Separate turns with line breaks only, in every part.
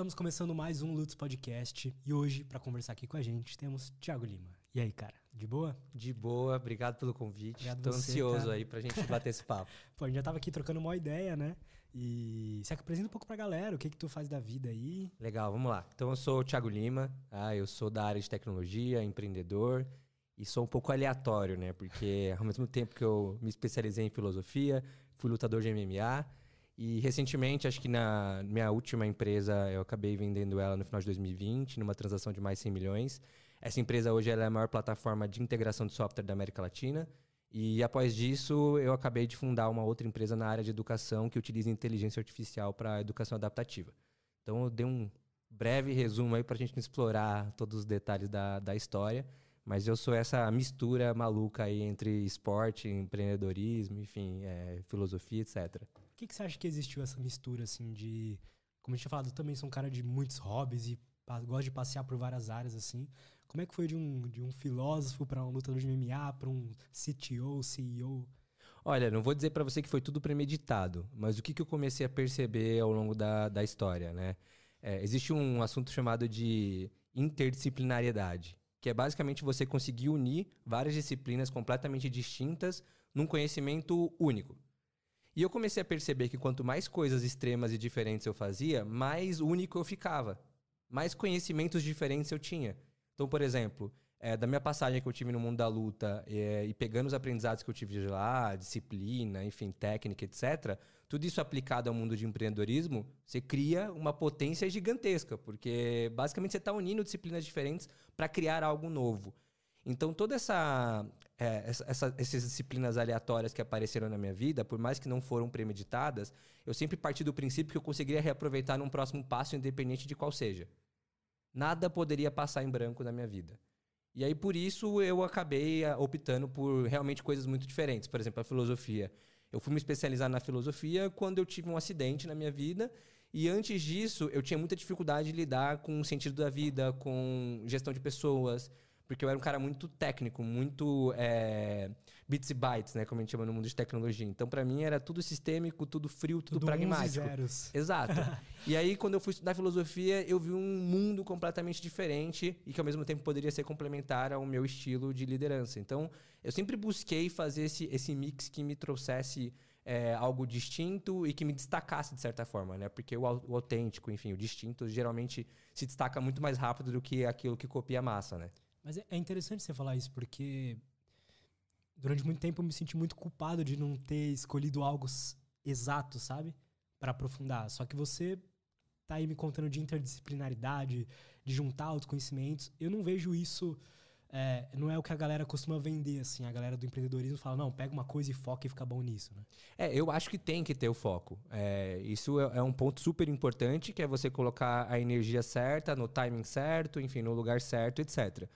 Estamos começando mais um Lutz Podcast e hoje, para conversar aqui com a gente, temos Thiago Lima. E aí, cara, de boa?
De boa, obrigado pelo convite.
Obrigado
Tô
você,
ansioso
cara.
aí pra gente bater esse papo.
Pô, a gente já tava aqui trocando uma ideia, né? E se apresenta um pouco pra galera, o que que tu faz da vida aí?
Legal, vamos lá. Então eu sou o Thiago Lima, ah, eu sou da área de tecnologia, empreendedor e sou um pouco aleatório, né? Porque ao mesmo tempo que eu me especializei em filosofia, fui lutador de MMA e recentemente, acho que na minha última empresa, eu acabei vendendo ela no final de 2020, numa transação de mais 100 milhões. Essa empresa hoje é a maior plataforma de integração de software da América Latina. E após disso, eu acabei de fundar uma outra empresa na área de educação que utiliza inteligência artificial para educação adaptativa. Então, eu dei um breve resumo aí para a gente não explorar todos os detalhes da, da história. Mas eu sou essa mistura maluca aí entre esporte, empreendedorismo, enfim, é, filosofia, etc.
Que que você acha que existiu essa mistura, assim, de... Como a gente tinha falado, eu também sou um cara de muitos hobbies e gosto de passear por várias áreas, assim. Como é que foi de um, de um filósofo pra um lutador de MMA, pra um CTO, CEO?
Olha, não vou dizer para você que foi tudo premeditado, mas o que, que eu comecei a perceber ao longo da, da história, né? É, existe um assunto chamado de interdisciplinariedade, que é basicamente você conseguir unir várias disciplinas completamente distintas num conhecimento único. E eu comecei a perceber que quanto mais coisas extremas e diferentes eu fazia, mais único eu ficava. Mais conhecimentos diferentes eu tinha. Então, por exemplo, é, da minha passagem que eu tive no mundo da luta é, e pegando os aprendizados que eu tive de lá, disciplina, enfim, técnica, etc., tudo isso aplicado ao mundo de empreendedorismo, você cria uma potência gigantesca, porque basicamente você está unindo disciplinas diferentes para criar algo novo. Então, toda essa, é, essa- essa- essas disciplinas aleatórias que apareceram na minha vida, por mais que não foram premeditadas, eu sempre parti do princípio que eu conseguiria reaproveitar num próximo passo, independente de qual seja. Nada poderia passar em branco na minha vida. E aí, por isso, eu acabei ah, optando por realmente coisas muito diferentes. Por exemplo, a filosofia. Eu fui me especializar na filosofia quando eu tive um acidente na minha vida. E antes disso, eu tinha muita dificuldade de lidar com o sentido da vida, com gestão de pessoas. Porque eu era um cara muito técnico, muito é, bits e bytes, né? Como a gente chama no mundo de tecnologia. Então, pra mim, era tudo sistêmico, tudo frio, tudo,
Tudo
pragmático.
zeros.
Exato. e aí, quando eu fui estudar filosofia, eu vi um mundo completamente diferente e que ao mesmo tempo poderia ser complementar ao meu estilo de liderança. Então, eu sempre busquei fazer esse, esse mix que me trouxesse é, algo distinto e que me destacasse de certa forma, né? Porque o, o autêntico, enfim, o distinto geralmente se destaca muito mais rápido do que aquilo que copia a massa, né?
Mas é é interessante você falar isso, porque durante muito tempo eu me senti muito culpado de não ter escolhido algo exato, sabe? Pra aprofundar. Só que você tá aí me contando de interdisciplinaridade, de juntar os conhecimentos. Eu não vejo isso. é, não é o que a galera costuma vender, assim. A galera do empreendedorismo fala, não, pega uma coisa e foca e fica bom nisso, né?
É, eu acho que tem que ter o foco. É, isso é, é um ponto super importante, que é você colocar a energia certa, no timing certo, enfim, no lugar certo, etc.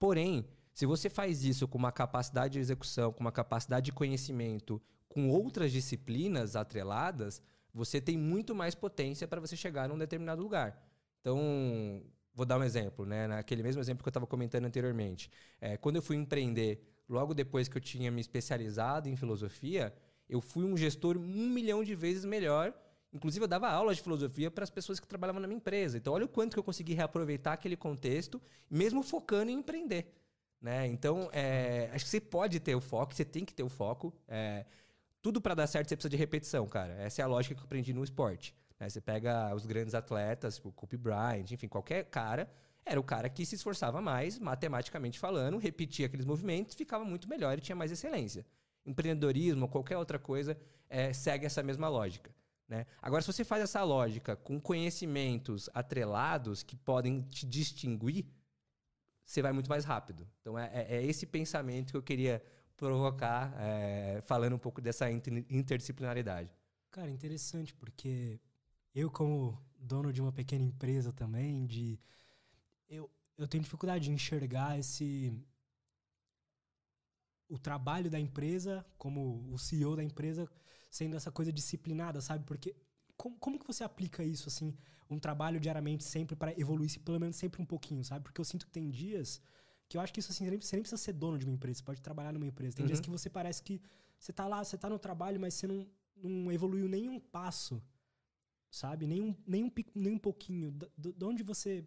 Porém, se você faz isso com uma capacidade de execução, com uma capacidade de conhecimento, com outras disciplinas atreladas, você tem muito mais potência para você chegar num determinado lugar. Então, vou dar um exemplo, né? Naquele mesmo exemplo que eu estava comentando anteriormente. É, quando eu fui empreender, logo depois que eu tinha me especializado em filosofia, eu fui um gestor um milhão de vezes melhor. Inclusive, eu dava aula de filosofia para as pessoas que trabalhavam na minha empresa. Então, olha o quanto que eu consegui reaproveitar aquele contexto, mesmo focando em empreender. Né? Então, é, acho que você pode ter o foco, você tem que ter o foco. É, tudo para dar certo você precisa de repetição, cara. Essa é a lógica que eu aprendi no esporte. né? Você pega os grandes atletas, tipo Kobe Bryant, enfim, qualquer cara, era o cara que se esforçava mais, matematicamente falando, repetia aqueles movimentos, ficava muito melhor e tinha mais excelência. Empreendedorismo, qualquer outra coisa, é, segue essa mesma lógica. Né? Agora, se você faz essa lógica com conhecimentos atrelados que podem te distinguir, você vai muito mais rápido. Então é, é- é esse pensamento que eu queria provocar, é, falando um pouco dessa inter- interdisciplinaridade.
Cara, interessante, porque eu, como dono de uma pequena empresa também, de. Eu, eu tenho dificuldade de enxergar esse. O trabalho da empresa, como o CEO da empresa, sendo essa coisa disciplinada, sabe? Porque. Como, como que você aplica isso, assim, um trabalho diariamente sempre para evoluir, se pelo menos sempre um pouquinho, sabe? Porque eu sinto que tem dias que eu acho que isso assim, você nem precisa ser dono de uma empresa, você pode trabalhar numa empresa. Tem dias que você parece que você tá lá, você tá no trabalho, mas você não, não evoluiu nenhum passo sabe? Nem um, nem um, nem um pouquinho. De onde você.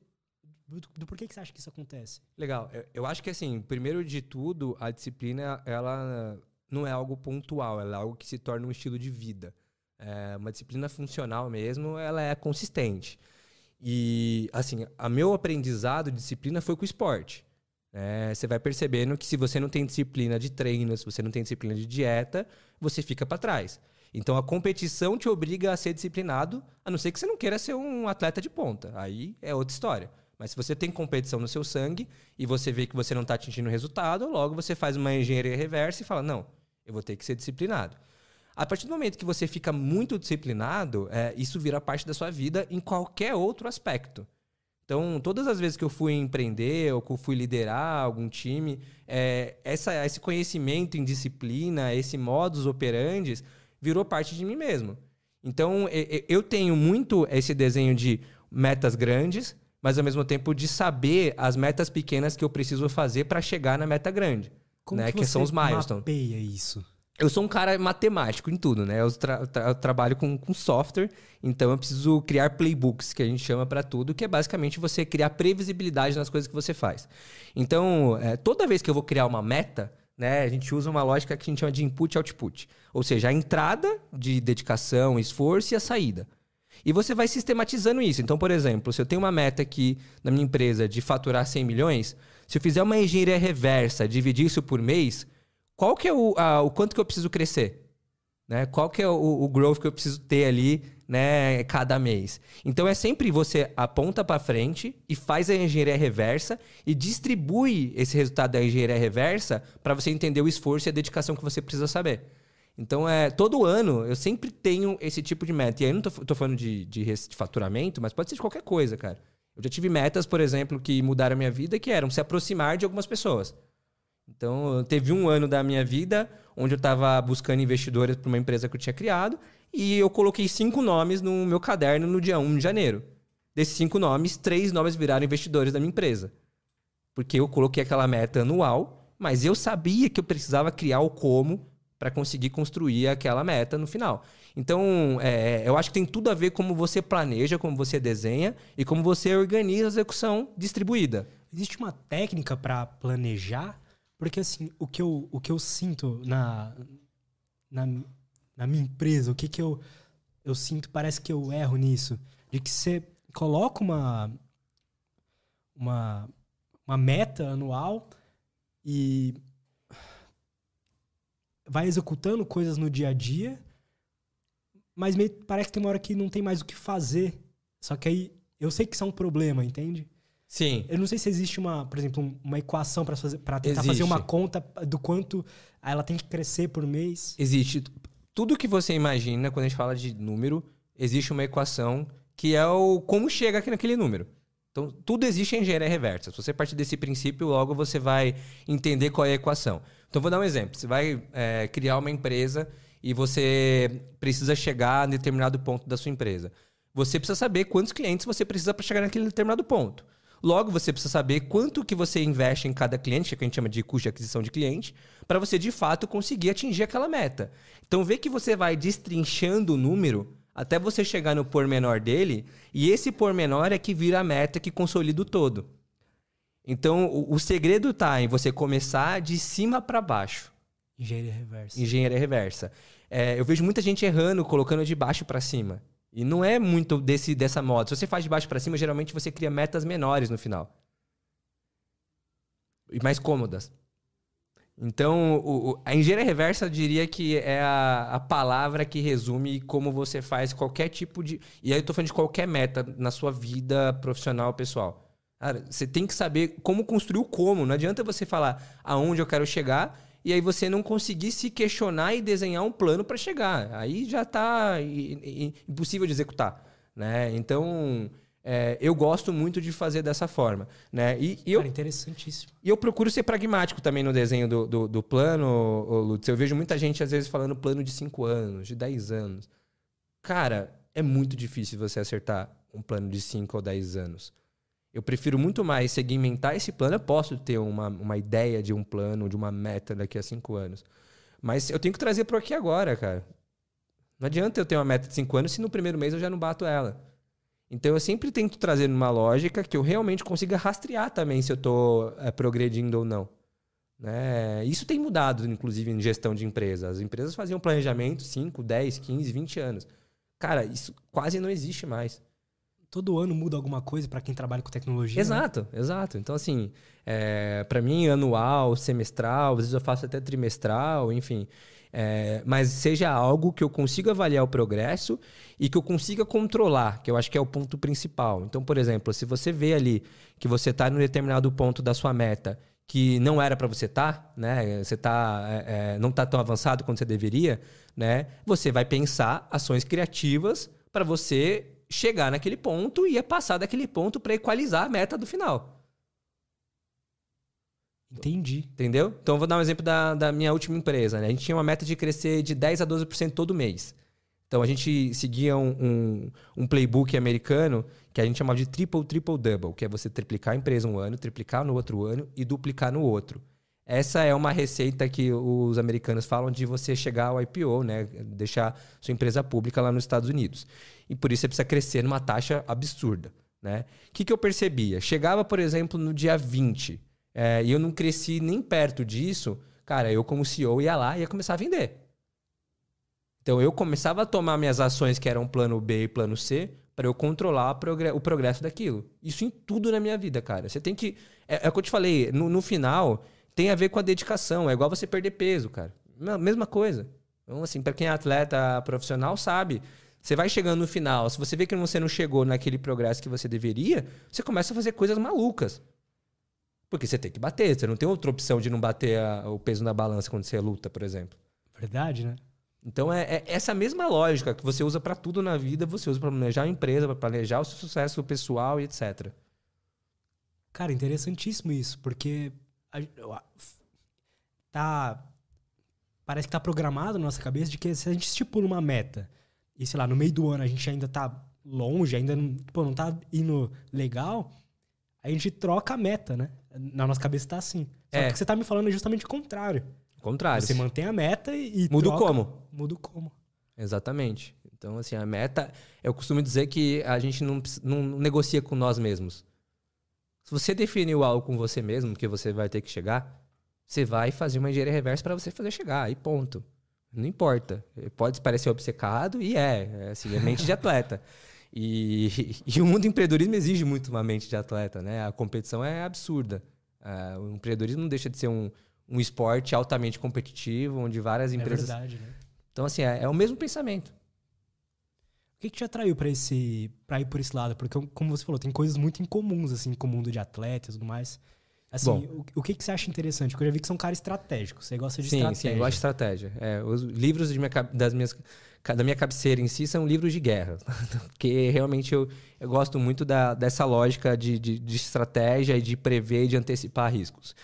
Do, do porquê que você acha que isso acontece?
Legal. Eu, eu acho que, assim, primeiro de tudo, a disciplina, ela não é algo pontual, ela é algo que se torna um estilo de vida. É uma disciplina funcional mesmo, ela é consistente. E, assim, a meu aprendizado de disciplina foi com o esporte. É, você vai percebendo que se você não tem disciplina de treino, se você não tem disciplina de dieta, você fica para trás. Então a competição te obriga a ser disciplinado, a não ser que você não queira ser um atleta de ponta. Aí é outra história. Mas se você tem competição no seu sangue e você vê que você não está atingindo o resultado, logo você faz uma engenharia reversa e fala: não, eu vou ter que ser disciplinado. A partir do momento que você fica muito disciplinado, é, isso vira parte da sua vida em qualquer outro aspecto. Então, todas as vezes que eu fui empreender ou que eu fui liderar algum time, é, essa, esse conhecimento em disciplina, esse modus operandi, virou parte de mim mesmo. Então, eu tenho muito esse desenho de metas grandes, mas ao mesmo tempo de saber as metas pequenas que eu preciso fazer para chegar na meta grande.
Como
né?
que, que
são os milestones.
mapeia isso?
Eu sou um cara matemático em tudo, né? Eu, tra tra eu trabalho com, com, software, então eu preciso criar playbooks, que a gente chama para tudo, que é basicamente você criar previsibilidade nas coisas que você faz. Então, é, toda vez que eu vou criar uma meta, né, a gente usa uma lógica que a gente chama de input output. Ou seja, a entrada de dedicação, esforço e a saída. E você vai sistematizando isso. Então, por exemplo, se eu tenho uma meta aqui na minha empresa de faturar 100 milhões, se eu fizer uma engenharia reversa, dividir isso por mês, qual que é o, a, o quanto que eu preciso crescer? Né? Qual que é o, o growth que eu preciso ter ali né, cada mês? Então é sempre você aponta para frente e faz a engenharia reversa e distribui esse resultado da engenharia reversa para você entender o esforço e a dedicação que você precisa saber. Então, é, todo ano eu sempre tenho esse tipo de meta. E aí eu não tô, tô falando de, de, de, faturamento, mas pode ser de qualquer coisa, cara. Eu já tive metas, por exemplo, que mudaram a minha vida, que eram se aproximar de algumas pessoas. Então, teve um ano da minha vida onde eu estava buscando investidores para uma empresa que eu tinha criado e eu coloquei cinco nomes no meu caderno no dia 1 de janeiro. Desses cinco nomes, três nomes viraram investidores da minha empresa. Porque eu coloquei aquela meta anual, mas eu sabia que eu precisava criar o como para conseguir construir aquela meta no final. Então, é, eu acho que tem tudo a ver como você planeja, como você desenha e como você organiza a execução distribuída.
Existe uma técnica para planejar porque, assim, o que eu, o que eu sinto na, na, na minha empresa, o que, que eu, eu sinto, parece que eu erro nisso. De que você coloca uma, uma, uma meta anual e vai executando coisas no dia a dia, mas meio, parece que tem uma hora que não tem mais o que fazer. Só que aí eu sei que isso é um problema, entende?
Sim.
Eu não sei se existe uma, por exemplo, uma equação para fazer para tentar existe. fazer uma conta do quanto ela tem que crescer por mês.
Existe tudo que você imagina quando a gente fala de número, existe uma equação que é o como chega aqui naquele número. Então, tudo existe em engenharia reversa. Se você partir desse princípio, logo você vai entender qual é a equação. Então, vou dar um exemplo. Você vai é, criar uma empresa e você precisa chegar a determinado ponto da sua empresa. Você precisa saber quantos clientes você precisa para chegar naquele determinado ponto. Logo, você precisa saber quanto que você investe em cada cliente, que a gente chama de custo de aquisição de cliente, para você de fato conseguir atingir aquela meta. Então, vê que você vai destrinchando o número até você chegar no pormenor dele, e esse pormenor é que vira a meta que consolida o todo. Então, o, o segredo está em você começar de cima para baixo.
Engenharia reversa.
Engenharia reversa. É, eu vejo muita gente errando, colocando de baixo para cima. E não é muito desse, dessa moda. Se você faz de baixo para cima, geralmente você cria metas menores no final. E mais cômodas. Então, o, a engenharia reversa eu diria que é a, a, palavra que resume como você faz qualquer tipo de. E aí eu tô falando de qualquer meta na sua vida profissional, pessoal. Cara, você tem que saber como construir o como. Não adianta você falar aonde eu quero chegar e aí você não conseguir se questionar e desenhar um plano para chegar. Aí já está impossível de executar. Né? Então, é, eu gosto muito de fazer dessa forma. Né? E, e eu,
Cara, interessantíssimo.
E eu procuro ser pragmático também no desenho do, do, do plano, Lutz. Eu vejo muita gente, às vezes, falando plano de 5 anos, de 10 anos. Cara, é muito difícil você acertar um plano de 5 ou 10 anos. Eu prefiro muito mais segmentar esse plano. Eu posso ter uma, uma ideia de um plano, de uma meta daqui a cinco anos. Mas eu tenho que trazer para aqui agora, cara. Não adianta eu ter uma meta de cinco anos se no primeiro mês eu já não bato ela. Então eu sempre tento trazer uma lógica que eu realmente consiga rastrear também se eu estou é, progredindo ou não. Né? Isso tem mudado, inclusive, em gestão de empresas. As empresas faziam planejamento 5, 10, 15, 20 anos. Cara, isso quase não existe mais.
Todo ano muda alguma coisa para quem trabalha com tecnologia.
Exato, né? exato. Então, assim, é, para mim, anual, semestral, às vezes eu faço até trimestral, enfim. É, mas seja algo que eu consiga avaliar o progresso e que eu consiga controlar, que eu acho que é o ponto principal. Então, por exemplo, se você vê ali que você está em um determinado ponto da sua meta que não era para você estar, tá, né? Você tá, é, é não está tão avançado quanto você deveria, né? Você vai pensar ações criativas para você chegar naquele ponto e é passar daquele ponto para equalizar a meta do final.
Entendi.
Entendeu? Então, vou dar um exemplo da, da minha última empresa. Né? A gente tinha uma meta de crescer de 10% a 12% todo mês. Então, a gente seguia um, um, um, playbook americano que a gente chamava de triple, triple, double, que é você triplicar a empresa um ano, triplicar no outro ano e duplicar no outro. Essa é uma receita que os americanos falam de você chegar ao IPO, né? deixar sua empresa pública lá nos Estados Unidos. E por isso você precisa crescer numa taxa absurda. Né? O que, que eu percebia? Chegava, por exemplo, no dia 20 é, e eu não cresci nem perto disso, cara, eu como CEO ia lá e ia começar a vender. Então eu começava a tomar minhas ações que eram plano B e plano C para eu controlar o progresso daquilo. Isso em tudo na minha vida, cara. Você tem que. É, é o que eu te falei, no, no, final, tem a ver com a dedicação. É igual você perder peso, cara. Mesma coisa. Então, assim, para quem é atleta profissional, sabe. Você vai chegando no final, se você vê que você não chegou naquele progresso que você deveria, você começa a fazer coisas malucas. Porque você tem que bater, você não tem outra opção de não bater a, o peso na balança quando você luta, por exemplo.
Verdade, né?
Então é, é essa mesma lógica que você usa para tudo na vida, você usa para planejar a empresa, para planejar o seu sucesso pessoal e etc.
Cara, interessantíssimo isso, porque tá parece que tá programado na nossa cabeça de que se a gente estipula uma meta e sei lá, no meio do ano a gente ainda tá longe, ainda não, pô, não tá indo legal, a gente troca a meta, né? Na nossa cabeça tá assim. Só é. que o que você tá me falando é justamente o contrário.
Contrário.
Você mantém a meta e.
Muda o como.
Muda o como.
Exatamente. Então, assim, a meta. Eu costumo dizer que a gente não, não negocia com nós mesmos. Se você definiu algo com você mesmo, que você vai ter que chegar, você vai fazer uma engenharia reversa para você fazer chegar, e ponto. Não importa. Pode parecer obcecado, e é. É, assim, é mente de atleta. E, e, o mundo do empreendedorismo exige muito uma mente de atleta, né? A competição é absurda. Uh, o empreendedorismo não deixa de ser um, um esporte altamente competitivo, onde várias é empresas.
É verdade, né?
Então, assim, é, é o mesmo pensamento.
O que, que te atraiu para esse para ir por esse lado? Porque, como você falou, tem coisas muito incomuns, assim, com o mundo de atletas e tudo mais. Assim, Bom, o, o, que, que você acha interessante? Porque eu já vi que você é um cara estratégico. Você gosta de
sim,
estratégia.
Sim, eu gosto de estratégia. É, os livros minha, das minhas, da minha cabeceira em si são livros de guerra. Porque realmente eu, eu gosto muito da, dessa lógica de, de, de estratégia e de prever e de antecipar riscos.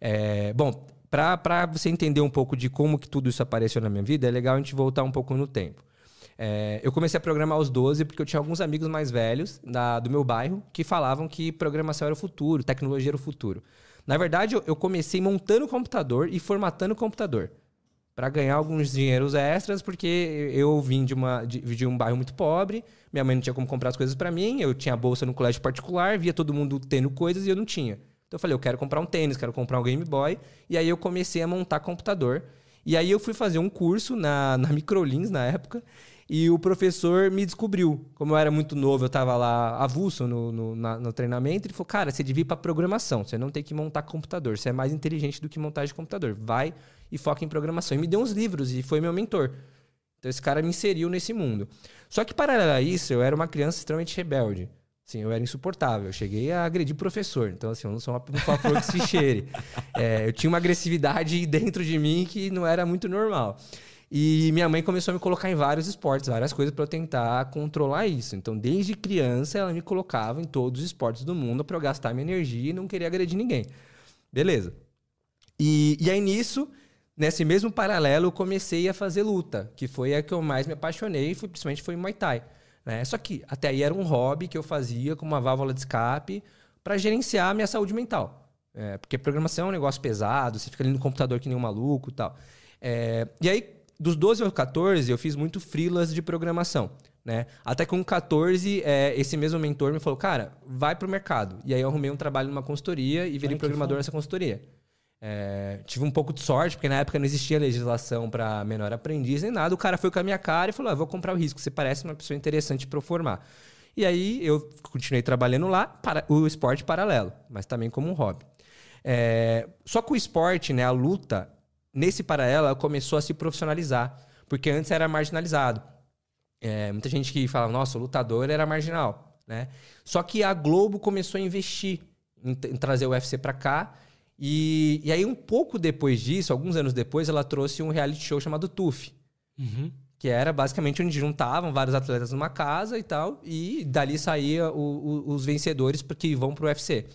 É, bom, para você entender um pouco de como que tudo isso apareceu na minha vida, é legal a gente voltar um pouco no tempo. É, eu comecei a programar aos 12 porque eu tinha alguns amigos mais velhos da, do meu bairro que falavam que programação era o futuro, tecnologia era o futuro. Na verdade, eu, eu comecei montando o computador e formatando o computador para ganhar alguns dinheiros extras, porque eu vim de, uma, de, de, um bairro muito pobre, minha mãe não tinha como comprar as coisas para mim, eu tinha bolsa no colégio particular, via todo mundo tendo coisas e eu não tinha. Então eu falei, eu quero comprar um tênis, quero comprar um Game Boy. E aí eu comecei a montar computador. E aí eu fui fazer um curso na, na Microlins na época. E o professor me descobriu. Como eu era muito novo, eu estava lá avulso no, no, na, no, treinamento. Ele falou: Cara, você devia ir para programação. Você não tem que montar computador. Você é mais inteligente do que montagem de computador. Vai e foca em programação. E me deu uns livros e foi meu mentor. Então esse cara me inseriu nesse mundo. Só que, paralelo a isso, eu era uma criança extremamente rebelde. Sim, eu era insuportável. Eu cheguei a agredir professor. Então, assim, eu não sou uma, flor que se cheire. É, eu tinha uma agressividade dentro de mim que não era muito normal. E minha mãe começou a me colocar em vários esportes, várias coisas para eu tentar controlar isso. Então, desde criança, ela me colocava em todos os esportes do mundo para eu gastar minha energia e não querer agredir ninguém. Beleza. E, e aí, nisso, nesse mesmo paralelo, eu comecei a fazer luta, que foi a que eu mais me apaixonei, foi, principalmente foi Muay Thai. Né? Só que até aí era um hobby que eu fazia com uma válvula de escape para gerenciar a minha saúde mental. É, porque programação é um negócio pesado, você fica ali no computador que nem um maluco e tal. É, e aí, dos 12 aos 14, eu fiz muito freelas de programação. Né? Até com 14, é, esse mesmo mentor me falou, cara, vai pro mercado. E aí eu arrumei um trabalho numa consultoria e virei programador nessa consultoria. É, tive um pouco de sorte, porque na época não existia legislação para menor aprendiz nem nada. O cara foi com a minha cara e falou: ah, vou comprar o risco, você parece uma pessoa interessante para eu formar. E aí eu continuei trabalhando lá, para o esporte paralelo, mas também como um hobby. É, só que o esporte, né, a luta, nesse paralelo, começou a se profissionalizar, porque antes era marginalizado. É, muita gente que fala, nossa, o lutador era marginal, né? Só que a Globo começou a investir em, em trazer o UFC para cá e, e aí, um pouco depois disso, alguns anos depois, ela trouxe um reality show chamado TUF. Uhum. Que era basicamente onde juntavam vários atletas numa casa e tal, e dali saía o, o, os vencedores que vão pro UFC.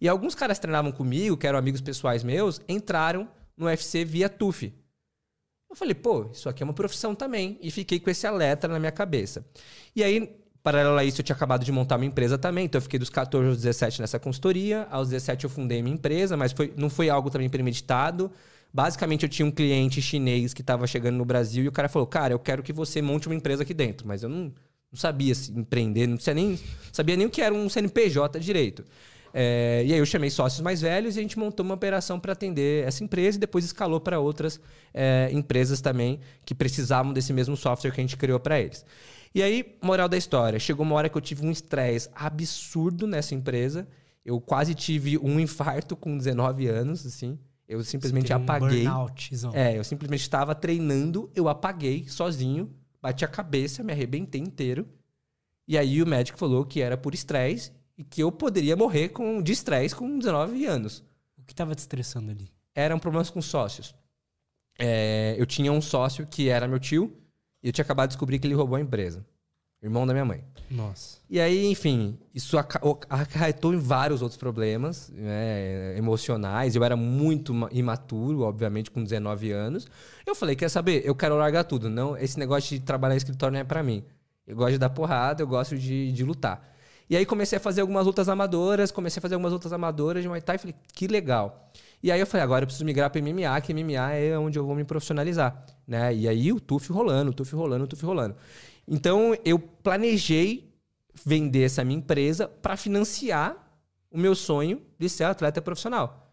E alguns caras treinavam comigo, que eram amigos pessoais meus, entraram no UFC via TUF. Eu falei, pô, isso aqui é uma profissão também. E fiquei com esse alerta na minha cabeça. E aí, Paralelo a isso, eu tinha acabado de montar uma empresa também, então eu fiquei dos 14 aos 17 nessa consultoria. Aos 17 eu fundei minha empresa, mas foi, não foi algo também premeditado. Basicamente, eu tinha um cliente chinês que estava chegando no Brasil e o cara falou: Cara, eu quero que você monte uma empresa aqui dentro. Mas eu não, não sabia se empreender, não sabia nem, sabia nem o que era um CNPJ direito. É, e aí eu chamei sócios mais velhos e a gente montou uma operação para atender essa empresa e depois escalou para outras é, empresas também que precisavam desse mesmo software que a gente criou para eles. E aí, moral da história, chegou uma hora que eu tive um estresse absurdo nessa empresa. Eu quase tive um infarto com 19 anos, assim. Eu simplesmente apaguei. Um é, eu simplesmente estava treinando, eu apaguei sozinho, bati a cabeça, me arrebentei inteiro. E aí o médico falou que era por estresse e que eu poderia morrer com, de estresse com 19 anos.
O que estava te estressando ali?
Eram problemas com sócios. É, eu tinha um sócio que era meu tio, e eu tinha acabado de descobrir que ele roubou a empresa. Irmão da minha mãe.
Nossa.
E aí, enfim, isso acarretou em vários outros problemas né, emocionais. Eu era muito imaturo, obviamente, com 19 anos. Eu falei, quer saber? Eu quero largar tudo. Não, esse negócio de trabalhar em escritório não é para mim. Eu gosto de dar porrada, eu gosto de, de lutar. E aí comecei a fazer algumas lutas amadoras, comecei a fazer algumas lutas amadoras de Muay Thai e falei, que legal. E aí eu falei, agora eu preciso migrar para MMA, que MMA é onde eu vou me profissionalizar, né? E aí o TUF rolando, o TUF rolando, o TUF rolando. Então eu planejei vender essa minha empresa para financiar o meu sonho de ser atleta profissional.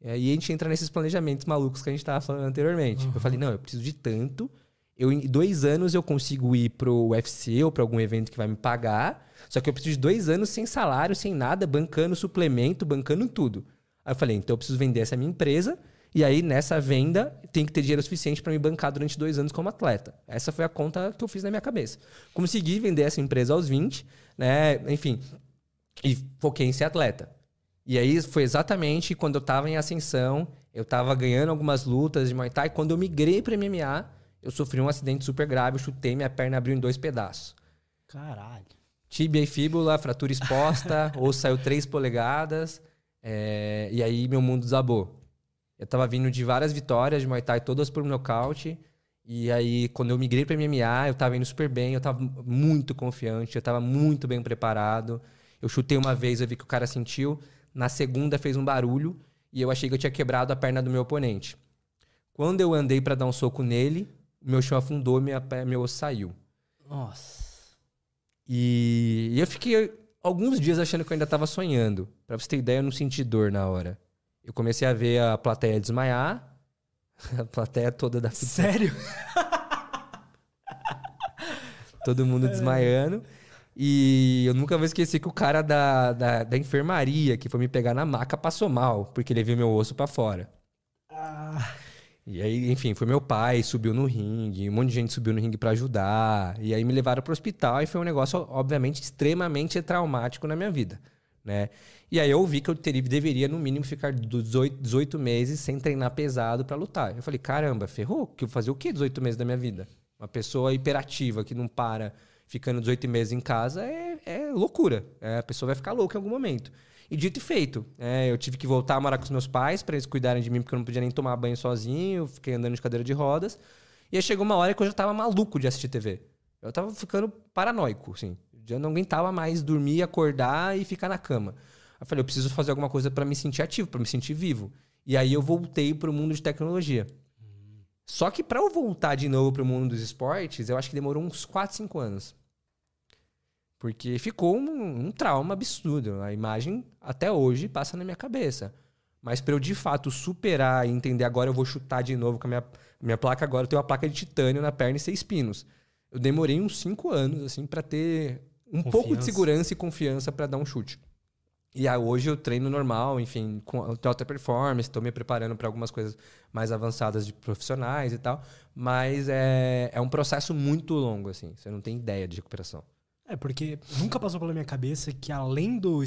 E aí a gente entra nesses planejamentos malucos que a gente estava falando anteriormente. Uhum. Eu falei, não, eu preciso de tanto. Eu, em dois anos eu consigo ir pro UFC ou para algum evento que vai me pagar. Só que eu preciso de dois anos sem salário, sem nada, bancando suplemento, bancando tudo. Aí eu falei, então eu preciso vender essa minha empresa. E aí, nessa venda, tem que ter dinheiro suficiente para me bancar durante dois anos como atleta. Essa foi a conta que eu fiz na minha cabeça. Consegui vender essa empresa aos 20, né? Enfim, e foquei em ser atleta. E aí foi exatamente quando eu estava em ascensão, eu estava ganhando algumas lutas de Muay Thai. Quando eu migrei para MMA, eu sofri um acidente super grave, eu chutei, minha perna abriu em dois pedaços.
Caralho.
Tíbia e fíbula, fratura exposta, ou saiu três polegadas. É, e aí meu mundo desabou. Eu tava vindo de várias vitórias de Muay Thai, todas por nocaute. E aí, quando eu migrei para MMA, eu tava indo super bem, eu tava muito confiante, eu tava muito bem preparado. Eu chutei uma vez, eu vi que o cara sentiu. Na segunda fez um barulho e eu achei que eu tinha quebrado a perna do meu oponente. Quando eu andei para dar um soco nele, meu chão afundou, minha, meu osso saiu.
Nossa.
E eu fiquei alguns dias achando que eu ainda tava sonhando. Pra você ter ideia, eu não senti dor na hora. Eu comecei a ver a plateia desmaiar. A plateia toda da.
Sério?
Todo mundo desmaiando. E eu nunca vou esquecer que o cara da, da, da, enfermaria que foi me pegar na maca passou mal, porque ele viu meu osso para fora. Ah. E aí, enfim, foi meu pai, subiu no ringue, um monte de gente subiu no ringue para ajudar. E aí me levaram pro hospital e foi um negócio, obviamente, extremamente traumático na minha vida, né? E aí eu vi que eu teria, deveria, no mínimo, ficar 18, 18 meses sem treinar pesado para lutar. Eu falei, caramba, ferrou? Que eu fazer o quê 18 meses da minha vida? Uma pessoa hiperativa que não para ficando 18 meses em casa é, é loucura. É, a pessoa vai ficar louca em algum momento. E dito e feito. É, eu tive que voltar a morar com os meus pais para eles cuidarem de mim, porque eu não podia nem tomar banho sozinho, fiquei andando de cadeira de rodas. E aí chegou uma hora que eu já tava maluco de assistir TV. Eu tava ficando paranoico, assim. Já não aguentava mais dormir, acordar e ficar na cama. Eu falei, eu preciso fazer alguma coisa para me sentir ativo, para me sentir vivo. E aí eu voltei para o mundo de tecnologia. Só que para eu voltar de novo pro mundo dos esportes, eu acho que demorou uns 4, 5 anos. Porque ficou um, um trauma absurdo. A imagem até hoje passa na minha cabeça. Mas para eu de fato superar e entender agora eu vou chutar de novo com a minha, minha placa agora, eu tenho uma placa de titânio na perna e seis pinos. Eu demorei uns cinco anos assim para ter um confiança. pouco de segurança e confiança para dar um chute. E aí, hoje eu treino normal, enfim, com alta performance, estou me preparando para algumas coisas mais avançadas de profissionais e tal. Mas é, é um processo muito longo, assim. Você não tem ideia de recuperação.
É, porque nunca passou pela minha cabeça que além do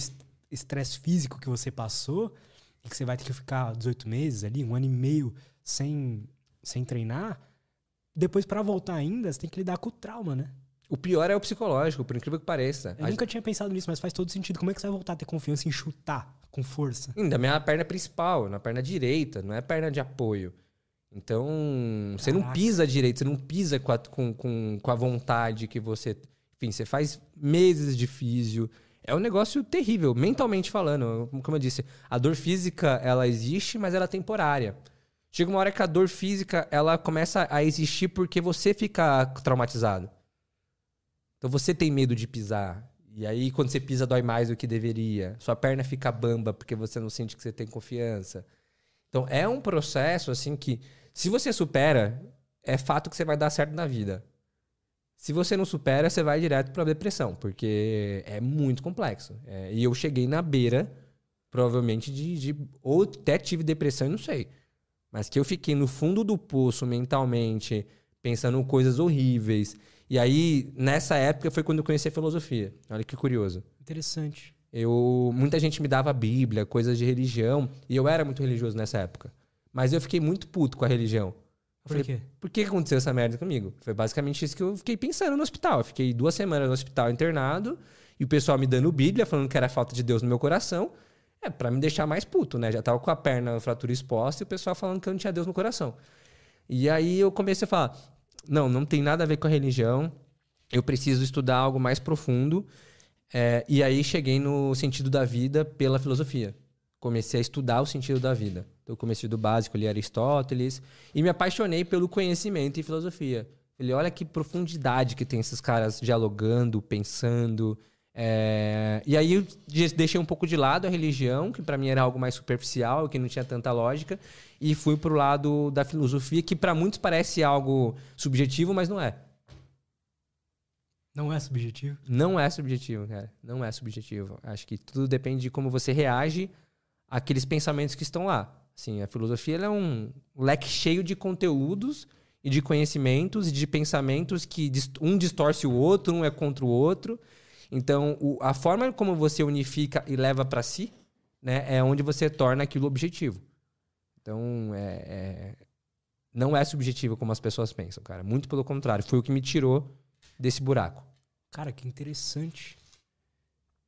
estresse físico que você passou, e que você vai ter que ficar 18 meses ali, um ano e meio sem, sem treinar, depois para voltar ainda, você tem que lidar com o trauma, né?
O pior é o psicológico, por incrível que pareça.
Eu a nunca gente... tinha pensado nisso, mas faz todo sentido. Como é que você vai voltar a ter confiança em chutar com força?
Ainda minha perna principal, na perna direita, não é perna de apoio. Então, Caraca. você não pisa direito, você não pisa com a, com, com, com a vontade que você. Enfim, você faz meses de físio. É um negócio terrível, mentalmente falando. Como eu disse, a dor física, ela existe, mas ela é temporária. Chega uma hora que a dor física, ela começa a existir porque você fica traumatizado. Então você tem medo de pisar. E aí, quando você pisa, dói mais do que deveria. Sua perna fica bamba porque você não sente que você tem confiança. Então é um processo assim que, se você supera, é fato que você vai dar certo na vida. Se você não supera, você vai direto para depressão, porque é muito complexo. É, e eu cheguei na beira, provavelmente, de, de. Ou até tive depressão e não sei. Mas que eu fiquei no fundo do poço mentalmente, pensando coisas horríveis e aí, nessa época, foi quando eu conheci a filosofia. Olha que curioso.
Interessante.
Eu, muita gente me dava Bíblia, coisas de religião, e eu era muito religioso nessa época. Mas eu fiquei muito puto com a religião. Eu
Por falei, quê?
Por que aconteceu essa merda comigo? Foi basicamente isso que eu fiquei pensando no hospital. Eu fiquei duas semanas no hospital internado, e o pessoal me dando Bíblia, falando que era falta de Deus no meu coração. É, para me deixar mais puto, né? Já tava com a perna, fratura exposta, e o pessoal falando que eu não tinha Deus no coração. E aí eu comecei a falar, não, não tem nada a ver com a religião. Eu preciso estudar algo mais profundo. É, e aí cheguei no sentido da vida pela filosofia. Comecei a estudar o sentido da vida. Então, comecei do básico, li Aristóteles. E me apaixonei pelo conhecimento e filosofia. Falei, olha que profundidade que tem esses caras dialogando, pensando. É... E aí eu deixei um pouco de lado a religião, que para mim era algo mais superficial, que não tinha tanta lógica e fui pro lado da filosofia, que para muitos parece algo subjetivo, mas não é.
Não é subjetivo?
Não é subjetivo, cara. Não é subjetivo. Acho que tudo depende de como você reage àqueles pensamentos que estão lá. Assim, a filosofia é um leque cheio de conteúdos e de conhecimentos e de pensamentos que um distorce o outro, um é contra o outro. Então, o, a forma como você unifica e leva para si, né, é onde você torna aquilo objetivo. Então, é, é, não é subjetivo como as pessoas pensam, cara. Muito pelo contrário. Foi o que me tirou desse buraco.
Cara, que interessante.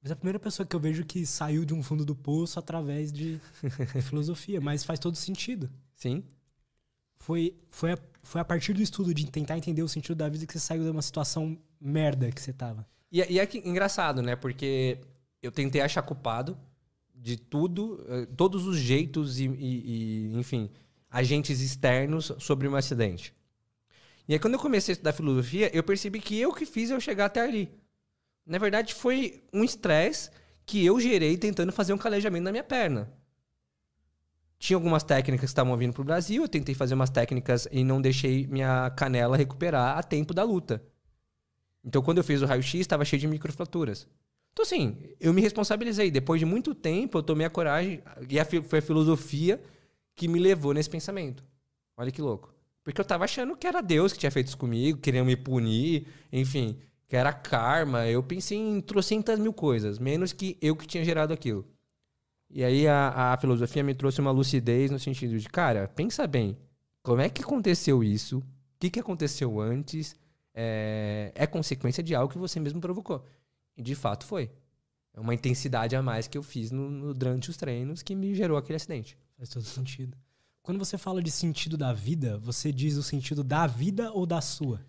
Mas é a primeira pessoa que eu vejo que saiu de um fundo do poço através de filosofia. Mas faz todo sentido.
Sim.
Foi, foi, a, foi a partir do estudo de tentar entender o sentido da vida que você saiu de uma situação merda que você tava.
E, e é que, engraçado, né? Porque eu tentei achar culpado de tudo, eh, todos os jeitos e, e, e, enfim, agentes externos sobre um acidente. E aí, quando eu comecei a estudar filosofia, eu percebi que eu que fiz eu chegar até ali. Na verdade, foi um estresse que eu gerei tentando fazer um calejamento na minha perna. Tinha algumas técnicas que estavam vindo para o Brasil, eu tentei fazer umas técnicas e não deixei minha canela recuperar a tempo da luta. Então, quando eu fiz o raio-x, estava cheio de microfraturas. Então, assim, eu me responsabilizei. Depois de muito tempo, eu tomei a coragem. E foi a filosofia que me levou nesse pensamento. Olha que louco. Porque eu tava achando que era Deus que tinha feito isso comigo, queria me punir, enfim, que era karma. Eu pensei em trocentas mil coisas, menos que eu que tinha gerado aquilo. E aí a, a filosofia me trouxe uma lucidez no sentido de, cara, pensa bem, como é que aconteceu isso? O que, que aconteceu antes? É, é consequência de algo que você mesmo provocou. E de fato foi. É uma intensidade a mais que eu fiz no, no, durante os treinos que me gerou aquele acidente.
Faz todo sentido. Quando você fala de sentido da vida, você diz o sentido da vida ou da sua?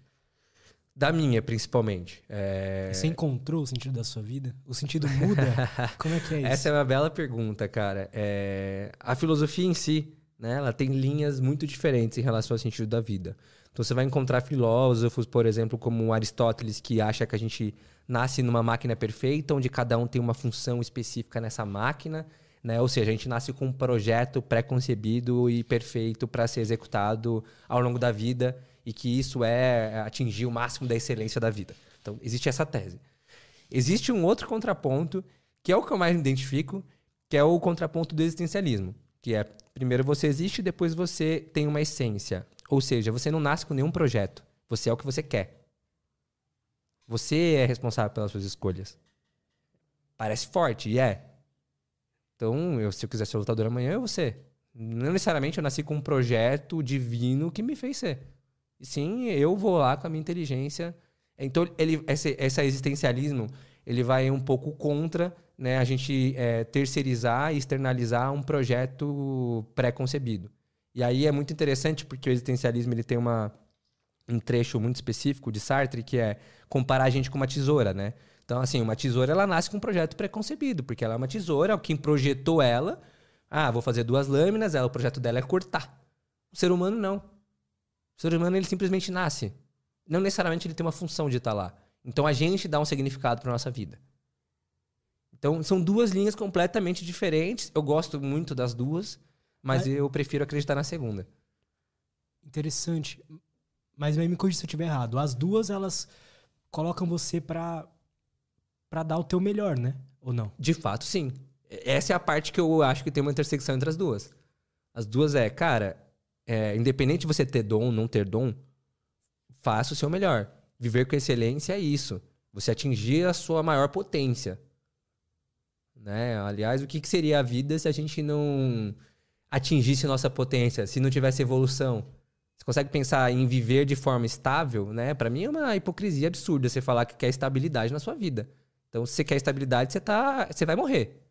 Da minha, principalmente. É...
Você encontrou o sentido da sua vida? O sentido muda? Como é que é isso?
Essa é uma bela pergunta, cara. É... A filosofia em si, né? Ela tem linhas muito diferentes em relação ao sentido da vida. Então você vai encontrar filósofos, por exemplo, como Aristóteles, que acha que a gente nasce numa máquina perfeita, onde cada um tem uma função específica nessa máquina, né? Ou seja, a gente nasce com um projeto pré-concebido e perfeito para ser executado ao longo da vida e que isso é atingir o máximo da excelência da vida. Então, existe essa tese. Existe um outro contraponto, que é o que eu mais me identifico, que é o contraponto do existencialismo, que é primeiro você existe, depois você tem uma essência. Ou seja, você não nasce com nenhum projeto, você é o que você quer. Você é responsável pelas suas escolhas. Parece forte, e é. Então, eu, se eu quiser ser lutador amanhã, eu vou ser. Não necessariamente eu nasci com um projeto divino que me fez ser. Sim, eu vou lá com a minha inteligência. Então, ele, esse, esse existencialismo, ele vai um pouco contra né, a gente é, terceirizar e externalizar um projeto pré-concebido. E aí é muito interessante porque o existencialismo ele tem uma, um trecho muito específico de Sartre que é comparar a gente com uma tesoura, né? Então, assim, uma tesoura ela nasce com um projeto pré-concebido, porque ela é uma tesoura, quem projetou ela, ah, vou fazer duas lâminas, ela, o projeto dela é cortar. O ser humano não. O ser humano ele simplesmente nasce. Não necessariamente ele tem uma função de estar lá. Então a gente dá um significado para nossa vida. Então são duas linhas completamente diferentes. Eu gosto muito das duas, mas eu prefiro acreditar na segunda.
Interessante. Mas me corrija se eu estiver errado. As duas, elas colocam você para para dar o teu melhor, né? Ou não?
De fato, sim. Essa é a parte que eu acho que tem uma intersecção entre as duas. As duas é, cara, é, independente de você ter dom ou não ter dom, faça o seu melhor. Viver com excelência é isso. Você atingir a sua maior potência. Né? Aliás, o que, que seria a vida se a gente não atingisse nossa potência, se não tivesse evolução? Você consegue pensar em viver de forma estável, né? Para mim é uma hipocrisia absurda você falar que quer estabilidade na sua vida. Então, se você quer estabilidade, você tá, você vai morrer.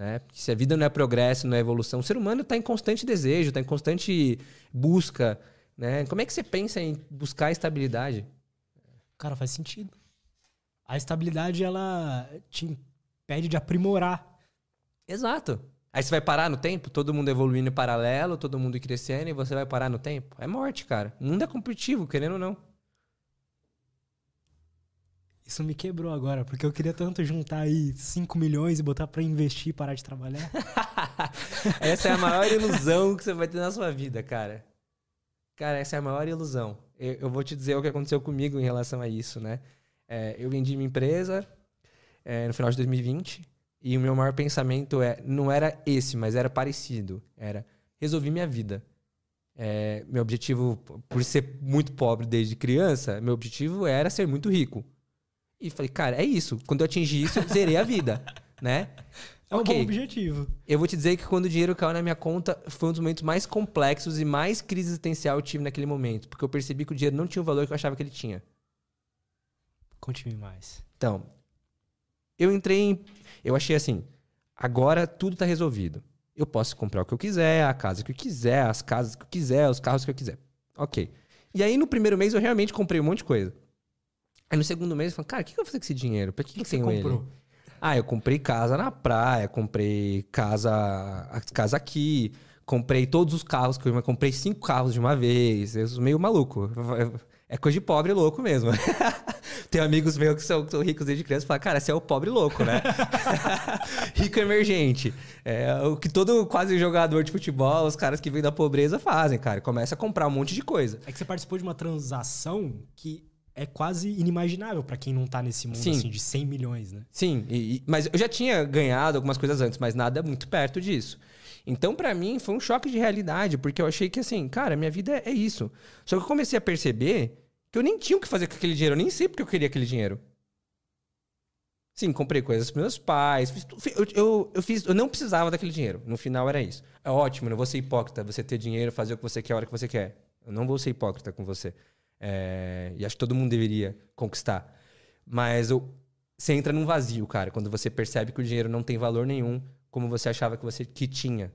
Né? Se a vida não é progresso, não é evolução, o ser humano está em constante desejo, está em constante busca. Né? Como é que você pensa em buscar estabilidade?
Cara, faz sentido. A estabilidade, ela te impede de aprimorar.
Exato. Aí você vai parar no tempo, todo mundo evoluindo em paralelo, todo mundo crescendo, e você vai parar no tempo? É morte, cara. O mundo é competitivo, querendo ou não.
Isso me quebrou agora, porque eu queria tanto juntar aí 5 milhões e botar para investir e parar de trabalhar.
essa é a maior ilusão que você vai ter na sua vida, cara. Cara, essa é a maior ilusão. Eu, eu vou te dizer o que aconteceu comigo em relação a isso, né? É, eu vendi minha empresa é, no final de 2020 e o meu maior pensamento é não era esse, mas era parecido. Era resolvi minha vida. É, meu objetivo, por ser muito pobre desde criança, meu objetivo era ser muito rico. E falei, cara, é isso. Quando eu atingir isso, eu zerei a vida, né?
É um okay. bom objetivo.
Eu vou te dizer que quando o dinheiro caiu na minha conta, foi um dos momentos mais complexos e mais crise existencial eu tive naquele momento. Porque eu percebi que o dinheiro não tinha o valor que eu achava que ele tinha.
Conte-me mais.
Então, eu entrei em. Eu achei assim: agora tudo está resolvido. Eu posso comprar o que eu quiser, a casa que eu quiser, as casas que eu quiser, os carros que eu quiser. Ok. E aí, no primeiro mês, eu realmente comprei um monte de coisa. Aí no segundo mês eu falei, cara, o que, eu vou fazer com esse dinheiro? Pra que, que, que, que eu tenho ele? Ah, eu comprei casa na praia, comprei casa, casa aqui, comprei todos os carros que eu comprei cinco carros de uma vez. Eu sou meio maluco. É coisa de pobre louco mesmo. Tem amigos meus que são, que são ricos desde criança e falam, cara, você é o pobre louco, né? Rico emergente. É o que todo quase jogador de futebol, os caras que vêm da pobreza fazem, cara. Começa a comprar um monte de coisa.
É que você participou de uma transação que é quase inimaginável para quem não tá nesse mundo assim, de 100 milhões, né?
Sim, e, e, mas eu já tinha ganhado algumas coisas antes, mas nada muito perto disso. Então, para mim, foi um choque de realidade, porque eu achei que assim, cara, minha vida é isso. Só que eu comecei a perceber que eu nem tinha o que fazer com aquele dinheiro, eu nem sei porque eu queria aquele dinheiro. Sim, comprei coisas para meus pais. Fiz, eu, eu, eu, fiz, eu não precisava daquele dinheiro. No final era isso. É ótimo, não vou ser hipócrita. Você ter dinheiro, fazer o que você quer a hora que você quer. Eu não vou ser hipócrita com você. É, e acho que todo mundo deveria conquistar. Mas eu, você entra num vazio, cara, quando você percebe que o dinheiro não tem valor nenhum como você achava que você que tinha.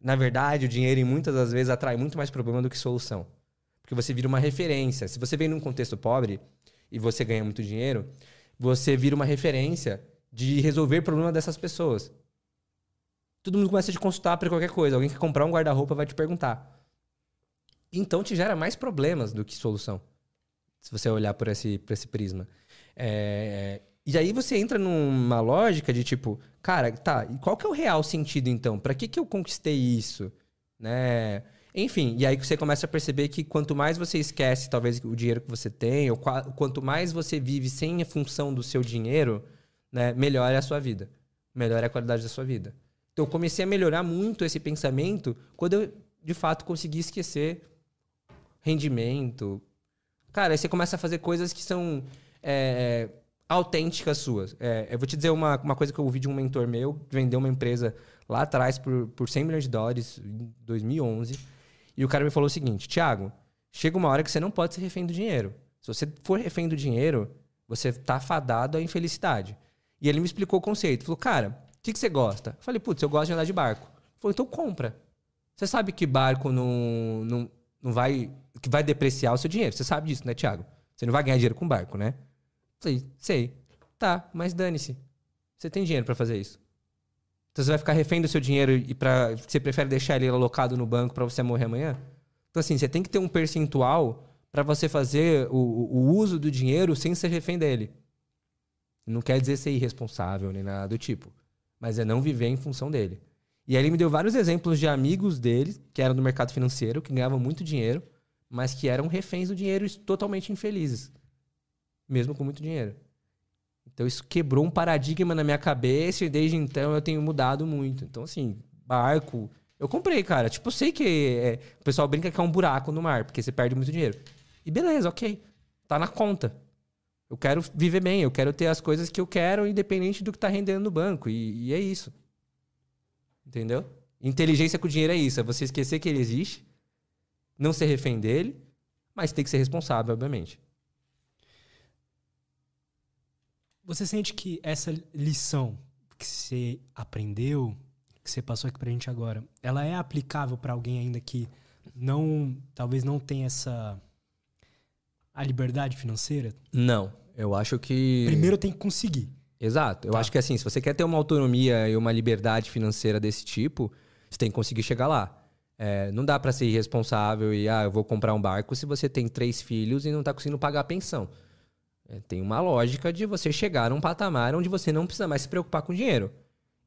Na verdade, o dinheiro, muitas das vezes, atrai muito mais problema do que solução. Porque você vira uma referência. Se você vem num contexto pobre e você ganha muito dinheiro, você vira uma referência de resolver problema dessas pessoas. todo mundo começa a te consultar para qualquer coisa. Alguém quer comprar um guarda-roupa vai te perguntar. Então te gera mais problemas do que solução. Se você olhar por esse, por esse prisma. É, e aí você entra numa lógica de tipo, cara, tá, e qual que é o real sentido então? Para que, que eu conquistei isso? Né? Enfim, e aí você começa a perceber que quanto mais você esquece, talvez, o dinheiro que você tem, ou quanto mais você vive sem a função do seu dinheiro, né, melhor é a sua vida. Melhor é a qualidade da sua vida. Então eu comecei a melhorar muito esse pensamento quando eu, de fato, consegui esquecer rendimento. Cara, aí você começa a fazer coisas que são é, autênticas suas. É, eu vou te dizer uma, uma coisa que eu ouvi de um mentor meu, que vendeu uma empresa lá atrás por, por 100 milhões de dólares, em 2011. E o cara me falou o seguinte, Thiago, chega uma hora que você não pode ser refém do dinheiro. Se você for refém do dinheiro, você tá fadado à infelicidade. E ele me explicou o conceito. Falou, cara, que, que você gosta? Eu falei, putz, eu gosto de andar de barco. Ele falou, então compra. Você sabe que barco não, não, não vai. que vai depreciar o seu dinheiro. Você sabe disso, né, Thiago? Você não vai ganhar dinheiro com barco, né? Falei, sei. Tá, mas dane-se. Você tem dinheiro para fazer isso. Então você vai ficar refém do seu dinheiro e para você prefere deixar ele alocado no banco para você morrer amanhã? Então assim, você tem que ter um percentual para você fazer o, o uso do dinheiro sem ser refém dele. Não quer dizer ser irresponsável nem nada do tipo mas é não viver em função dele. E aí ele me deu vários exemplos de amigos dele, que eram do mercado financeiro, que ganhavam muito dinheiro, mas que eram reféns do dinheiro e totalmente infelizes, mesmo com muito dinheiro. Então isso quebrou um paradigma na minha cabeça e desde então eu tenho mudado muito. Então, assim, barco. Eu comprei, cara. Tipo, eu sei que é, o pessoal brinca que é um buraco no mar, porque você perde muito dinheiro. E beleza, ok. Tá na conta. Eu quero viver bem, eu quero ter as coisas que eu quero, independente do que está rendendo no banco. E, e, é isso. Entendeu? Inteligência com dinheiro é isso. É você esquecer que ele existe, não ser refém dele, mas tem que ser responsável, obviamente.
Você sente que essa lição que você aprendeu, que você passou aqui pra gente agora, ela é aplicável para alguém ainda que não, talvez não tenha essa a liberdade financeira?
Não. Eu acho que.
Primeiro tem que conseguir.
Exato. Eu tá. acho que assim, se você quer ter uma autonomia e uma liberdade financeira desse tipo, você tem que conseguir chegar lá. É, não dá para ser irresponsável e, ah, eu vou comprar um barco se você tem três filhos e não tá conseguindo pagar a pensão. É, tem uma lógica de você chegar num patamar onde você não precisa mais se preocupar com dinheiro.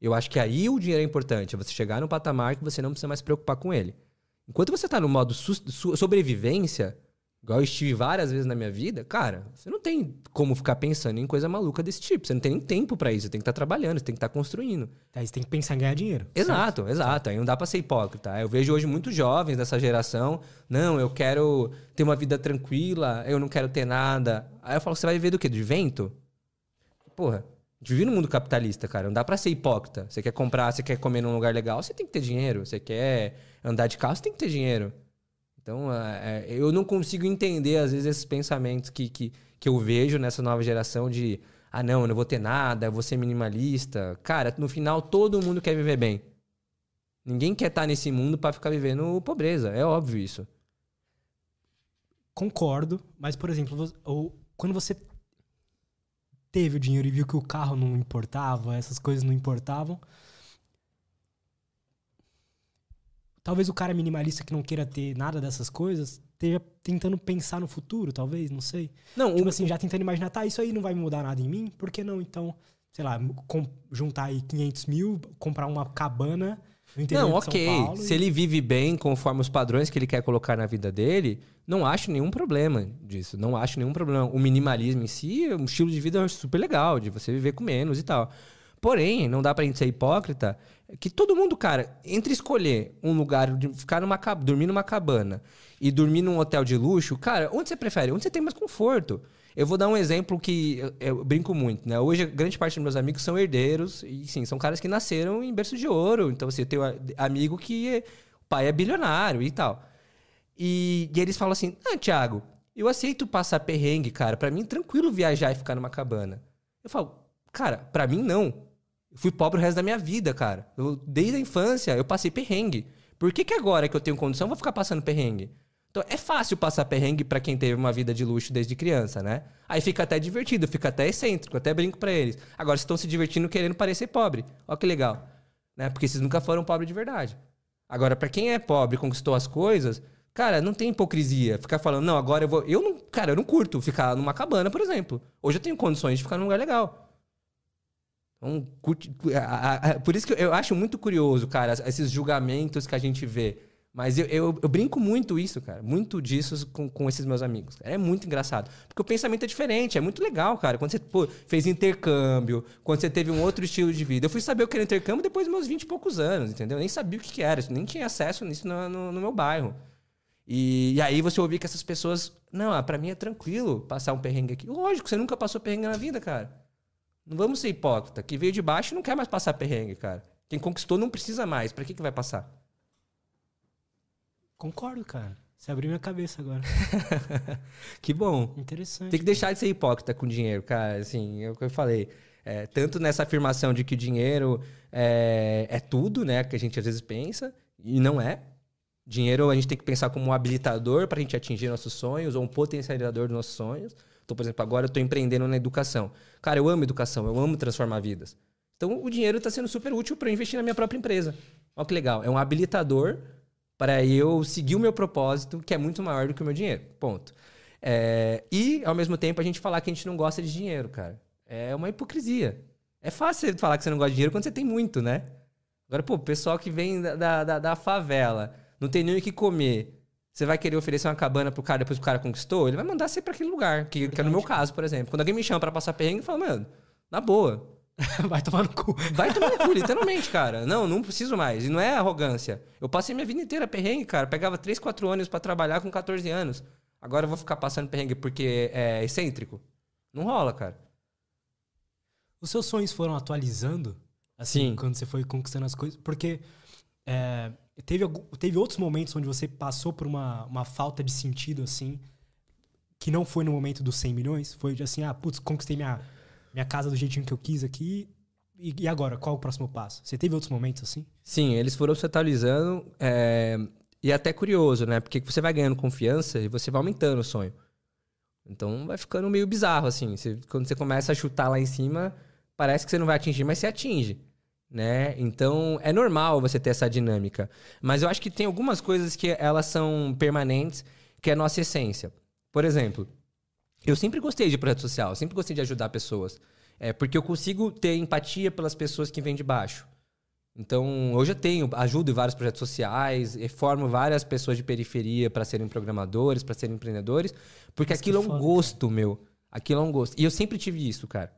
Eu acho que aí o dinheiro é importante, é você chegar num patamar que você não precisa mais se preocupar com ele. Enquanto você tá no modo sobrevivência, igual eu estive várias vezes na minha vida, cara, você não tem como ficar pensando em coisa maluca desse tipo. Você não tem nem tempo para isso. Você tem que estar tá trabalhando, você tem que estar tá construindo.
Aí você tem que pensar em ganhar dinheiro.
Exato, certo? exato. Aí não dá pra ser hipócrita. Eu vejo hoje muitos jovens dessa geração. Não, eu quero ter uma vida tranquila, eu não quero ter nada. Aí eu falo, você vai viver do quê? De vento? Porra, a gente vive no mundo capitalista, cara. Não dá pra ser hipócrita. Você quer comprar, você quer comer num lugar legal, você tem que ter dinheiro. Você quer andar de carro, você tem que ter dinheiro. Então, é, é, eu não consigo entender, às vezes, esses pensamentos que, que, que eu vejo nessa nova geração de ah, não, eu não vou ter nada, eu vou ser minimalista. Cara, no final, todo mundo quer viver bem. Ninguém quer estar nesse mundo para ficar vivendo pobreza. É óbvio isso.
Concordo, mas, por exemplo, quando você teve o dinheiro e viu que o carro não importava, essas coisas não importavam, Talvez o cara minimalista que não queira ter nada dessas coisas esteja tentando pensar no futuro, talvez, não sei. Não, tipo o... assim, já tentando imaginar, tá, isso aí não vai mudar nada em mim, por que não, então, sei lá, juntar aí 500 mil, comprar uma cabana no interior
Não, ok.
Paulo,
Se e... ele vive bem conforme os padrões que ele quer colocar na vida dele, não acho nenhum problema disso. Não acho nenhum problema. O minimalismo em si é um estilo de vida super legal, de você viver com menos e tal. Porém, não dá pra gente ser hipócrita que todo mundo, cara, entre escolher um lugar, de ficar numa dormir numa cabana e dormir num hotel de luxo, cara, onde você prefere? Onde você tem mais conforto? Eu vou dar um exemplo que eu, eu brinco muito, né? Hoje, grande parte dos meus amigos são herdeiros e, sim, são caras que nasceram em berço de ouro. Então, você tem um amigo que o pai é bilionário e tal. E, e eles falam assim: Ah, Thiago, eu aceito passar perrengue, cara. Para mim, tranquilo viajar e ficar numa cabana. Eu falo, cara, para mim não fui pobre o resto da minha vida, cara. Eu, desde a infância, eu passei perrengue. Por que, que agora que eu tenho condição, eu vou ficar passando perrengue? Então, é fácil passar perrengue para quem teve uma vida de luxo desde criança, né? Aí fica até divertido, fica até excêntrico, até brinco para eles. Agora, estão se divertindo querendo parecer pobre. Olha que legal. né? Porque vocês nunca foram pobres de verdade. Agora, para quem é pobre conquistou as coisas, cara, não tem hipocrisia. Ficar falando, não, agora eu vou. Eu não, cara, eu não curto ficar numa cabana, por exemplo. Hoje eu tenho condições de ficar num lugar legal. Então, curte, a, a, por isso que eu acho muito curioso, cara, esses julgamentos que a gente vê. Mas eu, eu, eu, brinco muito isso, cara. Muito disso com, com esses meus amigos. É muito engraçado. Porque o pensamento é diferente, é muito legal, cara. Quando você pô, fez intercâmbio, quando você teve um outro estilo de vida. Eu fui saber o que era intercâmbio depois dos meus 20 e poucos anos, entendeu? Eu nem sabia o que, que era, nem tinha acesso nisso no, no, no meu bairro. E, e, aí você ouvir que essas pessoas. Não, ah, para mim é tranquilo passar um perrengue aqui. Lógico, você nunca passou perrengue na vida, cara. Não vamos ser hipócrita. Quem veio de baixo não quer mais passar perrengue, cara. Quem conquistou não precisa mais. Para que, que vai passar?
Concordo, cara. Você abriu minha cabeça agora.
que bom.
Interessante.
Tem que deixar de ser hipócrita com dinheiro, cara. Assim, é o que eu falei. É, tanto nessa afirmação de que o dinheiro é, é tudo, né? Que a gente às vezes pensa, e não é. Dinheiro a gente tem que pensar como um habilitador para a gente atingir nossos sonhos ou um potencializador dos nossos sonhos. Então, por exemplo, agora eu estou empreendendo na educação. Cara, eu amo educação, eu amo transformar vidas. Então, o dinheiro está sendo super útil para investir na minha própria empresa. Olha que legal. É um habilitador para eu seguir o meu propósito, que é muito maior do que o meu dinheiro. Ponto. É, e, ao mesmo tempo, a gente falar que a gente não gosta de dinheiro, cara. É uma hipocrisia. É fácil falar que você não gosta de dinheiro quando você tem muito, né? Agora, pô, o pessoal que vem da, da, da favela, não tem nem o que comer. Você vai querer oferecer uma cabana pro cara depois que o cara conquistou? Ele vai mandar você para aquele lugar. Que, que, é no meu caso, por exemplo. Quando alguém me chama para passar perrengue, eu falo, mano, na boa.
Vai tomar no cu.
Vai tomar no cu, literalmente, cara. Não, não preciso mais. E não é arrogância. Eu passei minha vida inteira perrengue, cara. Pegava 3, 4 anos para trabalhar com 14 anos. Agora eu vou ficar passando perrengue porque é excêntrico? Não rola, cara.
Os seus sonhos foram atualizando? Assim, Sim. quando você foi conquistando as coisas? Porque é, teve, teve outros momentos onde você passou por uma, uma falta de sentido, assim, que não foi no momento dos 100 milhões? Foi assim, ah, putz, conquistei minha minha casa do jeitinho que eu quis aqui. E, agora, qual o próximo passo? Você teve outros momentos assim?
Sim, eles foram se atualizando. É... E até curioso, né? Porque você vai ganhando confiança e você vai aumentando o sonho. Então vai ficando meio bizarro, assim. Você, quando você começa a chutar lá em cima, parece que você não vai atingir, mas você atinge. Né? Então é normal você ter essa dinâmica. Mas eu acho que tem algumas coisas que elas são permanentes, que é a nossa essência. Por exemplo, eu sempre gostei de projeto social, sempre gostei de ajudar pessoas. É, porque eu consigo ter empatia pelas pessoas que vêm de baixo. Então, hoje eu tenho, ajudo em vários projetos sociais, formo várias pessoas de periferia para serem programadores, para serem empreendedores, porque Mas aquilo é um foda, gosto, cara. meu. Aquilo é um gosto. E eu sempre tive isso, cara.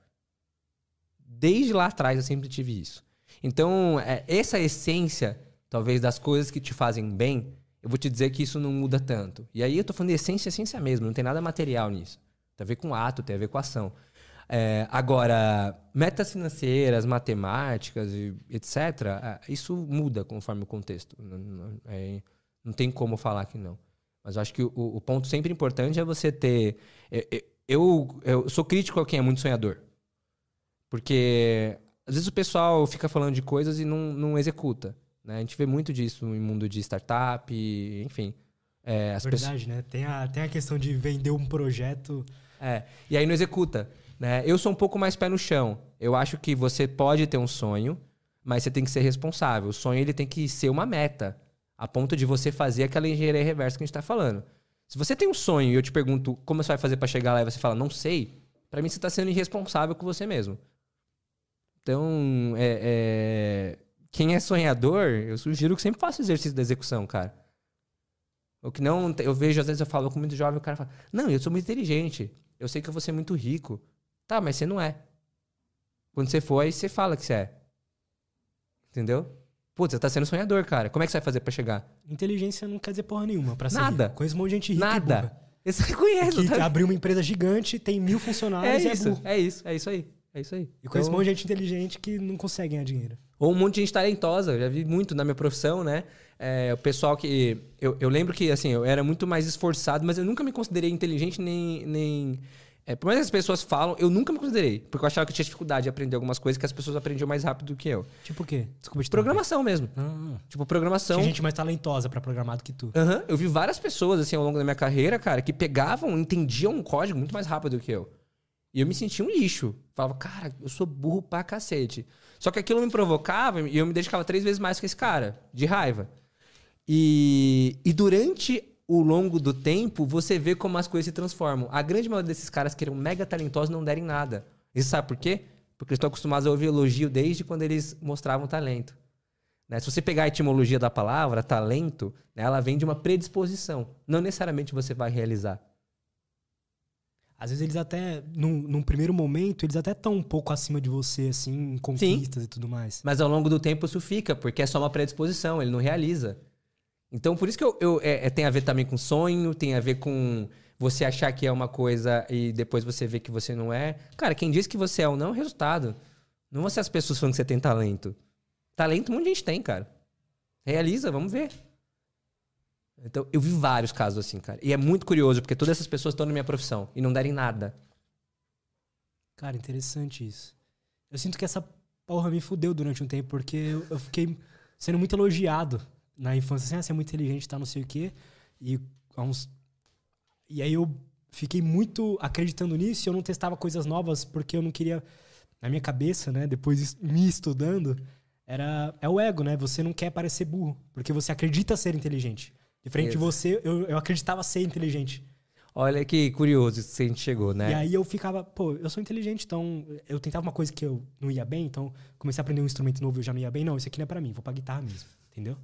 Desde lá atrás eu sempre tive isso. Então, é, essa essência, talvez, das coisas que te fazem bem, eu vou te dizer que isso não muda tanto. E aí eu tô falando de essência, essência mesmo, não tem nada material nisso. Tem a ver com ato, tem a ver com ação. É, agora, metas financeiras, matemáticas, etc., é, isso muda conforme o contexto. É, não tem como falar que não. Mas eu acho que o, o ponto sempre importante é você ter. É, é, eu, eu sou crítico a quem é muito sonhador. Porque às vezes o pessoal fica falando de coisas e não, não executa. Né? A gente vê muito disso no mundo de startup, enfim.
É, Verdade, pessoas... né? Tem a, tem a questão de vender um projeto
é. E aí não executa. Né? Eu sou um pouco mais pé no chão. Eu acho que você pode ter um sonho, mas você tem que ser responsável. O sonho ele tem que ser uma meta, a ponto de você fazer aquela engenharia reversa que a gente está falando. Se você tem um sonho e eu te pergunto como você vai fazer para chegar lá e você fala, não sei, para mim você está sendo irresponsável com você mesmo. Então, é, é... quem é sonhador, eu sugiro que sempre faça exercício da execução, cara. O que não, eu vejo, às vezes eu falo com muito jovem, o cara fala, não, eu sou muito inteligente. Eu sei que eu vou ser muito rico. Tá, mas você não é. Quando você for, aí você fala que você é. Entendeu? Putz, você tá sendo sonhador, cara. Como é que você vai fazer para chegar?
Inteligência não quer dizer porra nenhuma pra ser
Nada.
Rico. Conheço um monte de gente rica
Nada. Eu conheço.
Que tá? abriu uma empresa gigante, tem mil funcionários
é, é isso,
é
É isso, é isso aí. É isso aí.
E conheço então... um monte de gente inteligente que não consegue ganhar dinheiro.
Ou um monte de gente talentosa. Eu já vi muito na minha profissão, né? É, o pessoal que. Eu, eu lembro que, assim, eu era muito mais esforçado, mas eu nunca me considerei inteligente nem. nem é, por mais que as pessoas falam, eu nunca me considerei. Porque eu achava que eu tinha dificuldade de aprender algumas coisas que as pessoas aprendiam mais rápido do que eu.
Tipo o quê?
Desculpa te Programação mesmo. Ah. Tipo, programação. Tinha
gente mais talentosa para programar do que tu.
Uhum. Eu vi várias pessoas, assim, ao longo da minha carreira, cara, que pegavam, entendiam um código muito mais rápido do que eu. E eu me sentia um lixo. Falava, cara, eu sou burro pra cacete. Só que aquilo me provocava e eu me dedicava três vezes mais que esse cara, de raiva. E, e durante o longo do tempo, você vê como as coisas se transformam. A grande maioria desses caras que eram mega talentosos não derem nada. E sabe por quê? Porque eles estão acostumados a ouvir elogio desde quando eles mostravam talento. Né? Se você pegar a etimologia da palavra, talento, né, ela vem de uma predisposição. Não necessariamente você vai realizar.
Às vezes eles até, num, num primeiro momento, eles até estão um pouco acima de você, assim, em conquistas Sim, e tudo mais.
Mas ao longo do tempo isso fica, porque é só uma predisposição, ele não realiza. Então, por isso que eu, eu é, é, tem a ver também com sonho, tem a ver com você achar que é uma coisa e depois você vê que você não é. Cara, quem diz que você é ou não é o resultado. Não vão ser as pessoas falando que você tem talento. Talento de gente tem, cara. Realiza, vamos ver. Então, eu vi vários casos assim, cara. E é muito curioso, porque todas essas pessoas estão na minha profissão e não derem nada.
Cara, interessante isso. Eu sinto que essa porra me fudeu durante um tempo, porque eu, eu fiquei sendo muito elogiado na infância. Assim, ah, você é muito inteligente, tá, não sei o quê. E, uns... e aí eu fiquei muito acreditando nisso e eu não testava coisas novas, porque eu não queria... Na minha cabeça, né, depois me estudando, era é o ego, né? Você não quer parecer burro, porque você acredita ser inteligente. Diferente Isso. de você, eu, eu acreditava ser inteligente.
Olha que curioso se a gente chegou, né?
E aí eu ficava, pô, eu sou inteligente, então eu tentava uma coisa que eu não ia bem, então comecei a aprender um instrumento novo e eu já não ia bem. Não, isso aqui não é para mim, vou pra guitarra mesmo, entendeu?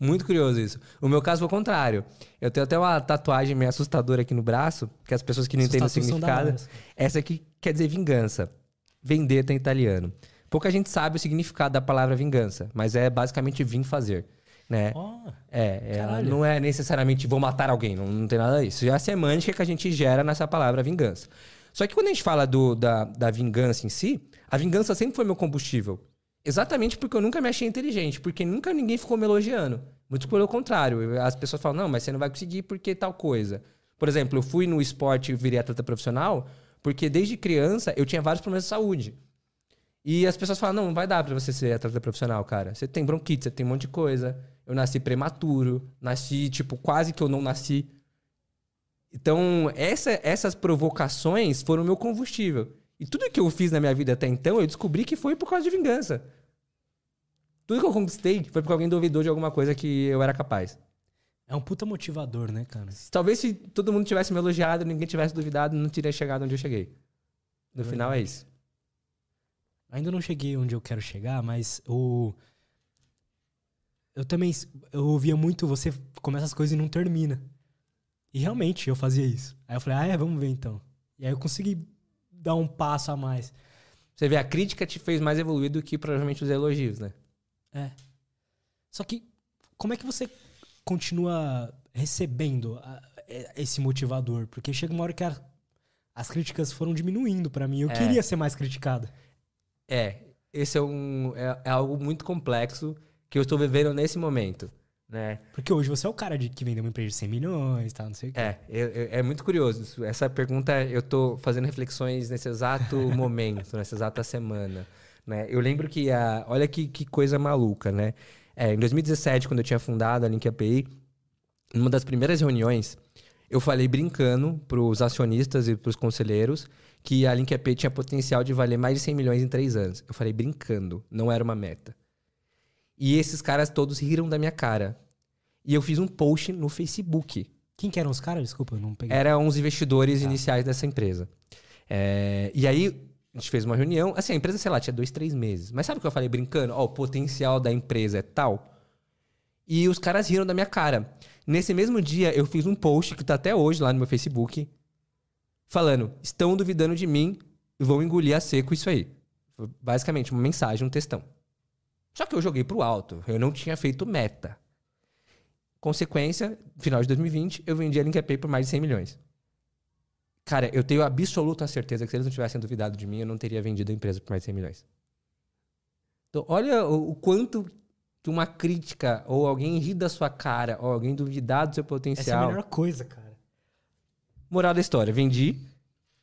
Muito curioso isso. O meu caso foi o contrário. Eu tenho até uma tatuagem meio assustadora aqui no braço, que as pessoas que não entendem o significado. Essa aqui quer dizer vingança. Vendetta em italiano. Pouca gente sabe o significado da palavra vingança, mas é basicamente vim fazer né? Oh, é, ela não é necessariamente vou matar alguém, não, não tem nada disso. É a semântica que a gente gera nessa palavra vingança. Só que quando a gente fala do, da, da vingança em si, a vingança sempre foi meu combustível. Exatamente porque eu nunca me achei inteligente, porque nunca ninguém ficou me elogiando. Muito pelo contrário. As pessoas falam, não, mas você não vai conseguir porque tal coisa. Por exemplo, eu fui no esporte e virei atleta profissional porque desde criança eu tinha vários problemas de saúde. E as pessoas falam, não, não vai dar pra você ser atleta profissional, cara. Você tem bronquite, você tem um monte de coisa. Eu nasci prematuro, nasci, tipo, quase que eu não nasci. Então, essa, essas provocações foram o meu combustível. E tudo que eu fiz na minha vida até então, eu descobri que foi por causa de vingança. Tudo que eu conquistei foi porque alguém duvidou de alguma coisa que eu era capaz.
É um puta motivador, né, cara?
Talvez se todo mundo tivesse me elogiado, ninguém tivesse duvidado, não teria chegado onde eu cheguei. No final é isso.
Ainda não cheguei onde eu quero chegar, mas o eu também eu ouvia muito você começa as coisas e não termina. E realmente eu fazia isso. Aí eu falei, ah, é, vamos ver então. E aí eu consegui dar um passo a mais.
Você vê, a crítica te fez mais evoluir do que provavelmente os elogios, né?
É. Só que, como é que você continua recebendo a, esse motivador? Porque chega uma hora que a, as críticas foram diminuindo para mim. Eu é. queria ser mais criticado.
É, esse é, um, é, é algo muito complexo que eu estou vivendo nesse momento. Né?
Porque hoje você é o cara de que vendeu uma empresa de 100 milhões, tá, não sei o quê.
É, é, é muito curioso. Essa pergunta eu estou fazendo reflexões nesse exato momento, nessa exata semana. Né? Eu lembro que a, olha que, que coisa maluca, né? É, em 2017, quando eu tinha fundado a Link API, numa das primeiras reuniões, eu falei brincando para os acionistas e para os conselheiros que a Link API tinha potencial de valer mais de 100 milhões em três anos. Eu falei brincando, não era uma meta. E esses caras todos riram da minha cara. E eu fiz um post no Facebook.
Quem que eram os caras? Desculpa, eu não peguei.
Eram os investidores tá. iniciais dessa empresa. É, e aí, a gente fez uma reunião. Assim, a empresa, sei lá, tinha dois, três meses. Mas sabe o que eu falei brincando? Ó, oh, o potencial da empresa é tal. E os caras riram da minha cara. Nesse mesmo dia, eu fiz um post que tá até hoje lá no meu Facebook. Falando, estão duvidando de mim vão engolir a seco isso aí. Basicamente, uma mensagem, um textão. Só que eu joguei pro alto. Eu não tinha feito meta. Consequência, final de 2020, eu vendi a LinkPay por mais de 100 milhões. Cara, eu tenho absoluta certeza que se eles não tivessem duvidado de mim, eu não teria vendido a empresa por mais de 100 milhões. Então, olha o, o quanto que uma crítica, ou alguém rir da sua cara, ou alguém duvidar do seu potencial. Essa é
a melhor coisa, cara.
Moral da história, vendi.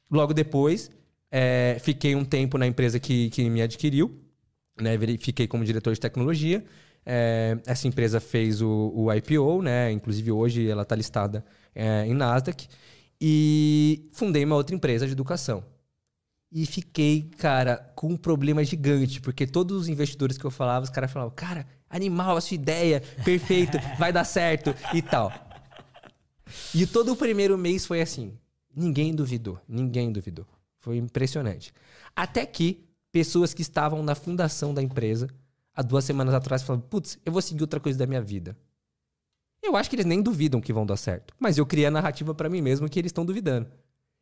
Logo depois, é, fiquei um tempo na empresa que, que me adquiriu né, fiquei como diretor de tecnologia. É, essa empresa fez o, o, IPO, né? Inclusive hoje ela está listada é, em Nasdaq. E fundei uma outra empresa de educação. e fiquei, cara, com um problema gigante, porque todos os investidores que eu falava, os caras falavam, cara, animal, a sua ideia, perfeito, vai dar certo e tal. E todo o primeiro mês foi assim. Ninguém duvidou, ninguém duvidou. Foi impressionante. Até que pessoas que estavam na fundação da empresa, há duas semanas atrás, falaram: putz, eu vou seguir outra coisa da minha vida. Eu acho que eles nem duvidam que vão dar certo. Mas eu criei a narrativa para mim mesmo que eles estão duvidando.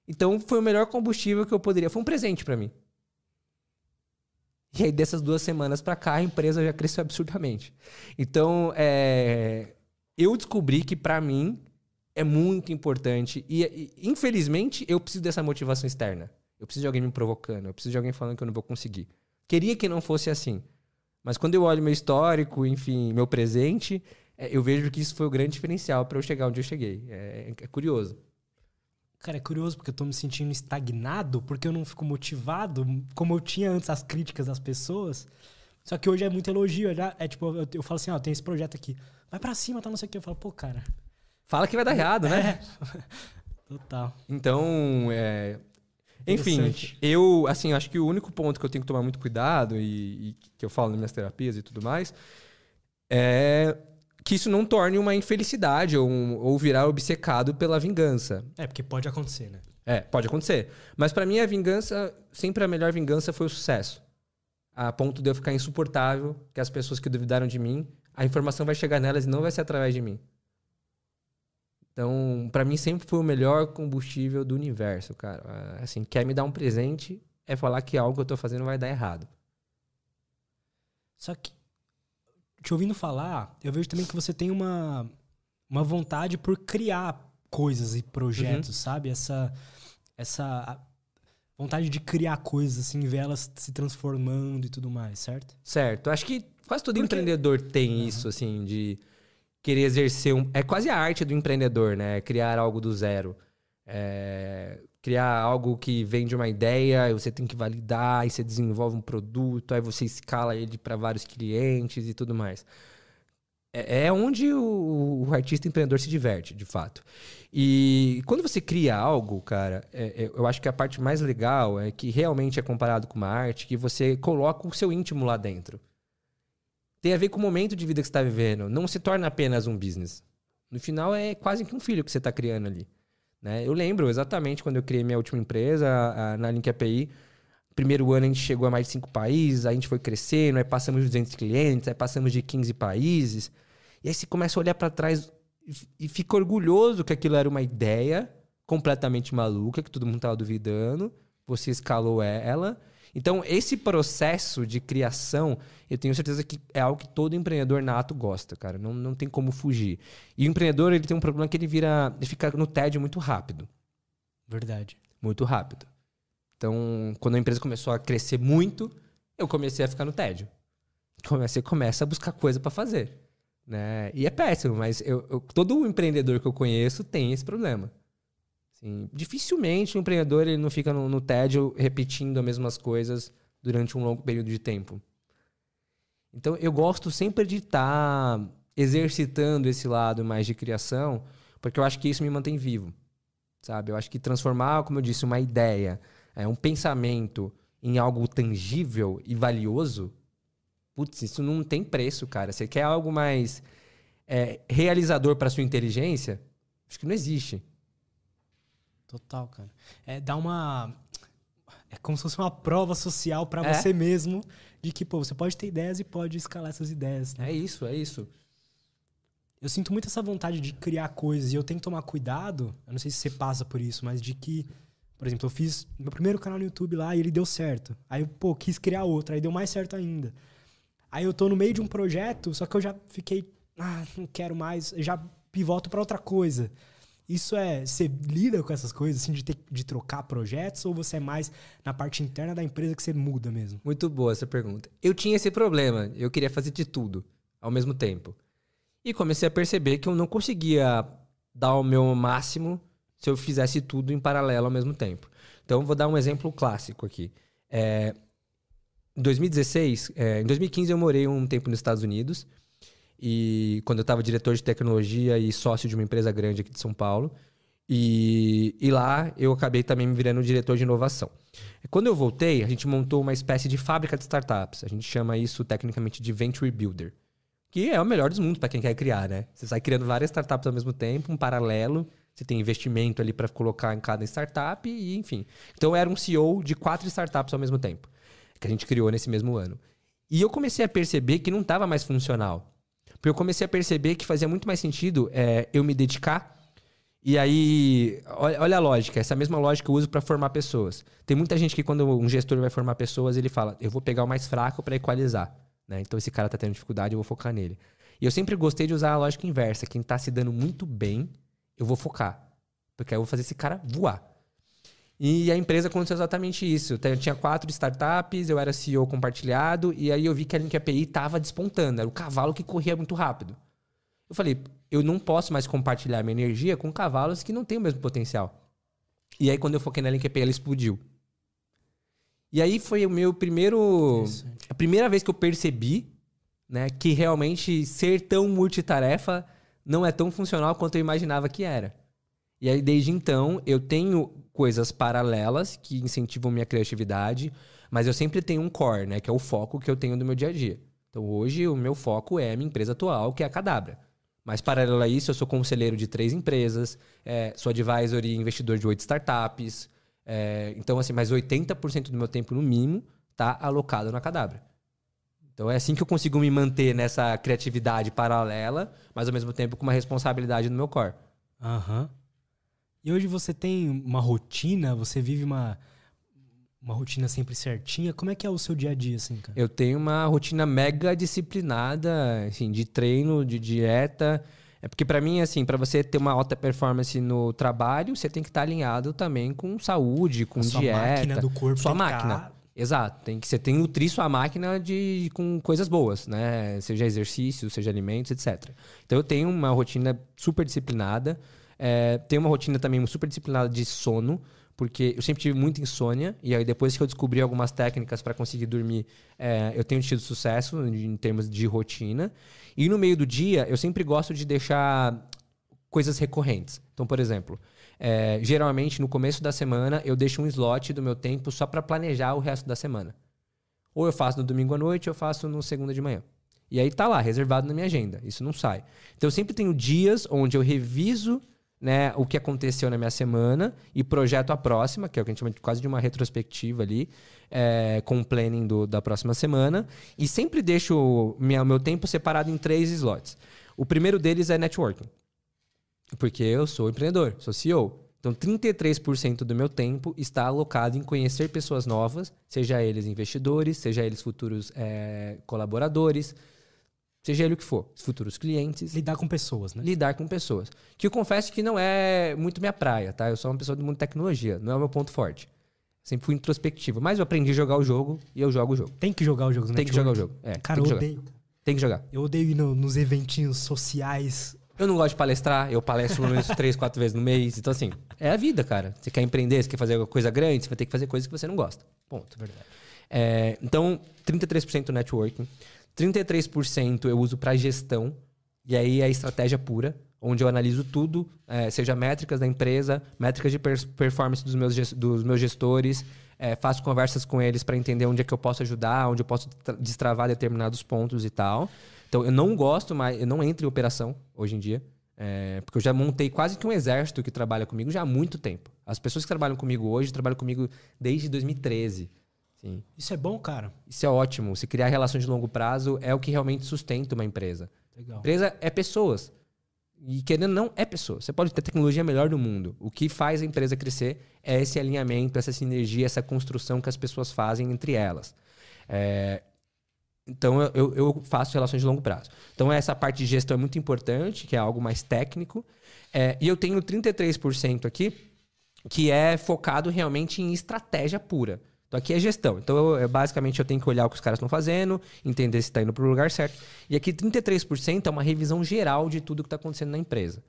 Então foi o melhor combustível que eu poderia. Foi um presente para mim. E aí, dessas duas semanas para cá, a empresa já cresceu absurdamente. Então, é, eu descobri que para mim é muito importante. E, e, infelizmente, eu preciso dessa motivação externa. Eu preciso de alguém me provocando. Eu preciso de alguém falando que eu não vou conseguir. Queria que não fosse assim. Mas quando eu olho meu histórico, enfim, meu presente, é, eu vejo que isso foi o grande diferencial para eu chegar onde eu cheguei. É, é, curioso.
Cara, é curioso porque eu tô me sentindo estagnado, porque eu não fico motivado, como eu tinha antes as críticas das pessoas. Só que hoje é muito elogio. Já, é tipo, eu, eu falo assim, ó, oh, tem esse projeto aqui. Vai para cima, tá não sei o que. Eu falo, pô, cara,
Fala que vai dar errado, né?
É. Total.
Então, é... enfim, eu, assim, acho que o único ponto que eu tenho que tomar muito cuidado e, e que eu falo nas minhas terapias e tudo mais é que isso não torne uma infelicidade ou, um, ou virar obcecado pela vingança.
É, porque pode acontecer, né?
É, pode acontecer. Mas para mim a vingança, sempre a melhor vingança foi o sucesso. A ponto de eu ficar insuportável, que as pessoas que duvidaram de mim, a informação vai chegar nelas e não vai ser através de mim. Então, para mim sempre foi o melhor combustível do universo, cara. É, assim, quer me dar um presente é falar que algo que eu tô fazendo vai dar errado.
Só que te ouvindo falar, eu vejo também que você tem uma uma vontade por criar coisas e projetos, uhum. sabe? Essa essa vontade de criar coisas assim, ver elas se transformando e tudo mais, certo?
Certo. Acho que quase todo Porque... empreendedor tem uhum. isso assim de querer exercer um. É quase a arte do empreendedor, né? Criar algo do zero. É, criar algo que vem de uma ideia, você tem que validar, aí você desenvolve um produto, aí você escala ele para vários clientes e tudo mais. É, é onde o, o, artista empreendedor se diverte, de fato. E quando você cria algo, cara, é, é, eu acho que a parte mais legal é que realmente é comparado com uma arte, que você coloca o seu íntimo lá dentro tem a ver com o momento de vida que você está vivendo. Não se torna apenas um business. No final, é quase que um filho que você está criando ali. Né? Eu lembro exatamente quando eu criei minha última empresa, a, na Link API. Primeiro ano a gente chegou a mais de cinco países, a gente foi crescendo, aí passamos de 200 clientes, aí passamos de 15 países. E aí você começa a olhar para trás e fica orgulhoso que aquilo era uma ideia completamente maluca, que todo mundo estava duvidando. Você escalou ela então, esse processo de criação, eu tenho certeza que é algo que todo empreendedor nato gosta, cara. Não, não tem como fugir. E o empreendedor, ele tem um problema que ele vira. Ele fica no tédio muito rápido.
Verdade.
Muito rápido. Então, quando a empresa começou a crescer muito, eu comecei a ficar no tédio. Comecei, começa a buscar coisa para fazer. Né? E é péssimo, mas eu, eu, todo empreendedor que eu conheço tem esse problema. Assim, dificilmente o empreendedor ele não fica no, no tédio repetindo as mesmas coisas durante um longo período de tempo. Então eu gosto sempre de estar tá exercitando esse lado mais de criação, porque eu acho que isso me mantém vivo. Sabe? Eu acho que transformar, como eu disse, uma ideia, é, um pensamento em algo tangível e valioso, putz, isso não tem preço, cara. Você quer algo mais é, realizador para sua inteligência? Acho que não existe.
Total, cara. É, dá uma. É como se fosse uma prova social para é? você mesmo de que, pô, você pode ter ideias e pode escalar essas ideias.
Né? É isso, é isso.
Eu sinto muito essa vontade de criar coisas e eu tenho que tomar cuidado. Eu não sei se você passa por isso, mas de que, por exemplo, eu fiz meu primeiro canal no YouTube lá e ele deu certo. Aí eu, pô, quis criar outro, aí deu mais certo ainda. Aí eu tô no meio de um projeto, só que eu já fiquei, ah, não quero mais, já pivoto para outra coisa. Isso é. Você lida com essas coisas, assim, de, ter, de trocar projetos, ou você é mais na parte interna da empresa que você muda mesmo?
Muito boa essa pergunta. Eu tinha esse problema. Eu queria fazer de tudo ao mesmo tempo. E comecei a perceber que eu não conseguia dar o meu máximo se eu fizesse tudo em paralelo ao mesmo tempo. Então, vou dar um exemplo clássico aqui. É, em 2016, é, em 2015 eu morei um tempo nos Estados Unidos e quando eu estava diretor de tecnologia e sócio de uma empresa grande aqui de São Paulo. E, e lá eu acabei também me virando diretor de inovação. Quando eu voltei, a gente montou uma espécie de fábrica de startups. A gente chama isso tecnicamente de Venture Builder. Que é o melhor dos mundos para quem quer criar, né? Você sai criando várias startups ao mesmo tempo, um paralelo. Você tem investimento ali para colocar em cada startup e, enfim. Então, eu era um CEO de quatro startups ao mesmo tempo, que a gente criou nesse mesmo ano. E eu comecei a perceber que não estava mais funcional. Porque eu comecei a perceber que fazia muito mais sentido é, eu me dedicar e aí, olha, olha, a lógica, essa mesma lógica eu uso para formar pessoas. Tem muita gente que quando um gestor vai formar pessoas, ele fala, eu vou pegar o mais fraco para equalizar. Né? Então esse cara tá tendo dificuldade, eu vou focar nele. E eu sempre gostei de usar a lógica inversa. Quem tá se dando muito bem, eu vou focar. Porque aí eu vou fazer esse cara voar. E a empresa aconteceu exatamente isso. Eu tinha quatro startups, eu era CEO compartilhado, e aí eu vi que a Link API estava despontando. Era o cavalo que corria muito rápido. Eu falei, eu não posso mais compartilhar minha energia com cavalos que não têm o mesmo potencial. E aí, quando eu foquei na LinkAPI, ela explodiu. E aí foi o meu primeiro. A primeira vez que eu percebi né, que realmente ser tão multitarefa não é tão funcional quanto eu imaginava que era. E aí, desde então, eu tenho coisas paralelas que incentivam minha criatividade, mas eu sempre tenho um core, né, que é o foco que eu tenho no meu dia a dia. Então, hoje, o meu foco é a minha empresa atual, que é a Cadabra. Mas, paralelo a isso, eu sou conselheiro de três empresas, é, sou advisor e investidor de oito startups. É, então, assim, mais 80% do meu tempo, no mínimo, está alocado na Cadabra. Então, é assim que eu consigo me manter nessa criatividade paralela, mas ao mesmo tempo com uma responsabilidade no meu core.
Aham. Uhum. E hoje você tem uma rotina, você vive uma uma rotina sempre certinha. Como é que é o seu dia a dia, assim, cara?
Eu tenho uma rotina mega disciplinada, assim, de treino, de dieta. É porque para mim, assim, para você ter uma alta performance no trabalho, você tem que estar tá alinhado também com saúde, com sua dieta. Sua máquina
do corpo.
Sua máquina. Tá... Exato. Tem que você tem que nutrir sua máquina de com coisas boas, né? Seja exercício, seja alimentos, etc. Então eu tenho uma rotina super disciplinada. É, tenho uma rotina também super disciplinada de sono porque eu sempre tive muita insônia e aí depois que eu descobri algumas técnicas para conseguir dormir, é, eu tenho tido sucesso em termos de rotina. E no meio do dia, eu sempre gosto de deixar coisas recorrentes. Então, por exemplo, é, geralmente no começo da semana eu deixo um slot do meu tempo só para planejar o resto da semana. Ou eu faço no domingo à noite, ou eu faço no segunda de manhã. E aí tá lá, reservado na minha agenda. Isso não sai. Então eu sempre tenho dias onde eu reviso né, o que aconteceu na minha semana e projeto a próxima, que é o que a gente chama de, quase de uma retrospectiva ali, é, com o planning do, da próxima semana. E sempre deixo o meu tempo separado em três slots. O primeiro deles é networking. Porque eu sou empreendedor, sou CEO. Então, 33% do meu tempo está alocado em conhecer pessoas novas, seja eles investidores, seja eles futuros é, colaboradores, seja ele o que for, futuros clientes.
Lidar com pessoas, né?
Lidar com pessoas. Que eu confesso que não é muito minha praia, tá? Eu sou uma pessoa do mundo de tecnologia, não é o meu ponto forte. Sempre fui introspectivo, mas eu aprendi a jogar o jogo e eu jogo o jogo.
Tem que jogar o jogo,
né? Tem que jogar o jogo. É,
Cara,
eu
odeio.
Tem que jogar.
Eu odeio ir no, nos eventinhos sociais.
Eu não gosto de palestrar, eu palestro pelo menos três, quatro vezes no mês. Então, assim, é a vida, cara. Você quer empreender, você quer fazer coisa grande, você vai ter que fazer coisas que você não gosta. Ponto.
Verdade.
É, então, 33% networking. 33% eu uso para gestão, e aí é estratégia pura, onde eu analiso tudo, é, seja métricas da empresa, métricas de performance dos meus, dos meus gestores, é, faço conversas com eles para entender onde é que eu posso ajudar, onde eu posso destravar determinados pontos e tal. Então, eu não gosto mais, eu não entro em operação hoje em dia, é, porque eu já montei quase que um exército que trabalha comigo já há muito tempo. As pessoas que trabalham comigo hoje trabalham comigo desde 2013.
Sim. Isso é bom, cara.
Isso é ótimo. Se criar relações de longo prazo é o que realmente sustenta uma empresa.
Legal.
Empresa é pessoas. E querendo não, é pessoa. Você pode ter tecnologia melhor do mundo. O que faz a empresa crescer é esse alinhamento, essa sinergia, essa construção que as pessoas fazem entre elas. É... Então, eu, eu, faço relações de longo prazo. Então, essa parte de gestão é muito importante, que é algo mais técnico. É... E eu tenho 33% aqui, que é focado realmente em estratégia pura. Então aqui é gestão. Então, eu, eu, basicamente, eu tenho que olhar o que os caras estão fazendo, entender se está indo para o lugar certo. E aqui 33% é uma revisão geral de tudo que está acontecendo na empresa.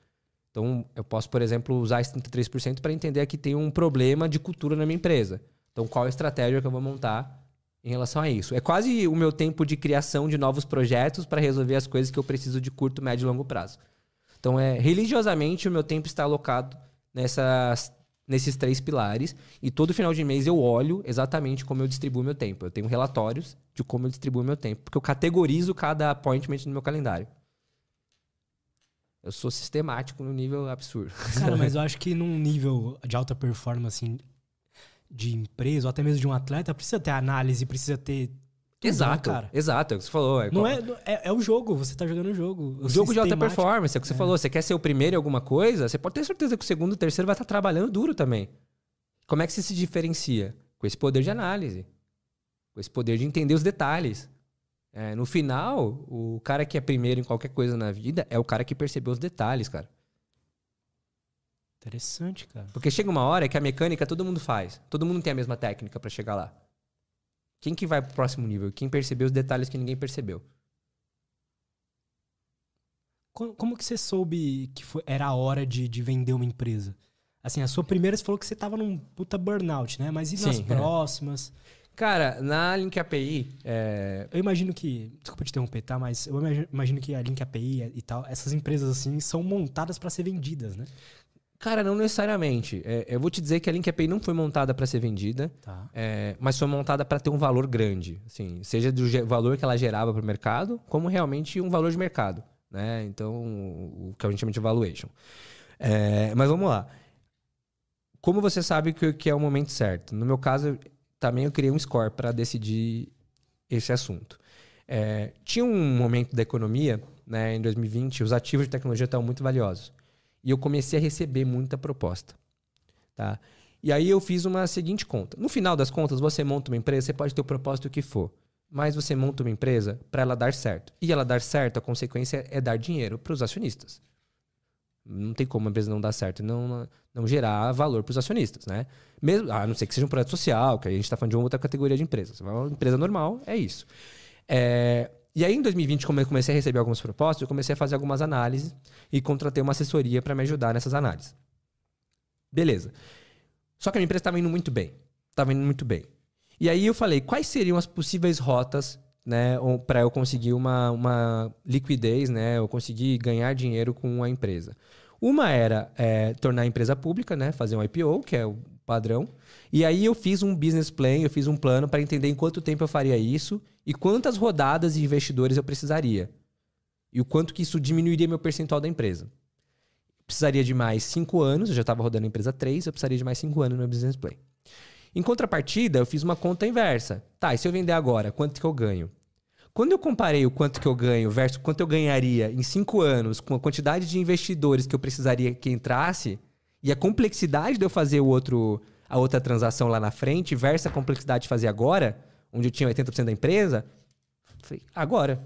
Então, eu posso, por exemplo, usar esse 33% para entender que tem um problema de cultura na minha empresa. Então, qual a estratégia que eu vou montar em relação a isso? É quase o meu tempo de criação de novos projetos para resolver as coisas que eu preciso de curto, médio e longo prazo. Então, é religiosamente, o meu tempo está alocado nessas, nesses três pilares. E todo final de mês eu olho exatamente como eu distribuo meu tempo. Eu tenho relatórios de como eu distribuo meu tempo. Porque eu categorizo cada appointment no meu calendário. Eu sou sistemático no nível absurdo.
Cara, mas eu acho que num nível de alta performance, assim, de empresa, ou até mesmo de um atleta, precisa ter análise, precisa ter. Tudo, né,
exato,
cara.
exato. É o que você falou. É
Não é, é, é o jogo, você tá jogando o jogo.
O jogo de alta performance, é o que você falou. Você quer ser o primeiro em alguma coisa, você pode ter certeza que o segundo e o terceiro vai estar trabalhando duro também. Como é que você se diferencia? Com esse poder de análise. Com esse poder de entender os detalhes. É, no final, o cara que é primeiro em qualquer coisa na vida é o cara que percebeu os detalhes, cara.
Interessante, cara.
Porque chega uma hora que a mecânica todo mundo faz. Todo mundo tem a mesma técnica pra chegar lá. Quem que vai pro próximo nível? Quem percebeu os detalhes que ninguém percebeu?
Co- Como que você soube que foi- era a hora de, de vender uma empresa? Assim, a sua primeira você falou que você tava num puta burnout, né? Mas e nas
Sim, é.
próximas?
Cara, na Link API, é,
Eu imagino que. Desculpa te interromper, tá? Mas eu imagi- imagino que a Link API e tal, essas empresas assim, são montadas pra ser vendidas, né?
Cara, não necessariamente. É, eu vou te dizer que a Link API não foi montada para ser vendida,
Tá.
é, mas foi montada para ter um valor grande. Assim, seja do valor que ela gerava para o mercado, como realmente um valor de mercado. Né? Então, o que a gente chama de valuation. É, mas vamos lá. Como você sabe que, que é o momento certo? No meu caso, também eu criei um score para decidir esse assunto. É, tinha um momento da economia, né, em 2020, os ativos de tecnologia estavam muito valiosos. E eu comecei a receber muita proposta. Tá? E aí eu fiz uma seguinte conta. No final das contas, você monta uma empresa, você pode ter o propósito que for. Mas você monta uma empresa para ela dar certo. E ela dar certo, a consequência é dar dinheiro para os acionistas. Não tem como a empresa não dar certo e não, não gerar valor para os acionistas, né? Mesmo, a não ser que seja um projeto social, que a gente está falando de uma outra categoria de empresa. Uma empresa normal, é isso. É, e aí, em 2020, como eu comecei a receber algumas propostas, eu comecei a fazer algumas análises e contratei uma assessoria para me ajudar nessas análises. Beleza. Só que a minha empresa estava indo muito bem. Estava indo muito bem. E aí eu falei, quais seriam as possíveis rotas né, para eu conseguir uma, uma liquidez, né, eu conseguir ganhar dinheiro com a empresa? Uma era é, tornar a empresa pública, né, fazer um IPO, que é o padrão. E aí eu fiz um business plan, eu fiz um plano para entender em quanto tempo eu faria isso e quantas rodadas de investidores eu precisaria. E o quanto que isso diminuiria meu percentual da empresa. Precisaria de mais cinco anos, eu já estava rodando a empresa três, eu precisaria de mais cinco anos no meu business plan. Em contrapartida, eu fiz uma conta inversa. Tá, e se eu vender agora, quanto que eu ganho? Quando eu comparei o quanto que eu ganho versus quanto eu ganharia em cinco anos com a quantidade de investidores que eu precisaria que entrasse e a complexidade de eu fazer o outro, a outra transação lá na frente versus a complexidade de fazer agora, onde eu tinha 80% da empresa, falei, agora.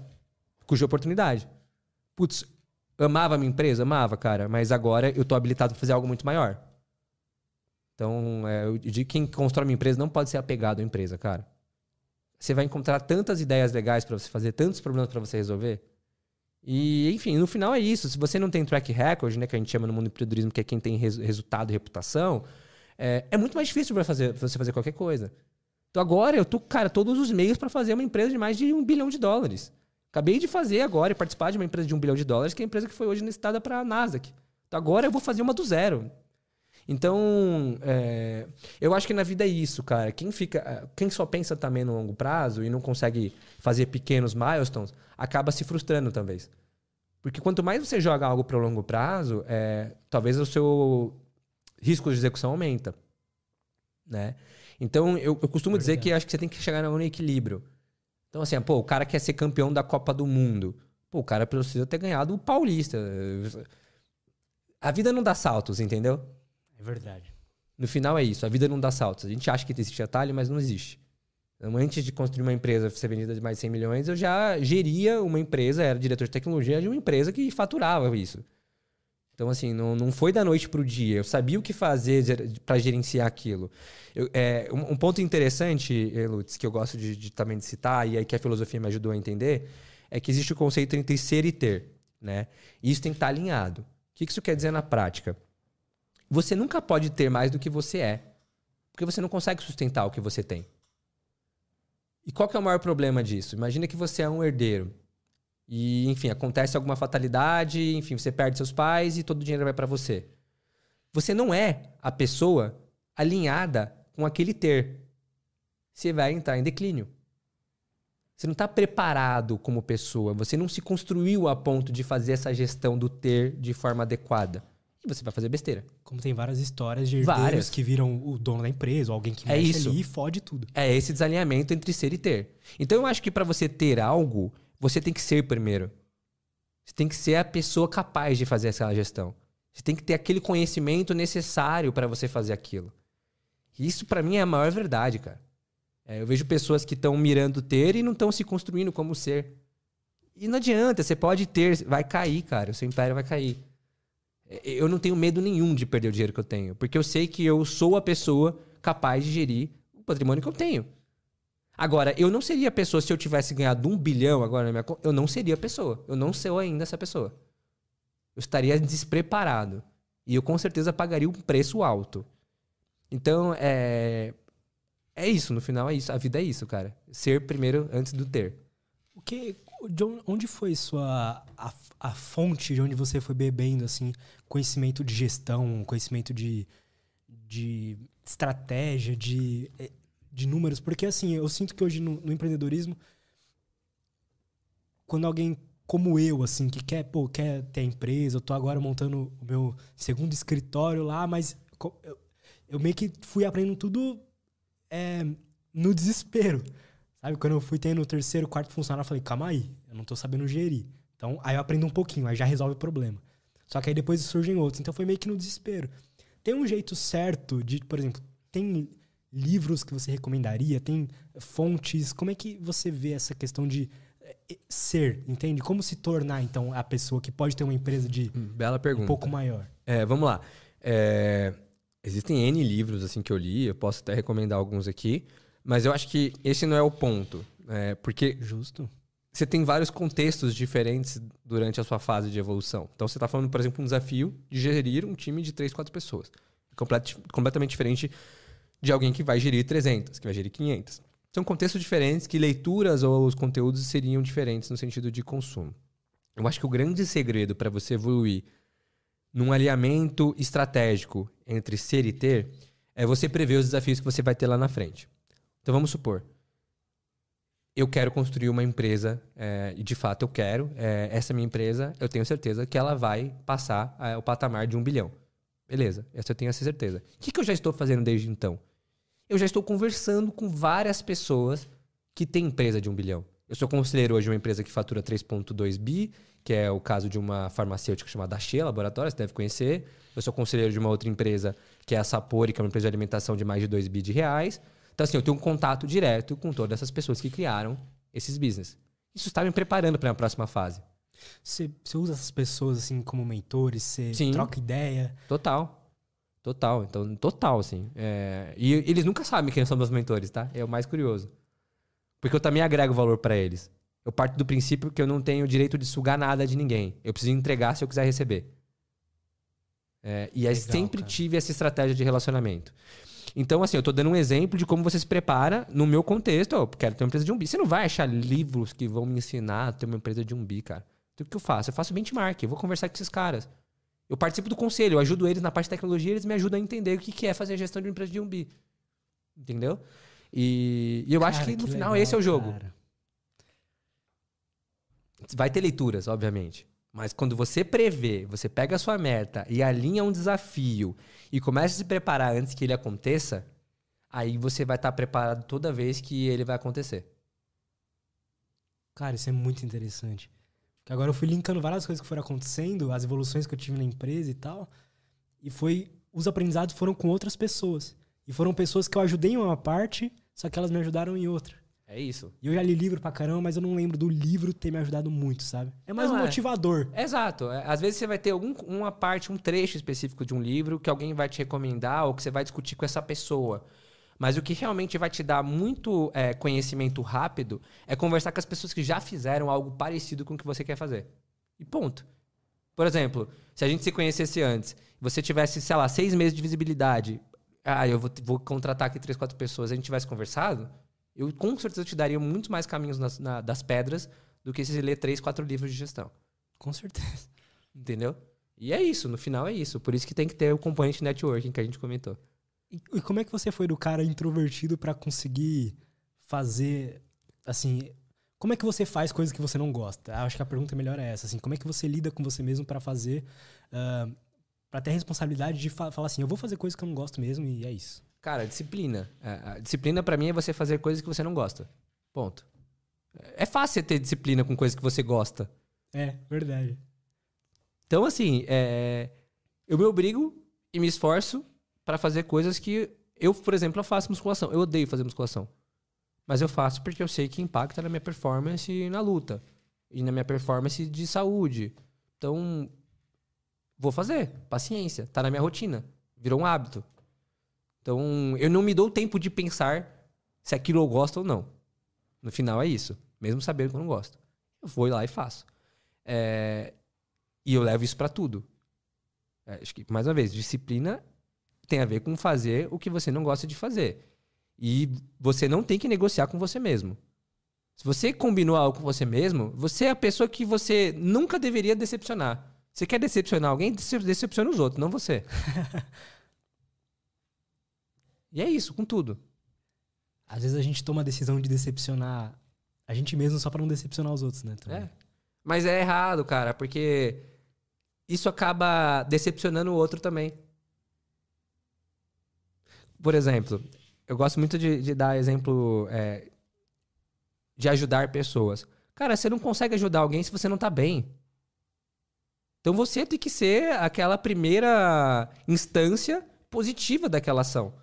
Cuja oportunidade. Putz, amava a minha empresa? Amava, cara, mas agora eu tô habilitado para fazer algo muito maior. Então, é, eu digo que quem constrói uma empresa não pode ser apegado à empresa, cara. Você vai encontrar tantas ideias legais para você fazer, tantos problemas para você resolver. E, enfim, no final é isso. Se você não tem track record, né, que a gente chama no mundo do empreendedorismo, que é quem tem res- resultado e reputação, é, é muito mais difícil pra fazer, você fazer qualquer coisa. Então agora eu tô, cara, todos os meios para fazer uma empresa de mais de um bilhão de dólares. Acabei de fazer agora e participar de uma empresa de um bilhão de dólares, que é a empresa que foi hoje listada para a Nasdaq. Então agora eu vou fazer uma do zero. Então, é, eu acho que na vida é isso, cara. Quem fica, quem só pensa também no longo prazo e não consegue fazer pequenos milestones, acaba se frustrando talvez. Porque quanto mais você joga algo para o longo prazo, é, talvez o seu risco de execução aumenta, né? Então, eu, eu costumo dizer que acho que você tem que chegar no equilíbrio. Então, assim, pô, o cara quer ser campeão da Copa do Mundo. Pô, o cara precisa ter ganhado o Paulista. A vida não dá saltos, entendeu?
Verdade.
No final é isso. A vida não dá saltos. A gente acha que existe atalho, mas não existe. Então, antes de construir uma empresa ser vendida de mais de 100 milhões, eu já geria uma empresa, era diretor de tecnologia de uma empresa que faturava isso. Então, assim, não, não foi da noite para o dia. Eu sabia o que fazer para gerenciar aquilo. Eu, é, um, um ponto interessante, Lutz, que eu gosto de, de, também de citar, e aí que a filosofia me ajudou a entender, é que existe o conceito entre ser e ter. Né? E isso tem que estar alinhado. O que isso quer dizer na prática? Você nunca pode ter mais do que você é. Porque você não consegue sustentar o que você tem. E qual que é o maior problema disso? Imagina que você é um herdeiro. E, enfim, acontece alguma fatalidade, enfim, você perde seus pais e todo o dinheiro vai para você. você não é a pessoa alinhada com aquele ter. Você vai entrar em declínio. Você não está preparado como pessoa. Você não se construiu a ponto de fazer essa gestão do ter de forma adequada. E você vai fazer besteira.
Como tem várias histórias de herdeiros
Várias.
que viram o dono da empresa, ou alguém que
É
mexe
isso.
ali e fode tudo.
É esse desalinhamento entre ser e ter. Então eu acho que para você ter algo, você tem que ser primeiro. Você tem que ser a pessoa capaz de fazer essa gestão. Você tem que ter aquele conhecimento necessário para você fazer aquilo. Isso para mim é a maior verdade, cara. É, eu vejo pessoas que estão mirando ter e não estão se construindo como ser. E não adianta, você pode ter, vai cair, cara. O seu império vai cair. É, Eu não tenho medo nenhum de perder o dinheiro que eu tenho, porque eu sei que eu sou a pessoa capaz de gerir o patrimônio que eu tenho. Agora, eu não seria a pessoa se eu tivesse ganhado um bilhão agora na minha conta. Eu não seria a pessoa. Eu não sou ainda essa pessoa. Eu estaria despreparado. E eu com certeza pagaria um preço alto. Então, é. É isso, no final é isso. A vida é isso, cara. Ser primeiro antes do ter.
O que, onde foi sua a, a fonte de onde você foi bebendo assim conhecimento de gestão, conhecimento de, de estratégia, de, eh, de números? Porque assim, eu sinto que hoje no, no empreendedorismo, quando alguém como eu, assim, que quer, pô, quer ter empresa, eu tô agora montando o meu segundo escritório lá, mas eu, eu meio que fui aprendendo tudo é, no desespero. Sabe, quando eu fui tendo o terceiro, quarto funcionário, eu falei, calma aí, eu não tô sabendo gerir. Então, aí eu aprendo um pouquinho, aí já resolve o problema. Só que aí depois surgem outros. Então foi meio que no desespero. Tem um jeito certo de, por exemplo, tem livros que você recomendaria? Tem fontes? Como é que você vê essa questão de eh, ser, entende? Como se tornar, então, a pessoa que pode ter uma empresa de
Bela pergunta.
um pouco maior?
É, vamos lá. É, existem N livros assim que eu li, eu posso até recomendar alguns aqui, mas eu acho que esse não é o ponto. é, porque
Justo?
você tem vários contextos diferentes durante a sua fase de evolução. Então você está falando, por exemplo, um desafio de gerir um time de 3, 4 pessoas. Complet- completamente diferente de alguém que vai gerir 300, que vai gerir 500. São contextos diferentes que leituras ou os conteúdos seriam diferentes no sentido de consumo. Eu acho que o grande segredo para você evoluir num alinhamento estratégico entre ser e ter é você prever os desafios que você vai ter lá na frente. Então vamos supor, eu quero construir uma empresa, é, e de fato eu quero, é, essa minha empresa, eu tenho certeza que ela vai passar é, o patamar de um bilhão. Beleza, essa eu tenho essa certeza. O que, que eu já estou fazendo desde então? Eu já estou conversando com várias pessoas que têm empresa de um bilhão. Eu sou conselheiro hoje de uma empresa que fatura 3,2 bi, que é o caso de uma farmacêutica chamada Axê Laboratório, você deve conhecer. Eu sou conselheiro de uma outra empresa, que é a Sapori, que é uma empresa de alimentação de mais de 2 bi de reais. Então, assim, eu tenho um contato direto com todas essas pessoas que criaram esses business. Isso está me preparando para a próxima fase.
Você, você usa essas pessoas, assim, como mentores? Você
Sim.
troca ideia?
Total. Total. Então, total, assim. É, E eles nunca sabem quem são meus mentores, tá? É o mais curioso. Porque eu também agrego valor para eles. Eu parto do princípio que eu não tenho direito de sugar nada de ninguém. Eu preciso entregar se eu quiser receber. É, e aí
Legal,
sempre
cara.
tive essa estratégia de relacionamento. Então, assim, eu tô dando um exemplo de como você se prepara no meu contexto. Eu quero ter uma empresa de um bi. Você não vai achar livros que vão me ensinar a ter uma empresa de um bi, cara. Então, o que eu faço? Eu faço benchmark. Eu vou conversar com esses caras. Eu participo do conselho, eu ajudo eles na parte de tecnologia, eles me ajudam a entender o que é fazer a gestão de uma empresa de um bi. Entendeu? E, e eu acho
Cara,
que no final
legal,
esse é o jogo.
cara.
Vai ter leituras, obviamente. Mas quando você prevê, você pega a sua meta e alinha um desafio e começa a se preparar antes que ele aconteça, aí você vai estar preparado toda vez que ele vai acontecer.
Cara, isso é muito interessante. Porque agora eu fui linkando várias coisas que foram acontecendo, as evoluções que eu tive na empresa e tal. E foi. Os aprendizados foram com outras pessoas. E foram pessoas que eu ajudei em uma parte, só que elas me ajudaram em outra.
É isso.
E eu já li livro pra caramba, mas eu não lembro do livro ter me ajudado muito, sabe? É mais
Não,
um
é.
motivador.
Exato. É, Às vezes você vai ter algum, uma parte, um trecho específico de um livro que alguém vai te recomendar ou que você vai discutir com essa pessoa. Mas o que realmente vai te dar muito é, conhecimento rápido é conversar com as pessoas que já fizeram algo parecido com o que você quer fazer. E ponto. Por exemplo, se a gente se conhecesse antes, você tivesse, sei lá, seis meses de visibilidade, ah, eu vou, vou contratar aqui três, quatro pessoas, a gente tivesse conversado, eu com certeza te daria muito mais caminhos nas- na- das pedras do que se ler três, quatro livros de gestão.
Com certeza.
Entendeu? E é isso, no final é isso. Por isso que tem que ter o componente networking que a gente comentou.
E, e como é que você foi do cara introvertido para conseguir fazer, assim, como é que você faz coisas que você não gosta? Acho que a pergunta melhor é essa, assim, como é que você lida com você mesmo para fazer, uh, para ter a responsabilidade de fa falar assim, eu vou fazer coisas que eu não gosto mesmo e é isso.
Cara, disciplina. A disciplina para mim é você fazer coisas que você não gosta. Ponto. É fácil ter disciplina com coisas que você gosta.
É, verdade.
Então, assim, é... eu me obrigo e me esforço para fazer coisas que eu, por exemplo, eu faço musculação. Eu odeio fazer musculação. Mas eu faço porque eu sei que impacta na minha performance na luta. E na minha performance de saúde. Então, vou fazer. Paciência. Tá na minha rotina. Virou um hábito. Então, eu não me dou tempo de pensar se aquilo eu gosto ou não. No final é isso. Mesmo sabendo que eu não gosto. Eu vou lá e faço. É... E eu levo isso para tudo. É, acho que, mais uma vez, disciplina tem a ver com fazer o que você não gosta de fazer. E você não tem que negociar com você mesmo. Se você combinou algo com você mesmo, você é a pessoa que você nunca deveria decepcionar. Você quer decepcionar alguém, decepciona os outros, não você. e é isso, com tudo.
Às vezes a gente toma a decisão de decepcionar a gente mesmo só para não decepcionar os outros, né?
Também. É. Mas é errado, cara, porque isso acaba decepcionando o outro também. Por exemplo, eu gosto muito de, de dar exemplo é, de ajudar pessoas. Cara, você não consegue ajudar alguém se você não tá bem. Então você tem que ser aquela primeira instância positiva daquela ação.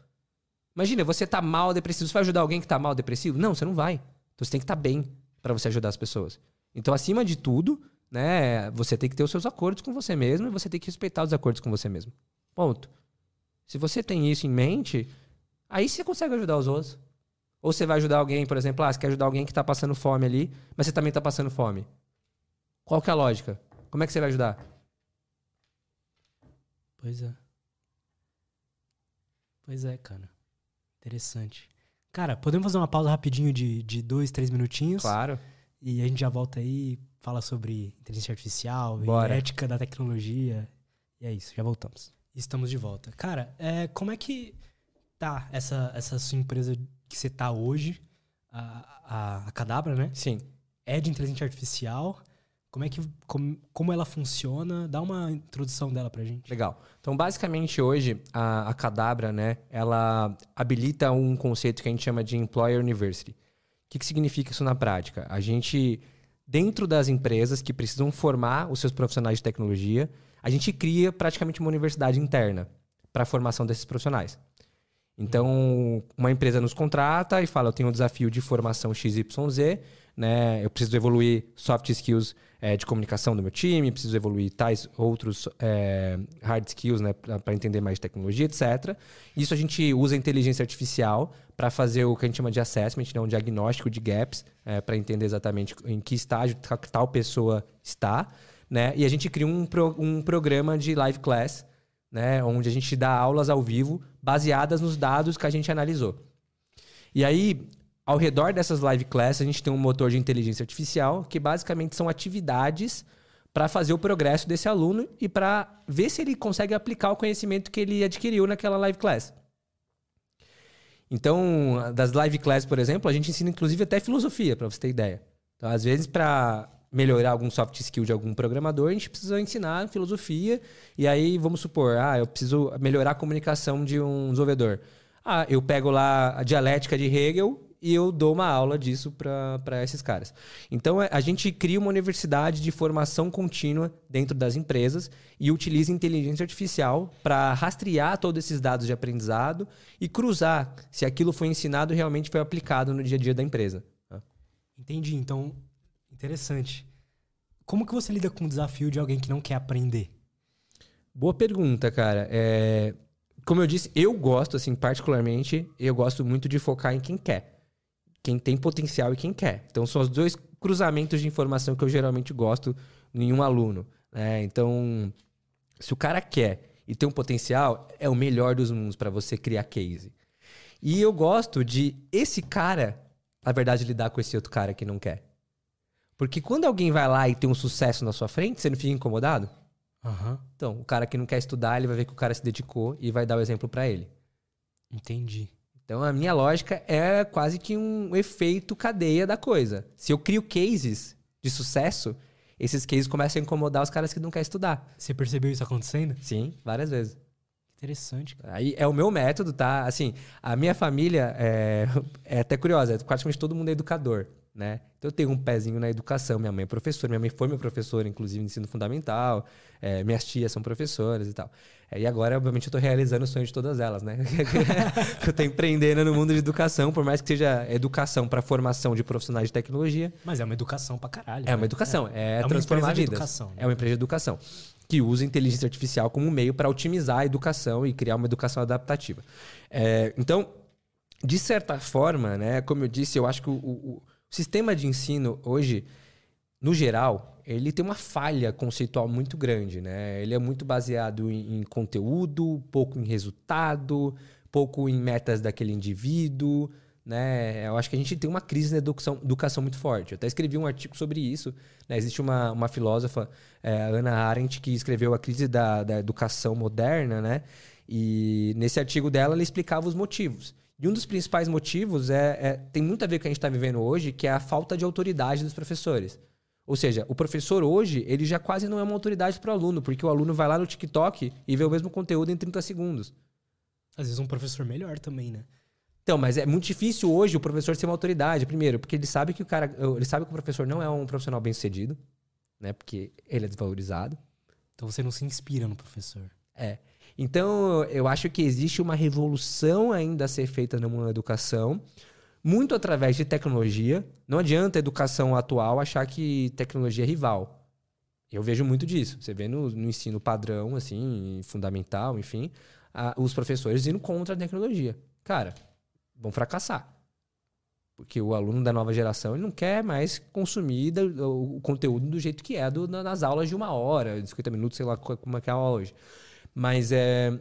Imagina, você tá mal depressivo, você vai ajudar alguém que tá mal depressivo? Não, você não vai. Então você tem que estar tá bem para você ajudar as pessoas. Então, acima de tudo, né, você tem que ter os seus acordos com você mesmo e você tem que respeitar os acordos com você mesmo. Ponto. Se você tem isso em mente, aí você consegue ajudar os outros. Ou você vai ajudar alguém, por exemplo, ah, você quer ajudar alguém que está passando fome ali, mas você também está passando fome. Qual que é a lógica? Como é que você vai ajudar?
Pois é. Pois é, cara. Interessante. Cara, podemos fazer uma pausa rapidinho de, de dois, três minutinhos?
Claro.
E a gente já volta aí, fala sobre inteligência artificial, Bora. ética da tecnologia. E é isso, já voltamos. Estamos de volta. Cara, é, como é que tá essa, essa sua empresa que você tá hoje, a, a, a Cadabra, né?
Sim.
É de inteligência artificial. Como é que como, como ela funciona? Dá uma introdução dela pra gente.
Legal. Então, basicamente, hoje, a, a Cadabra, né, ela habilita um conceito que a gente chama de Employer University. O que, que significa isso na prática? A gente, dentro das empresas que precisam formar os seus profissionais de tecnologia, a gente cria praticamente uma universidade interna para a formação desses profissionais. Então, uma empresa nos contrata e fala: eu tenho um desafio de formação XYZ, né? eu preciso evoluir soft skills é, de comunicação do meu time, preciso evoluir tais outros é, hard skills né, para entender mais tecnologia, etc. Isso a gente usa inteligência artificial para fazer o que a gente chama de assessment, né, um diagnóstico de gaps, é, para entender exatamente em que estágio tal pessoa está. Né? E a gente cria um, pro, um programa de live class, né, onde a gente dá aulas ao vivo baseadas nos dados que a gente analisou. E aí, ao redor dessas live classes, a gente tem um motor de inteligência artificial, que basicamente são atividades para fazer o progresso desse aluno e para ver se ele consegue aplicar o conhecimento que ele adquiriu naquela live class. Então, das live classes, por exemplo, a gente ensina inclusive até filosofia, para você ter ideia. Então, às vezes, para melhorar algum soft skill de algum programador, a gente precisa ensinar filosofia. E aí, vamos supor, ah, eu preciso melhorar a comunicação de um desenvolvedor. Ah, eu pego lá a dialética de Hegel e eu dou uma aula disso para esses caras. Então é, a gente cria uma universidade de formação contínua dentro das empresas e utiliza inteligência artificial para rastrear todos esses dados de aprendizado e cruzar se aquilo foi ensinado realmente foi aplicado no dia a dia da empresa. Tá?
Entendi. Então, interessante. Como que você lida com o desafio de alguém que não quer aprender?
Boa pergunta, cara. É, como eu disse, eu gosto, assim, particularmente, eu gosto muito de focar em quem quer quem tem potencial e quem quer. Então, são os dois cruzamentos de informação que eu geralmente gosto em um aluno. Né? Então, se o cara quer e tem um potencial, é o melhor dos mundos para você criar case. E eu gosto de esse cara, na verdade, lidar com esse outro cara que não quer. Porque quando alguém vai lá e tem um sucesso na sua frente, você não fica incomodado?
Aham.
Então, o cara que não quer estudar, ele vai ver que o cara se dedicou e vai dar o exemplo para ele.
Entendi.
Então, a minha lógica é quase que um efeito cadeia da coisa. Se eu crio cases de sucesso, esses cases começam a incomodar os caras que não querem estudar.
Você percebeu isso acontecendo?
Sim, várias vezes.
Interessante, cara.
Aí é o meu método, tá? Assim, a minha família é, é até curiosa, praticamente todo mundo é educador, né? Então eu tenho um pezinho na educação. Minha mãe é professora, minha mãe foi minha professora, inclusive, no ensino fundamental. É, minhas tias são professoras e tal. É, e agora, obviamente, eu tô realizando o sonho de todas elas, né? eu tô empreendendo no mundo de educação, por mais que seja educação para formação de profissionais de tecnologia.
Mas é uma educação pra caralho.
É uma
né?
educação, é,
É uma
transformar vidas.
educação, né?
É uma empresa de educação que usa inteligência artificial como meio para otimizar a educação e criar uma educação adaptativa. É, então, de certa forma, né, como eu disse, eu acho que o, o- o sistema de ensino hoje, no geral, ele tem uma falha conceitual muito grande, né? Ele é muito baseado em, em conteúdo, pouco em resultado, pouco em metas daquele indivíduo, né? Eu acho que a gente tem uma crise na educação, educação muito forte. Eu até escrevi um artigo sobre isso. né? Existe uma, uma filósofa, é, Ana Arendt, que escreveu a crise da, da educação moderna, né? E nesse artigo dela, ela explicava os motivos. E um dos principais motivos é, é- tem muito a ver com o que a gente está vivendo hoje, que é a falta de autoridade dos professores. Ou seja, o professor hoje, ele já quase não é uma autoridade para o aluno, porque o aluno vai lá no TikTok e vê o mesmo conteúdo em 30 segundos.
Às vezes um professor melhor também, né?
Então, mas é muito difícil hoje o professor ser uma autoridade, primeiro, porque ele sabe que o cara, ele sabe que o professor não é um profissional bem-sucedido, né? Porque ele é desvalorizado.
Então você não se inspira no professor.
É. Então, eu acho que existe uma revolução ainda a ser feita da educação, muito através de tecnologia. Não adianta a educação atual achar que tecnologia é rival. Eu vejo muito disso. Você vê no, no ensino padrão, assim, fundamental, enfim, a- os professores indo contra a tecnologia. Cara, vão fracassar. Porque o aluno da nova geração ele não quer mais consumir o, conteúdo do jeito que é do- na- nas aulas de uma hora, de 50 minutos, sei lá co- como é que é a aula hoje. Mas é.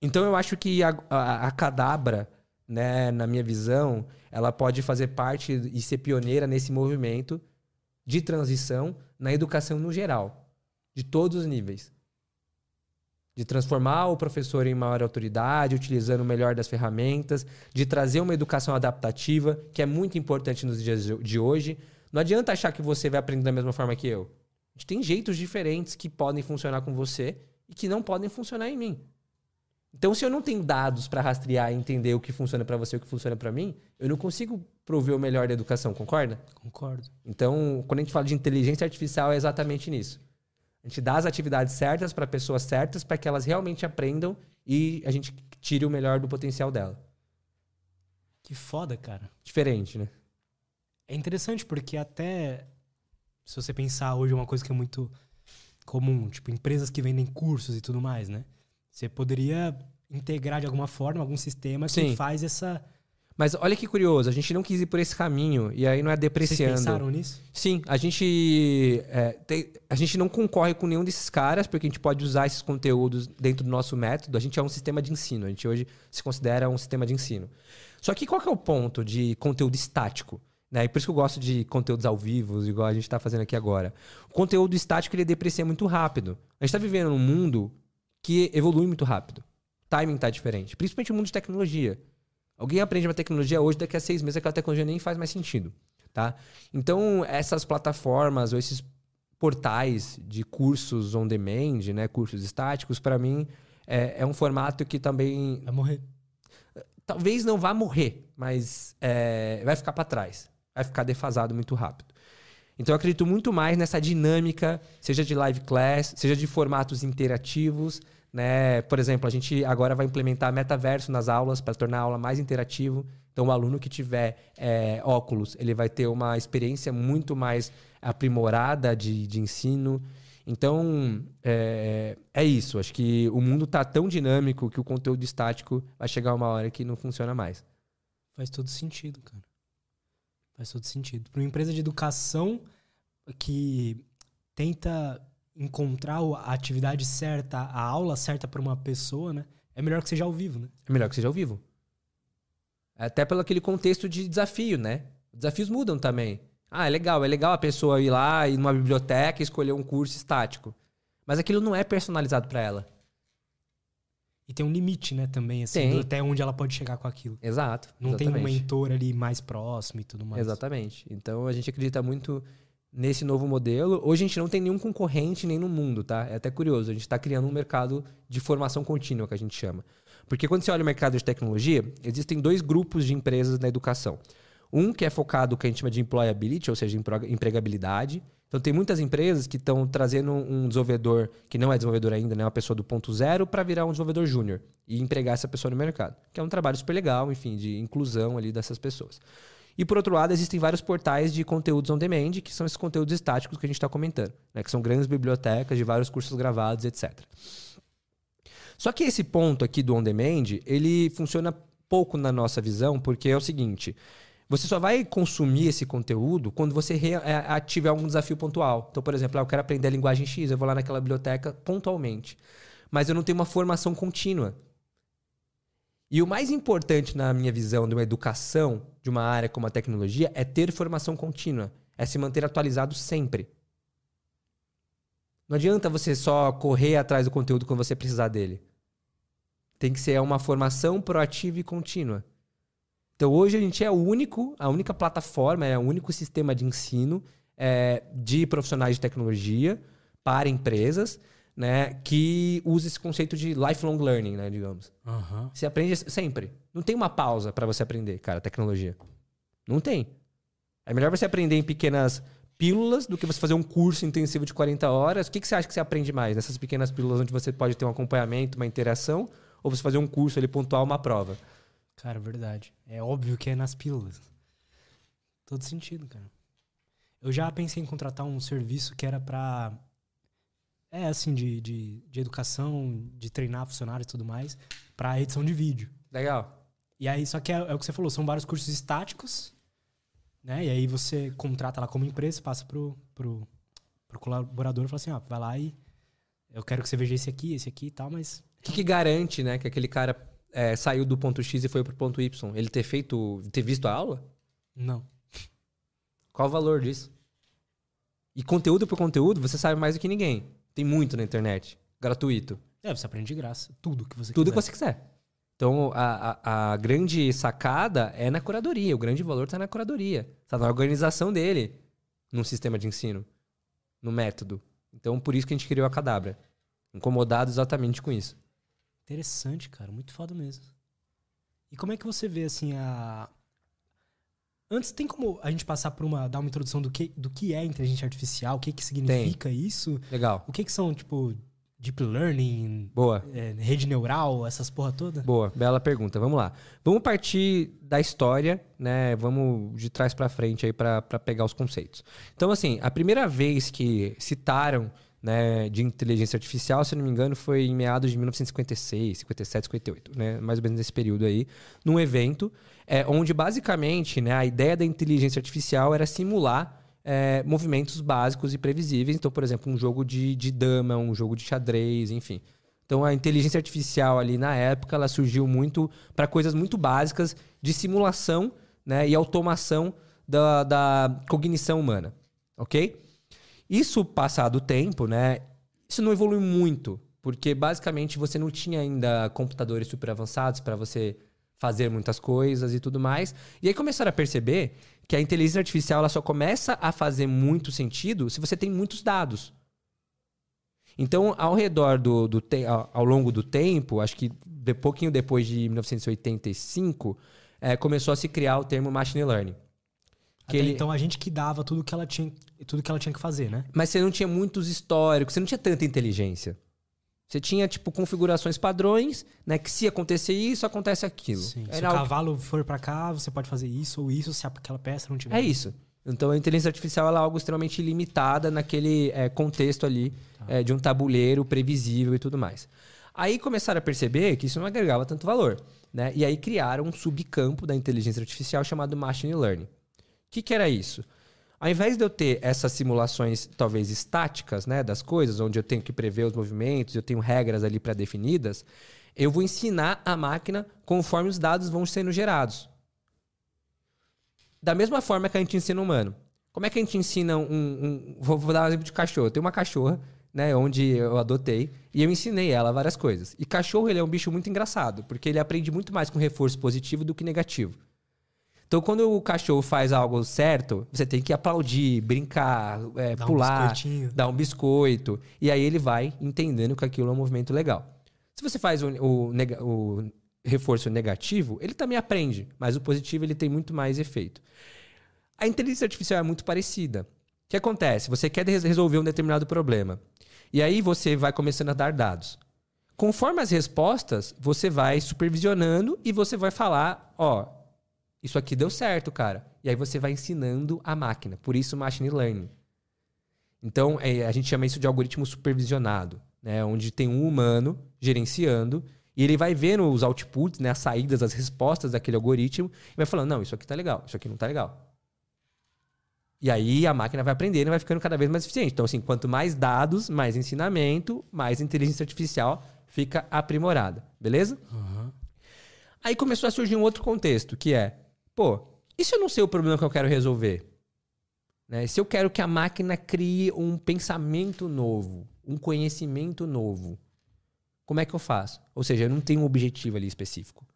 Então eu acho que a, a, a Cadabra, né, na minha visão, ela pode fazer parte e ser pioneira nesse movimento de transição na educação no geral, de todos os níveis. De transformar o professor em maior autoridade, utilizando o melhor das ferramentas, de trazer uma educação adaptativa, que é muito importante nos dias de hoje. Não adianta achar que você vai aprender da mesma forma que eu. A gente tem jeitos diferentes que podem funcionar com você e que não podem funcionar em mim. Então, se eu não tenho dados para rastrear e entender o que funciona para você e o que funciona para mim, eu não consigo prover o melhor da educação, concorda?
Concordo.
Então, quando a gente fala de inteligência artificial, é exatamente nisso. A gente dá as atividades certas para pessoas certas para que elas realmente aprendam e a gente tire o melhor do potencial dela.
Que foda, cara.
Diferente, né?
É interessante porque até se você pensar hoje é uma coisa que é muito comum, tipo empresas que vendem cursos e tudo mais, né? Você poderia integrar de alguma forma algum sistema que
Sim.
faz essa.
Mas olha que curioso, a gente não quis ir por esse caminho e aí não é
Vocês
depreciando.
pensaram nisso?
Sim, a gente, é, tem- a gente não concorre com nenhum desses caras, porque a gente pode usar esses conteúdos dentro do nosso método. A gente é um sistema de ensino, a gente hoje se considera um sistema de ensino. Só que qual que é o ponto de conteúdo estático? Né? E por isso que eu gosto de conteúdos ao vivo, igual a gente está fazendo aqui agora. O conteúdo estático ele deprecia muito rápido. A gente está vivendo num mundo que evolui muito rápido. O timing está diferente, principalmente no mundo de tecnologia. Alguém aprende uma tecnologia hoje, daqui a seis meses aquela tecnologia nem faz mais sentido. Tá? Então, essas plataformas ou esses portais de cursos on demand, né, cursos estáticos, para mim é, é um formato que também
Vai morrer.
talvez não vá morrer, mas é, vai ficar para trás, vai ficar defasado muito rápido. Então, eu acredito muito mais nessa dinâmica, seja de live class, seja de formatos interativos. Né? Por exemplo, a gente agora vai implementar metaverso nas aulas para tornar a aula mais interativo. Então, o aluno que tiver é, óculos, ele vai ter uma experiência muito mais aprimorada de, de ensino. Então, é, é isso. Acho que o mundo está tão dinâmico que o conteúdo estático vai chegar uma hora que não funciona mais.
Faz todo sentido, cara. Faz todo sentido. Para uma empresa de educação que tenta encontrar a atividade certa, a aula certa para uma pessoa, né? É melhor que seja ao vivo, né?
É melhor que seja ao vivo. Até pelo aquele contexto de desafio, né? Desafios mudam também. Ah, é legal, é legal a pessoa ir lá, ir numa biblioteca escolher um curso estático. Mas aquilo não é personalizado para ela.
E tem um limite, né, também, assim, do- até onde ela pode chegar com aquilo.
Exato.
Não tem um
exatamente.
mentor ali mais próximo e tudo mais.
Exatamente. Então a gente acredita muito nesse novo modelo. Hoje a gente não tem nenhum concorrente nem no mundo, tá? É até curioso. A gente está criando um mercado de formação contínua, que a gente chama. Porque quando você olha o mercado de tecnologia, existem dois grupos de empresas na educação. Um que é focado no que a gente chama de employability, ou seja, empregabilidade. Então tem muitas empresas que estão trazendo um desenvolvedor que não é desenvolvedor ainda, né, uma pessoa do ponto zero, para virar um desenvolvedor júnior e empregar essa pessoa no mercado. Que é um trabalho super legal, enfim, de inclusão ali dessas pessoas. E por outro lado, existem vários portais de conteúdos on demand, que são esses conteúdos estáticos que a gente está comentando, né? que são grandes bibliotecas de vários cursos gravados, etc. Só que esse ponto aqui do on demand, ele funciona pouco na nossa visão, porque é o seguinte: você só vai consumir esse conteúdo quando você é, tiver algum desafio pontual. Então, por exemplo, ah, eu quero aprender a linguagem X, eu vou lá naquela biblioteca pontualmente. Mas eu não tenho uma formação contínua. E o mais importante na minha visão de uma educação de uma área como a tecnologia é ter formação contínua, é se manter atualizado sempre. Não adianta você só correr atrás do conteúdo quando você precisar dele. Tem que ser uma formação proativa e contínua. Então hoje a gente é o único, a única plataforma, é o único sistema de ensino é, de profissionais de tecnologia para empresas, né, que usa esse conceito de lifelong learning, né, digamos.
Aham.
Você aprende sempre. Não tem uma pausa para você aprender, cara, tecnologia. Não tem. É melhor você aprender em pequenas pílulas do que você fazer um curso intensivo de 40 horas. O que, que você acha que você aprende mais nessas pequenas pílulas onde você pode ter um acompanhamento, uma interação, ou você fazer um curso ali pontual, uma prova?
Cara, verdade. É óbvio que é nas pílulas. Todo sentido, cara. Eu já pensei em contratar um serviço que era pra. É assim, de, de, de educação, de treinar funcionários e tudo mais, pra edição de vídeo.
Legal.
E aí, só que é, é o que você falou, são vários cursos estáticos, né? E aí você contrata lá como empresa, passa pro, pro, pro colaborador e fala assim, ó, vai lá e eu quero que você veja esse aqui, esse aqui e tal, mas
O que, que garante, né, que aquele cara é, saiu do ponto X e foi pro ponto Y? Ele ter feito, ter visto a aula?
não.
Qual o valor disso? E conteúdo por conteúdo, você sabe mais do que ninguém. Tem muito na internet, gratuito.
É, você aprende de graça, tudo que você
Tudo que
quiser.
você quiser. Então, a, a, a grande sacada é na curadoria. O grande valor está na curadoria. Está na organização dele num sistema de ensino, no método. Então, por isso que a gente criou a Cadabra. Incomodado exatamente com isso.
Interessante, cara. Muito foda mesmo. E como é que você vê, assim, a... Antes, tem como a gente passar por uma... Dar uma introdução do que, do que é inteligência artificial? O que que significa isso?
Legal.
O que que são, tipo, deep learning,
Boa.
é, rede neural, essas porra toda?
Boa, bela pergunta. Vamos lá. Vamos partir da história, né? Vamos de trás para frente aí para pegar os conceitos. Então, assim, a primeira vez que citaram né, de inteligência artificial, se não me engano, foi em meados de 1956, 57, 58, né? Mais ou menos nesse período aí, num evento, é, onde basicamente né, a ideia da inteligência artificial era simular é, movimentos básicos e previsíveis. Então, por exemplo, um jogo de, de dama, um jogo de xadrez, enfim. Então, a inteligência artificial ali na época, ela surgiu muito para coisas muito básicas de simulação né, e automação da, da cognição humana, ok? Isso, passado o tempo, né, isso não evoluiu muito, porque basicamente você não tinha ainda computadores super avançados para você fazer muitas coisas e tudo mais. E aí começaram a perceber que a inteligência artificial ela só começa a fazer muito sentido se você tem muitos dados. Então, ao redor do, do te- ao ao longo do tempo, acho que de pouquinho depois de 1985, eh, começou a se criar o termo machine learning.
Até
ele-
Então a gente que dava tudo que ela tinha, tudo que ela tinha que fazer, né?
Mas você não tinha muitos históricos, você não tinha tanta inteligência. Você tinha, tipo, configurações padrões, né? Que se acontecer isso, acontece aquilo.
Sim. Se
Era
o
algo-
cavalo for pra cá, você pode fazer isso ou isso, se aquela peça não tiver.
É isso. Então a inteligência artificial é algo extremamente limitada naquele é, contexto ali é, de um tabuleiro previsível e tudo mais. Aí começaram a perceber que isso não agregava tanto valor. Né? E aí criaram um subcampo da inteligência artificial chamado Machine Learning. Que, que era isso? Ao invés de eu ter essas simulações talvez estáticas né, das coisas, onde eu tenho que prever os movimentos, eu tenho regras ali pré-definidas, eu vou ensinar a máquina conforme os dados vão sendo gerados. Da mesma forma que a gente ensina o humano. Como é que a gente ensina um. um- vou, vou dar um exemplo de cachorro. Tem uma cachorra, né, onde eu adotei, e eu ensinei ela várias coisas. E cachorro, ele é um bicho muito engraçado, porque ele aprende muito mais com reforço positivo do que negativo. Então, quando o cachorro faz algo certo, você tem que aplaudir, brincar, é, pular,
um
dar um biscoito. E aí ele vai entendendo que aquilo é um movimento legal. Se você faz o, o, o reforço negativo, ele também aprende, mas o positivo ele tem muito mais efeito. A inteligência artificial é muito parecida. O que acontece? Você quer resolver um determinado problema. E aí você vai começando a dar dados. Conforme as respostas, você vai supervisionando e você vai falar, ó, isso aqui deu certo, cara. E aí você vai ensinando a máquina. Por isso machine learning. Então, é, a gente chama isso de algoritmo supervisionado, né? Onde tem um humano gerenciando e ele vai vendo os outputs, né, as saídas, as respostas daquele algoritmo e vai falando, não, isso aqui tá legal, isso aqui não tá legal. E aí a máquina vai aprendendo e vai ficando cada vez mais eficiente. Então, assim, quanto mais dados, mais ensinamento, mais inteligência artificial fica aprimorada. Beleza?
Uhum.
Aí começou a surgir um outro contexto, que é, pô, e se eu não sei o problema que eu quero resolver? Né? Se eu quero que a máquina crie um pensamento novo, um conhecimento novo, como é que eu faço? Ou seja, eu não tenho um objetivo ali específico.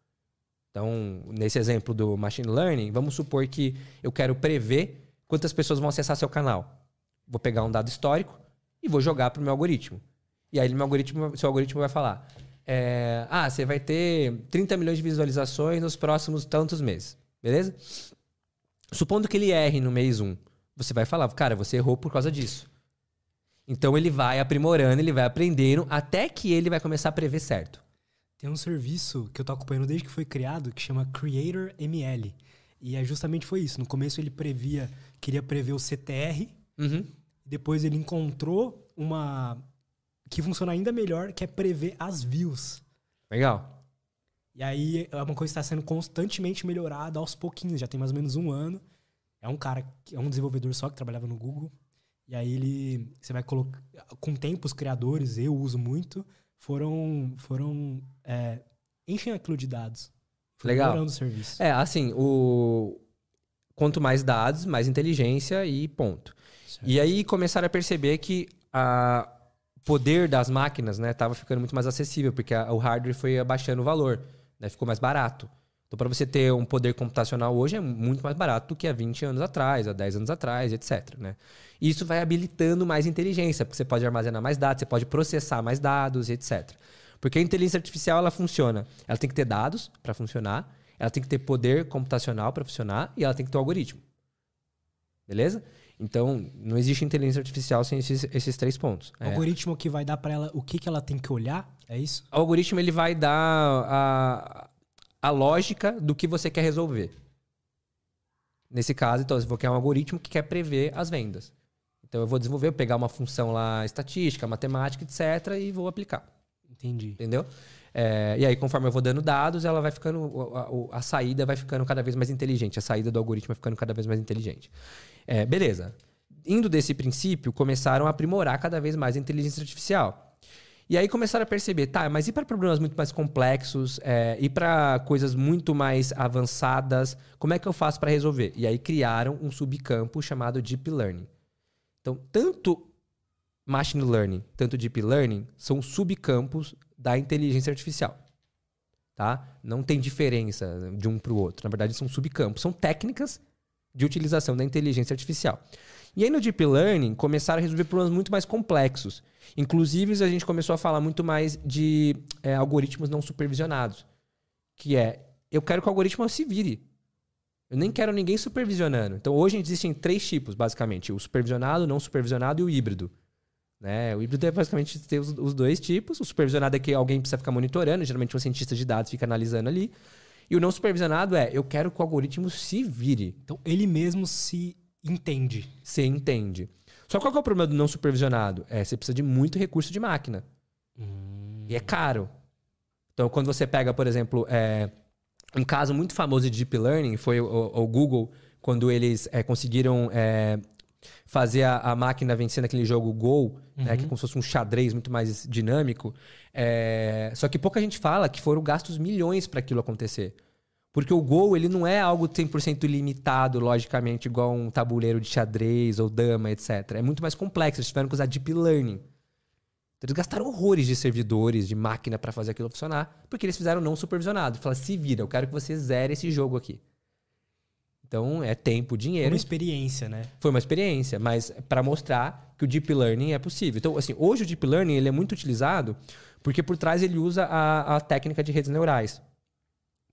Então, nesse exemplo do machine learning, vamos supor que eu quero prever quantas pessoas vão acessar seu canal. Vou pegar um dado histórico e vou jogar para o meu algoritmo. E aí meu algoritmo, seu algoritmo vai falar: é, ah, você vai ter 30 milhões de visualizações nos próximos tantos meses. Beleza? Supondo que ele erre no mês 1, você vai falar, cara, você errou por causa disso. Então ele vai aprimorando, ele vai aprendendo, até que ele vai começar a prever certo.
Tem um serviço que eu tô acompanhando desde que foi criado, que chama Creator ML. E é justamente foi isso. No começo ele previa, queria prever o CTR.
Uhum.
Depois ele encontrou uma que funciona ainda melhor, que é prever as views.
Legal.
E aí é uma coisa que está sendo constantemente melhorada aos pouquinhos. Já tem mais ou menos um ano. É um cara, é um desenvolvedor só que trabalhava no Google. E aí ele, você vai colocar, com o tempo os criadores, eu uso muito, foram, foram é, enchem aquilo de dados.
Legal.
o serviço.
É, assim, o quanto mais dados, mais inteligência e ponto.
Certo.
E aí começaram a perceber que a poder das máquinas, né, tava ficando muito mais acessível, porque a, o hardware foi abaixando o valor, né, ficou mais barato. Então, para você ter um poder computacional hoje é muito mais barato do que há 20 anos atrás, há 10 anos atrás, etc. Né? Isso vai habilitando mais inteligência, porque você pode armazenar mais dados, você pode processar mais dados, etc. Porque a inteligência artificial ela funciona. Ela tem que ter dados para funcionar, ela tem que ter poder computacional para funcionar e ela tem que ter um algoritmo. Beleza? Então, não existe inteligência artificial sem esses, esses três pontos.
O algoritmo que vai dar para ela o que, que ela tem que olhar, é isso?
O algoritmo ele vai dar a, a lógica do que você quer resolver. Nesse caso, então, você quer um algoritmo que quer prever as vendas. Então, eu vou desenvolver, vou pegar uma função lá estatística, matemática, etc., e vou aplicar.
Entendi.
Entendeu? É, e aí, conforme eu vou dando dados, ela vai ficando. A, a, saída vai ficando cada vez mais inteligente. A saída do algoritmo vai ficando cada vez mais inteligente. É, beleza. Indo desse princípio, começaram a aprimorar cada vez mais a inteligência artificial. E aí começaram a perceber, tá, mas e para problemas muito mais complexos, é, e para coisas muito mais avançadas, como é que eu faço para resolver? E aí criaram um subcampo chamado Deep Learning. Então, tanto Machine Learning, tanto Deep Learning, são subcampos da inteligência artificial. Tá? Não tem diferença de um para o outro. Na verdade, são subcampos, são técnicas de utilização da inteligência artificial. E aí no Deep Learning começaram a resolver problemas muito mais complexos. Inclusive, a gente começou a falar muito mais de é, algoritmos não supervisionados. Que é, eu quero que o algoritmo se vire. Eu nem quero ninguém supervisionando. Então, hoje existem três tipos, basicamente: o supervisionado, o não supervisionado e o híbrido. Né? O híbrido é basicamente ter os, os, dois tipos. O supervisionado é que alguém precisa ficar monitorando, geralmente um cientista de dados fica analisando ali. E o não supervisionado é eu quero que o algoritmo se vire.
Então ele mesmo se entende.
Se entende. Só qual que é o problema do não supervisionado? É você precisa de muito recurso de máquina.
Hum.
E é caro. Então quando você pega, por exemplo, é, um caso muito famoso de deep learning foi o, o Google quando eles é, conseguiram é, fazer a, a, máquina vencer naquele jogo Go, uhum. né, que é como se fosse um xadrez muito mais dinâmico. É... Só que pouca gente fala que foram gastos milhões para aquilo acontecer. Porque o Go, ele não é algo 100% ilimitado, logicamente, igual um tabuleiro de xadrez ou dama, etc. É muito mais complexo. Eles tiveram que usar Deep Learning. Então, eles gastaram horrores de servidores, de máquina para fazer aquilo funcionar, porque eles fizeram não supervisionado. Falaram, se vira, eu quero que você zere esse jogo aqui. Então, é tempo, dinheiro.
Foi uma experiência, né?
Foi uma experiência, mas para mostrar que o deep learning é possível. Então, assim, hoje o deep learning ele é muito utilizado porque por trás ele usa a, a técnica de redes neurais.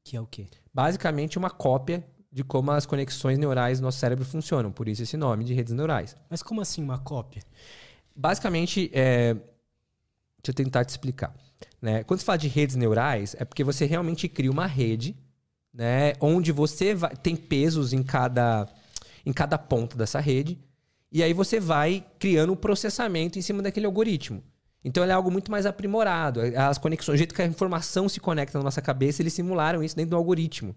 Que é o quê?
Basicamente uma cópia de como as conexões neurais do nosso cérebro funcionam. Por isso esse nome de redes neurais.
Mas como assim uma cópia?
Basicamente, é... deixa eu tentar te explicar. Né? Quando se fala de redes neurais, é porque você realmente cria uma rede né? Onde você vai, tem pesos em cada, em cada ponto dessa rede. E aí você vai criando um processamento em cima daquele algoritmo. Então é algo muito mais aprimorado. As conexões, o jeito que a informação se conecta na nossa cabeça, eles simularam isso dentro do algoritmo.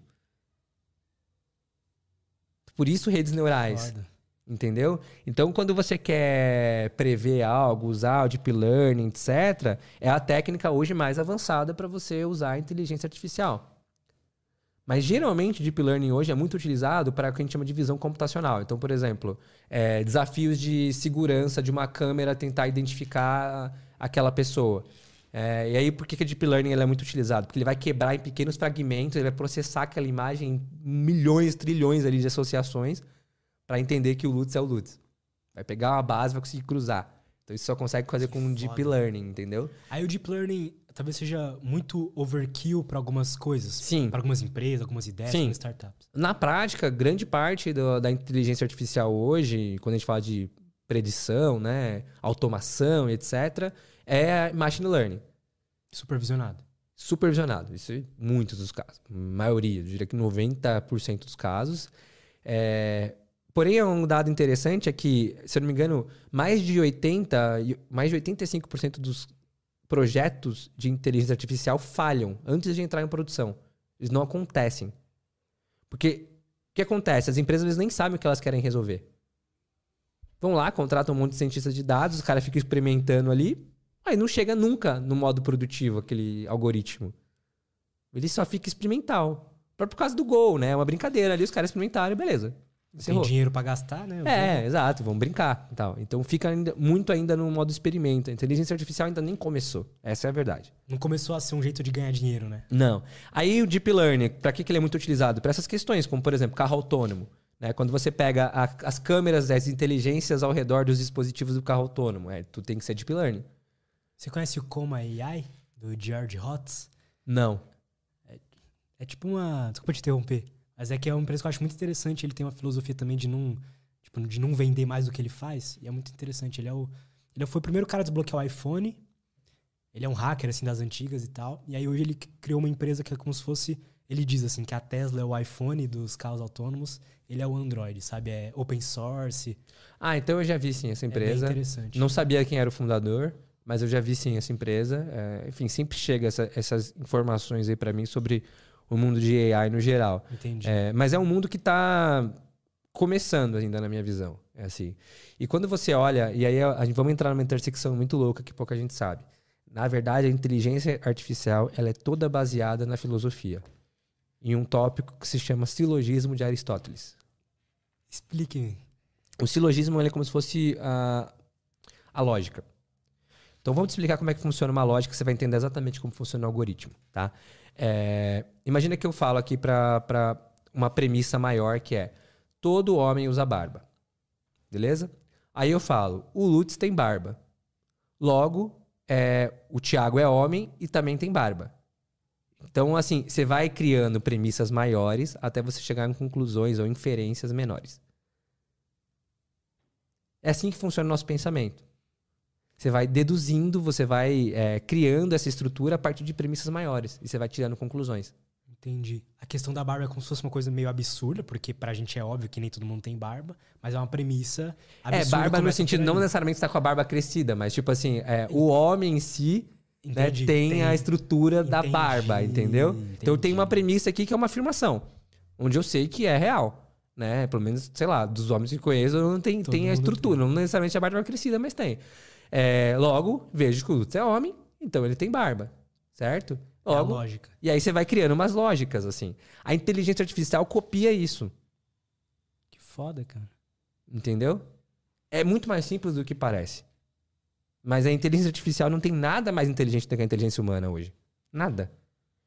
Por isso redes neurais. Foda. Entendeu? Então, quando você quer prever algo, usar o deep learning, etc., é a técnica hoje mais avançada para você usar a inteligência artificial. Mas geralmente Deep Learning hoje é muito utilizado para o que a gente chama de visão computacional. Então, por exemplo, é, desafios de segurança de uma câmera tentar identificar aquela pessoa. É, e aí, por que, que o Deep Learning é muito utilizado? Porque ele vai quebrar em pequenos fragmentos, ele vai processar aquela imagem em milhões, trilhões ali de associações para entender que o Lutz é o Lutz. Vai pegar uma base, vai conseguir cruzar. Então, isso só consegue fazer que com foda. Deep Learning, entendeu?
Aí o Deep Learning talvez seja muito overkill para algumas coisas.
Sim.
Para algumas empresas, algumas ideias,
Sim.
algumas startups.
Na prática, grande parte do, da inteligência artificial hoje, quando a gente fala de predição, né, automação, etc., é machine learning.
Supervisionado.
Supervisionado. Isso em muitos dos casos. maioria, eu diria que 90% dos casos. É... Porém, um dado interessante é que, se eu não me engano, mais de 80, mais de 85% dos projetos de inteligência artificial falham antes de entrar em produção. Eles não acontecem. Porque o que acontece? As empresas nem sabem o que elas querem resolver. Vão lá, contratam um monte de cientistas de dados, os caras ficam experimentando ali, aí não chega nunca no modo produtivo aquele algoritmo. Ele só fica experimental. Por causa do gol, né? É uma brincadeira ali, os caras experimentaram beleza.
Encerrou. Tem dinheiro para gastar, né?
É, exato, vamos brincar e tal. Então fica ainda, muito ainda no modo experimento. A inteligência artificial ainda nem começou. Essa é a verdade.
Não começou a ser um jeito de ganhar dinheiro, né?
Não. Aí o deep learning, para que, que ele é muito utilizado? Para essas questões, como por exemplo, carro autônomo. Né? Quando você pega a, as câmeras, as inteligências ao redor dos dispositivos do carro autônomo, é, tu tem que ser deep learning.
Você conhece o Coma AI do George Hotz?
Não.
É, é tipo uma. Desculpa te interromper. Mas é que é uma empresa que eu acho muito interessante. Ele tem uma filosofia também de não, tipo, de não vender mais do que ele faz. E é muito interessante. Ele, é o, ele foi o primeiro cara a desbloquear o iPhone. Ele é um hacker, assim, das antigas e tal. E aí hoje ele criou uma empresa que é como se fosse... Ele diz, assim, que a Tesla é o iPhone dos carros autônomos. Ele é o Android, sabe? É open source.
Ah, então eu já vi, sim, essa empresa. É bem interessante. Não sabia quem era o fundador. Mas eu já vi sim essa empresa. É, enfim, sempre chega essa, essas informações aí para mim sobre o mundo de AI no geral.
Entendi.
É, mas é um mundo que está começando ainda na minha visão. É assim. E quando você olha, e aí a, gente vamos entrar numa intersecção muito louca que pouca gente sabe. Na verdade, a inteligência artificial ela é toda baseada na filosofia. Em um tópico que se chama silogismo de Aristóteles.
Explique.
O silogismo é como se fosse a, a lógica. Então vamos te explicar como é que funciona uma lógica, você vai entender exatamente como funciona o algoritmo, tá? É, imagina que eu falo aqui para uma premissa maior que é todo homem usa barba. Beleza? Aí eu falo, o Lutz tem barba. Logo, é, o Thiago é homem e também tem barba. Então, assim, você vai criando premissas maiores até você chegar em conclusões ou inferências menores. É assim que funciona o nosso pensamento. Você vai deduzindo, você vai é, criando essa estrutura a partir de premissas maiores. E você vai tirando conclusões.
Entendi. A questão da barba é como se fosse uma coisa meio absurda, porque pra gente é óbvio que nem todo mundo tem barba, mas é uma premissa
é, absurda. É, barba no sentido, não necessariamente estar tá com a barba crescida, mas tipo assim, é, o homem em si né, tem, tem, a estrutura entendi, da barba, entendeu? Entendi. Então tem uma premissa aqui que é uma afirmação, onde eu sei que é real. Né? Pelo menos, sei lá, dos homens que conheço, não tem, tem a estrutura. Tem. Não necessariamente a barba crescida, mas tem. É, logo, vejo que o Lutz é homem, então ele tem barba, certo? Logo,
é lógica.
E aí você vai criando umas lógicas, assim. A inteligência artificial copia isso.
Que foda, cara.
Entendeu? É muito mais simples do que parece. Mas a inteligência artificial não tem nada mais inteligente do que a inteligência humana hoje. Nada.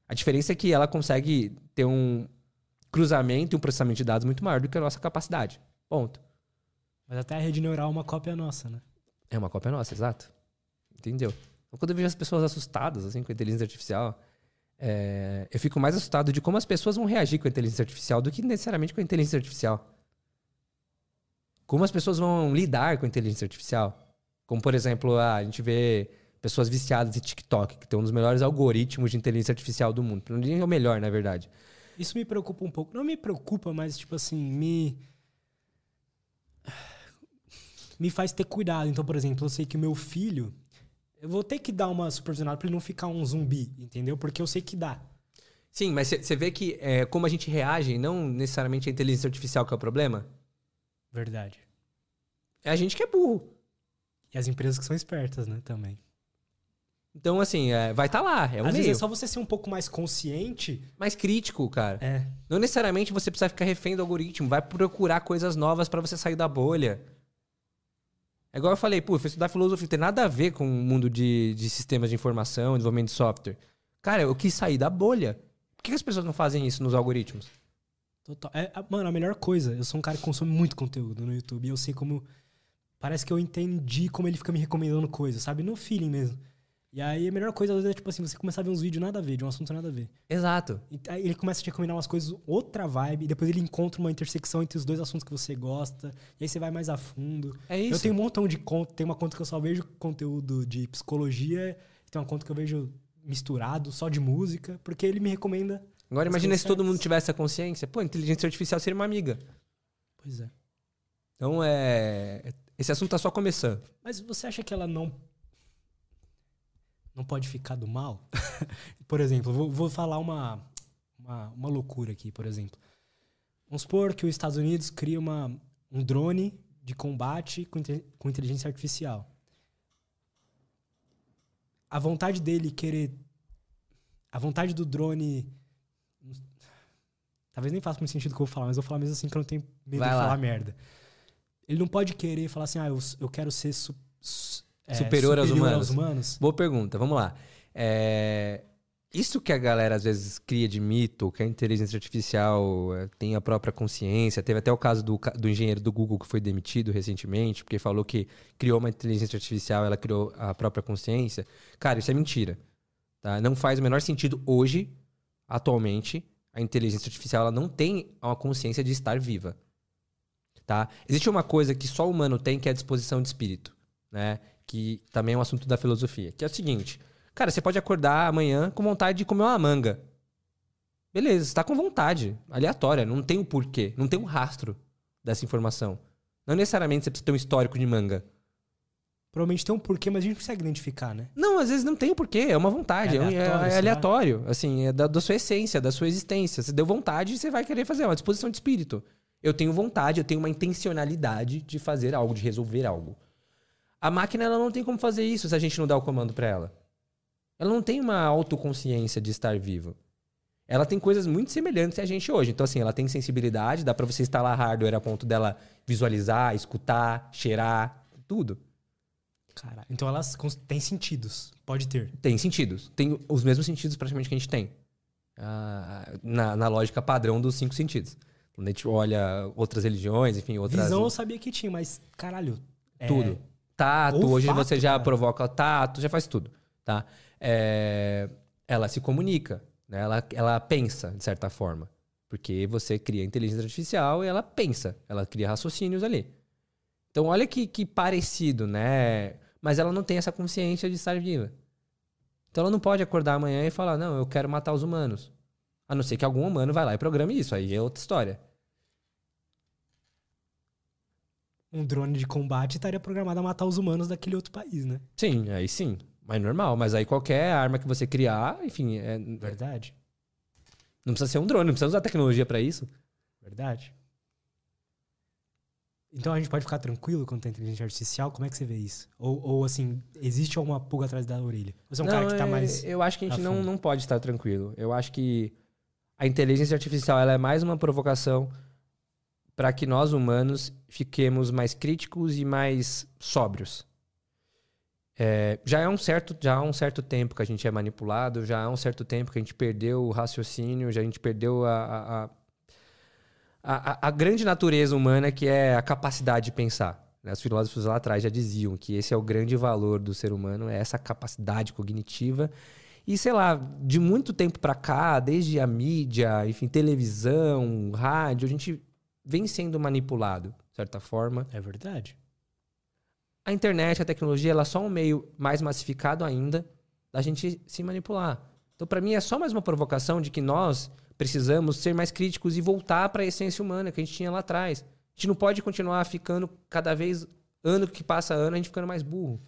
A diferença é que ela consegue ter um cruzamento e um processamento de dados muito maior do que a nossa capacidade. Ponto.
Mas até a rede neural é uma cópia nossa, né?
É uma cópia nossa, exato. Entendeu? Então, quando eu vejo as pessoas assustadas assim, com a inteligência artificial, é, eu fico mais assustado de como as pessoas vão reagir com a inteligência artificial do que necessariamente com a inteligência artificial. Como as pessoas vão lidar com a inteligência artificial. Como, por exemplo, a gente vê pessoas viciadas em TikTok, que tem um dos melhores algoritmos de inteligência artificial do mundo. Não é o melhor, na verdade.
Isso me preocupa um pouco. Não me preocupa, mas, tipo assim, me. Me faz ter cuidado. Então, por exemplo, eu sei que o meu filho. Eu vou ter que dar uma supervisionada pra ele não ficar um zumbi, entendeu? Porque eu sei que dá.
Sim, mas você vê que é, como a gente reage, não necessariamente a inteligência artificial que é o problema.
Verdade.
É a gente que é burro.
E as empresas que são espertas, né, também.
Então, assim, é, vai estar tá lá. É um
Às
meio.
vezes é só você ser um pouco mais consciente.
Mais crítico, cara.
É.
Não necessariamente você precisa ficar refém do algoritmo. Vai procurar coisas novas para você sair da bolha. É igual eu falei, pô, eu fui estudar filosofia, tem nada a ver com o mundo de, de sistemas de informação, desenvolvimento de software. Cara, eu quis sair da bolha. Por que as pessoas não fazem isso nos algoritmos?
Total. É, mano, a melhor coisa, eu sou um cara que consome muito conteúdo no YouTube e eu sei como. Parece que eu entendi como ele fica me recomendando coisas, sabe? No feeling mesmo. E aí a melhor coisa, às vezes, é tipo assim, você começar a ver uns vídeos nada a ver, de um assunto nada a ver.
Exato.
E aí ele começa a te recomendar umas coisas, outra vibe, e depois ele encontra uma intersecção entre os dois assuntos que você gosta, e aí você vai mais a fundo.
É isso.
Eu tenho um montão de conta, tem uma conta que eu só vejo conteúdo de psicologia, tem uma conta que eu vejo misturado, só de música, porque ele me recomenda.
Agora imagina se todo mundo tivesse essa consciência. Pô, inteligência artificial seria uma amiga.
Pois é.
Então, é... Esse assunto tá só começando.
Mas você acha que ela não. Não pode ficar do mal? por exemplo, vou, vou falar uma, uma, uma loucura aqui, por exemplo. Vamos supor que os Estados Unidos cria uma, um drone de combate com, com inteligência artificial. A vontade dele querer. A vontade do drone. Talvez nem faça muito sentido o que eu vou falar, mas eu vou falar mesmo assim que eu não tenho medo
Vai
de
lá.
falar merda. Ele não pode querer falar assim, ah, eu, eu quero ser su- su- é,
Superior aos humanos.
humanos.
Boa pergunta, vamos lá. É, Isso que a galera às vezes cria de mito, que a inteligência artificial é, tem a própria consciência. Teve até o caso do, do engenheiro do Google que foi demitido recentemente, porque falou que criou uma inteligência artificial, ela criou a própria consciência. Cara, isso é mentira. Tá? Não faz o menor sentido hoje, atualmente, a inteligência artificial ela não tem uma consciência de estar viva. Tá? Existe uma coisa que só o humano tem, que é a disposição de espírito. Né? Que também é um assunto da filosofia, que é o seguinte: cara, você pode acordar amanhã com vontade de comer uma manga. Beleza, você tá com vontade, aleatória, não tem o porquê, não tem um rastro dessa informação. Não necessariamente você precisa ter um histórico de manga.
Provavelmente tem um porquê, mas a gente não consegue identificar, né?
Não, às vezes não tem o porquê, é uma vontade,
É
é, um- é-
aleatório,
é
lá.
aleatório, assim, é da, da sua essência, da sua existência. Você deu vontade, você vai querer fazer, é uma disposição de espírito. Eu tenho vontade, eu tenho uma intencionalidade de fazer algo, de resolver algo. A máquina ela não tem como fazer isso se a gente não dá o comando para ela. Ela não tem uma autoconsciência de estar vivo. Ela tem coisas muito semelhantes a gente hoje. Então, assim, ela tem sensibilidade, dá para você instalar hardware a ponto dela visualizar, escutar, cheirar, tudo.
Cara, então elas têm sentidos. Pode ter.
Tem sentidos. Tem os mesmos sentidos praticamente que a gente tem. Ah, na, na lógica padrão dos cinco sentidos. Quando a gente olha outras religiões, enfim, outras.
Visão eu sabia que tinha, mas, caralho. é,
Tato, hoje
olfato,
você já
cara.
provoca tato, já faz tudo. Tá? É, ela se comunica, né? ela, ela pensa, de certa forma. Porque você cria inteligência artificial e ela pensa, ela cria raciocínios ali. Então, olha que, que parecido, né? Mas ela não tem essa consciência de estar viva. Então, ela não pode acordar amanhã e falar: Não, eu quero matar os humanos. A não ser que algum humano vai lá e programe isso. Aí é outra história.
Um drone de combate estaria programado a matar os humanos daquele outro país, né?
Sim, aí sim. Mas normal. Mas aí qualquer arma que você criar, enfim, é-
Verdade.
não precisa ser um drone, não precisa usar tecnologia pra isso.
Verdade. Então a gente pode ficar tranquilo quando tem inteligência artificial? Como é que você vê isso? Ou, ou assim, existe alguma pulga atrás da orelha? Você é um cara que tá
é-
mais.
Eu acho que a gente não, não pode estar tranquilo. Eu acho que a inteligência artificial ela é mais uma provocação para que nós humanos fiquemos mais críticos e mais sóbrios. É, já é um certo já há um certo tempo que a gente é manipulado, já há um certo tempo que a gente perdeu o raciocínio, já a gente perdeu a, a, a, a grande natureza humana que é a capacidade de pensar. Né? Os filósofos lá atrás já diziam que esse é o grande valor do ser humano, é essa capacidade cognitiva. E sei lá, de muito tempo para cá, desde a mídia, enfim, televisão, rádio, a gente vem sendo manipulado, de certa forma.
É verdade.
A internet, a tecnologia, ela é só um meio mais massificado ainda da gente se manipular. Então, para mim, é só mais uma provocação de que nós precisamos ser mais críticos e voltar para a essência humana que a gente tinha lá atrás. A gente não pode continuar ficando cada vez, ano que passa ano, a gente ficando mais burro.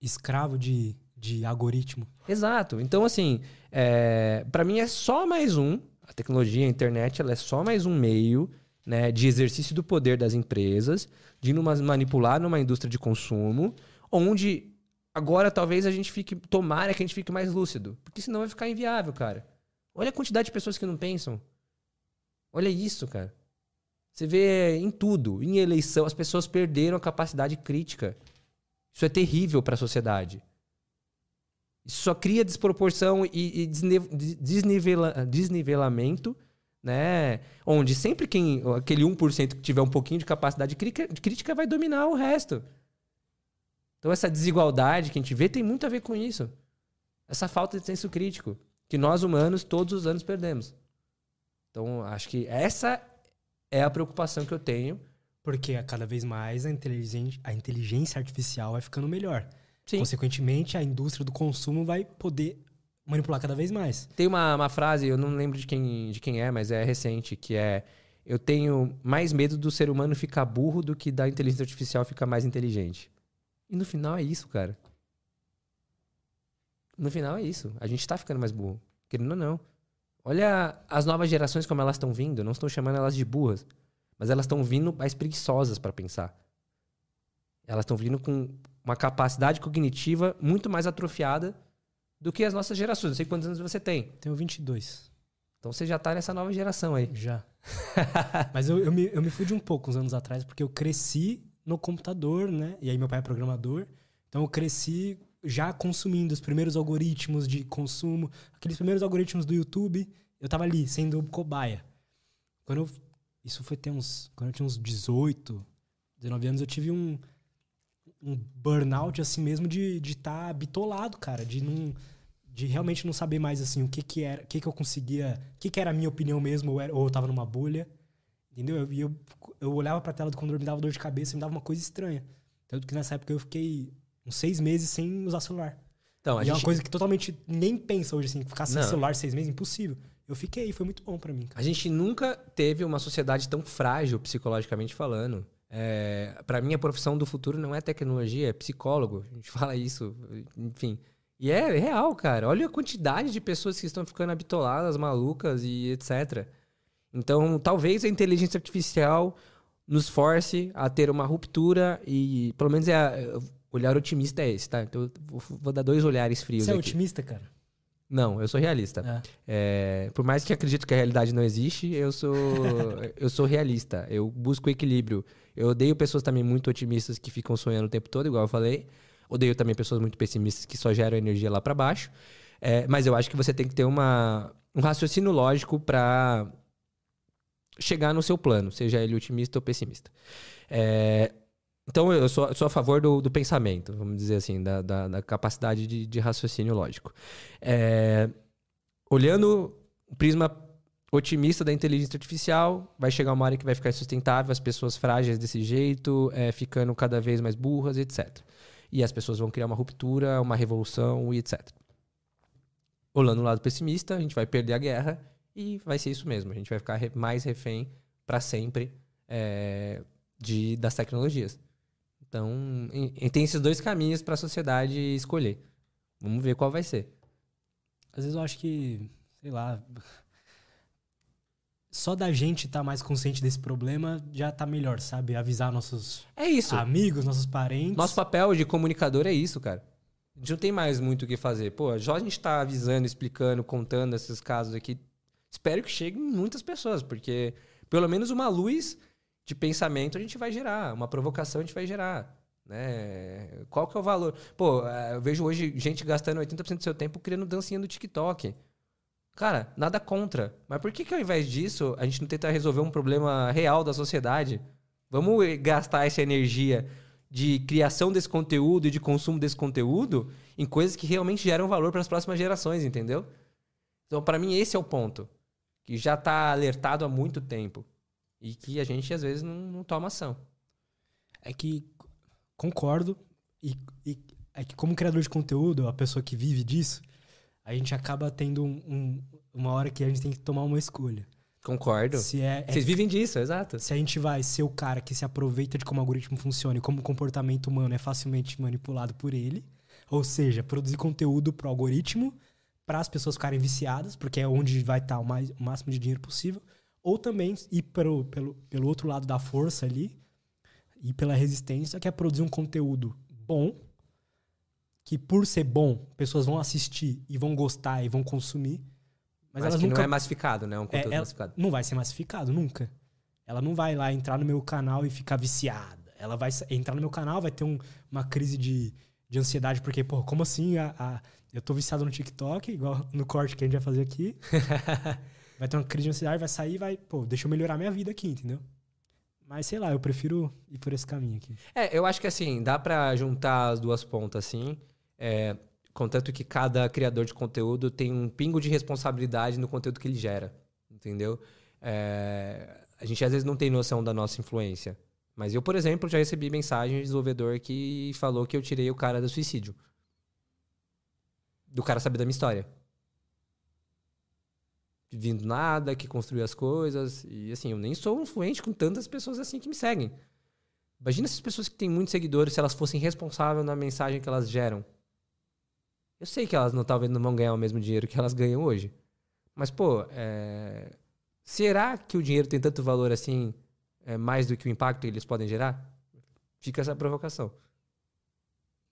Escravo de, de algoritmo.
Exato. Então, assim, é, para mim é só mais um. A tecnologia, a internet, ela é só mais um meio né, de exercício do poder das empresas, de numa, manipular numa indústria de consumo, onde agora talvez a gente fique, tomara que a gente fique mais lúcido, porque senão vai ficar inviável, cara. Olha a quantidade de pessoas que não pensam. Olha isso, cara. Você vê em tudo, em eleição, as pessoas perderam a capacidade crítica. Isso é terrível para a sociedade. Isso só cria desproporção e, e desnivela, desnivelamento né? Onde sempre quem aquele 1% que tiver um pouquinho de capacidade crítica vai dominar o resto. Então essa desigualdade que a gente vê tem muito a ver com isso. Essa falta de senso crítico que nós humanos todos os anos perdemos. Então acho que essa é a preocupação que eu tenho,
porque cada vez mais a inteligência, a inteligência artificial vai ficando melhor.
Sim.
Consequentemente, a indústria do consumo vai poder manipular cada vez mais.
Tem uma, uma frase, eu não lembro de quem, de quem é, mas é recente, que é eu tenho mais medo do ser humano ficar burro do que da inteligência artificial ficar mais inteligente. E no final é isso, cara. No final é isso. A gente tá ficando mais burro. Querendo ou não. Olha as novas gerações como elas estão vindo. Não estou chamando elas de burras. Mas elas estão vindo mais preguiçosas para pensar. Elas estão vindo com uma capacidade cognitiva muito mais atrofiada do que as nossas gerações. Não sei quantos anos você tem.
Tenho 22.
Então você já tá nessa nova geração aí.
Já. Mas eu, eu, me, eu me fui de um pouco uns anos atrás, porque eu cresci no computador, né? E aí meu pai é programador. Então eu cresci já consumindo os primeiros algoritmos de consumo, aqueles primeiros algoritmos do YouTube. Eu tava ali, sendo cobaia. Quando eu, isso foi ter uns. Quando eu tinha uns 18, 19 anos, eu tive um, um burnout assim mesmo de estar tá bitolado, cara. De não de realmente não saber mais assim o que que era, o que que eu conseguia, o que que era a minha opinião mesmo, ou, era, ou eu tava numa bolha, entendeu? E eu, eu, eu olhava pra tela do computador, me dava dor de cabeça, me dava uma coisa estranha. Tanto que nessa época eu fiquei uns seis meses sem usar celular. Então, a e gente... é uma coisa que totalmente nem pensa hoje, assim, ficar sem não. celular seis meses, impossível. Eu fiquei, foi muito bom para mim. Cara.
A gente nunca teve uma sociedade tão frágil, psicologicamente falando. É, para mim, a profissão do futuro não é tecnologia, é psicólogo. A gente fala isso, enfim. E é real, cara. Olha a quantidade de pessoas que estão ficando habitoladas, malucas e etc. Então, talvez a inteligência artificial nos force a ter uma ruptura e, pelo menos, é a, olhar otimista é esse, tá? Então, vou, vou dar dois olhares frios
Você é
aqui.
otimista, cara?
Não, eu sou realista. É. É, por mais que acredito que a realidade não existe, eu sou, eu sou realista. Eu busco equilíbrio. Eu odeio pessoas também muito otimistas que ficam sonhando o tempo todo, igual eu falei. Odeio também pessoas muito pessimistas que só geram energia lá para baixo. É, mas eu acho que você tem que ter uma, um raciocínio lógico para chegar no seu plano, seja ele otimista ou pessimista. É, então eu sou, sou, a favor do, do, pensamento, vamos dizer assim, da, da, da capacidade de, de, raciocínio lógico. É, olhando o prisma otimista da inteligência artificial, vai chegar uma hora que vai ficar insustentável, as pessoas frágeis desse jeito, é, ficando cada vez mais burras, etc. E as pessoas vão criar uma ruptura, uma revolução e etc. Olhando o lado pessimista, a gente vai perder a guerra e vai ser isso mesmo. A gente vai ficar mais refém para sempre é, de, das tecnologias. Então, tem esses dois caminhos para a sociedade escolher. Vamos ver qual vai ser.
Às vezes eu acho que, sei lá, só da gente estar tá mais consciente desse problema já tá melhor, sabe? Avisar nossos
é isso.
amigos, nossos parentes.
Nosso papel de comunicador é isso, cara. A gente não tem mais muito o que fazer. Pô, já a gente tá avisando, explicando, contando esses casos aqui. Espero que cheguem muitas pessoas, porque pelo menos uma luz de pensamento a gente vai gerar, uma provocação a gente vai gerar. Né? Qual que é o valor? Pô, é, eu vejo hoje gente gastando 80% do seu tempo criando dancinha no TikTok. Cara, nada contra. Mas por que, que ao invés disso a gente não tenta resolver um problema real da sociedade? Vamos gastar essa energia de criação desse conteúdo e de consumo desse conteúdo em coisas que realmente geram valor para as próximas gerações, entendeu? Então, para mim, esse é o ponto. Que já está alertado há muito tempo. E que a gente, às vezes, não, não toma ação.
É que concordo. E, e, é que, como criador de conteúdo, a pessoa que vive disso, a gente acaba tendo um, um, uma hora que a gente tem que tomar uma escolha.
Concordo.
Se é, é,
Vocês vivem disso, exato.
Se a gente vai ser o cara que se aproveita de como o algoritmo funciona e como o comportamento humano é facilmente manipulado por ele, ou seja, produzir conteúdo pro algoritmo para as pessoas ficarem viciadas, porque é onde vai estar o, mais, o máximo de dinheiro possível, ou também ir pelo, pelo, pelo outro lado da força ali, e pela resistência, que é produzir um conteúdo bom, que por ser bom, pessoas vão assistir e vão gostar e vão consumir.
Mas, mas elas que nunca... não é massificado, né? Um conteúdo é, massificado.
Não vai ser massificado, nunca. Ela não vai lá entrar no meu canal e ficar viciada. Ela vai entrar no meu canal, vai ter um, uma crise de, de ansiedade, porque, pô, como assim a, a, eu tô viciado no TikTok, igual no corte que a gente vai fazer aqui. vai ter uma crise de ansiedade, vai sair vai, pô, deixa eu melhorar minha vida aqui, entendeu? Mas sei lá, eu prefiro ir por esse caminho aqui.
É, eu acho que assim, dá para juntar as duas pontas assim. É, contanto que cada criador de conteúdo tem um pingo de responsabilidade no conteúdo que ele gera, entendeu? É, a gente às vezes não tem noção da nossa influência. Mas eu, por exemplo, já recebi mensagem de desenvolvedor que falou que eu tirei o cara do suicídio. Do cara saber da minha história. Vindo nada, que construiu as coisas. E assim, eu nem sou influente com tantas pessoas assim que me seguem. Imagina essas pessoas que têm muitos seguidores, se elas fossem responsáveis na mensagem que elas geram. Eu sei que elas não talvez não vão ganhar o mesmo dinheiro que elas ganham hoje. Mas, pô, é... será que o dinheiro tem tanto valor assim, é, mais do que o impacto que eles podem gerar? Fica essa provocação.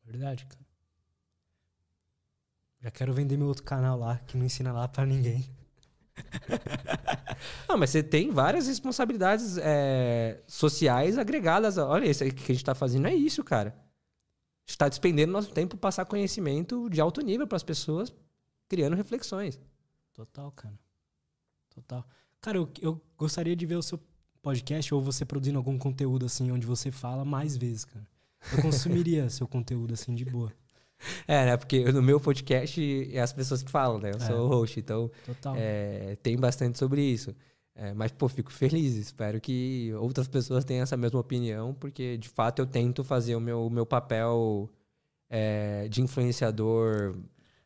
Verdade, cara. Já quero vender meu outro canal lá, que não ensina lá para ninguém.
não, mas você tem várias responsabilidades é, sociais agregadas. Olha, isso que a gente tá fazendo é isso, cara está despendendo nosso tempo para passar conhecimento de alto nível para as pessoas, criando reflexões.
Total, cara. Total. Cara, eu, eu gostaria de ver o seu podcast ou você produzindo algum conteúdo assim, onde você fala mais vezes, cara. Eu consumiria seu conteúdo assim de boa.
É, né? Porque no meu podcast é as pessoas que falam, né? Eu é. sou o host, então é, tem bastante sobre isso. É, mas, pô, fico feliz. Espero que outras pessoas tenham essa mesma opinião, porque de fato eu tento fazer o meu, o meu papel é, de influenciador.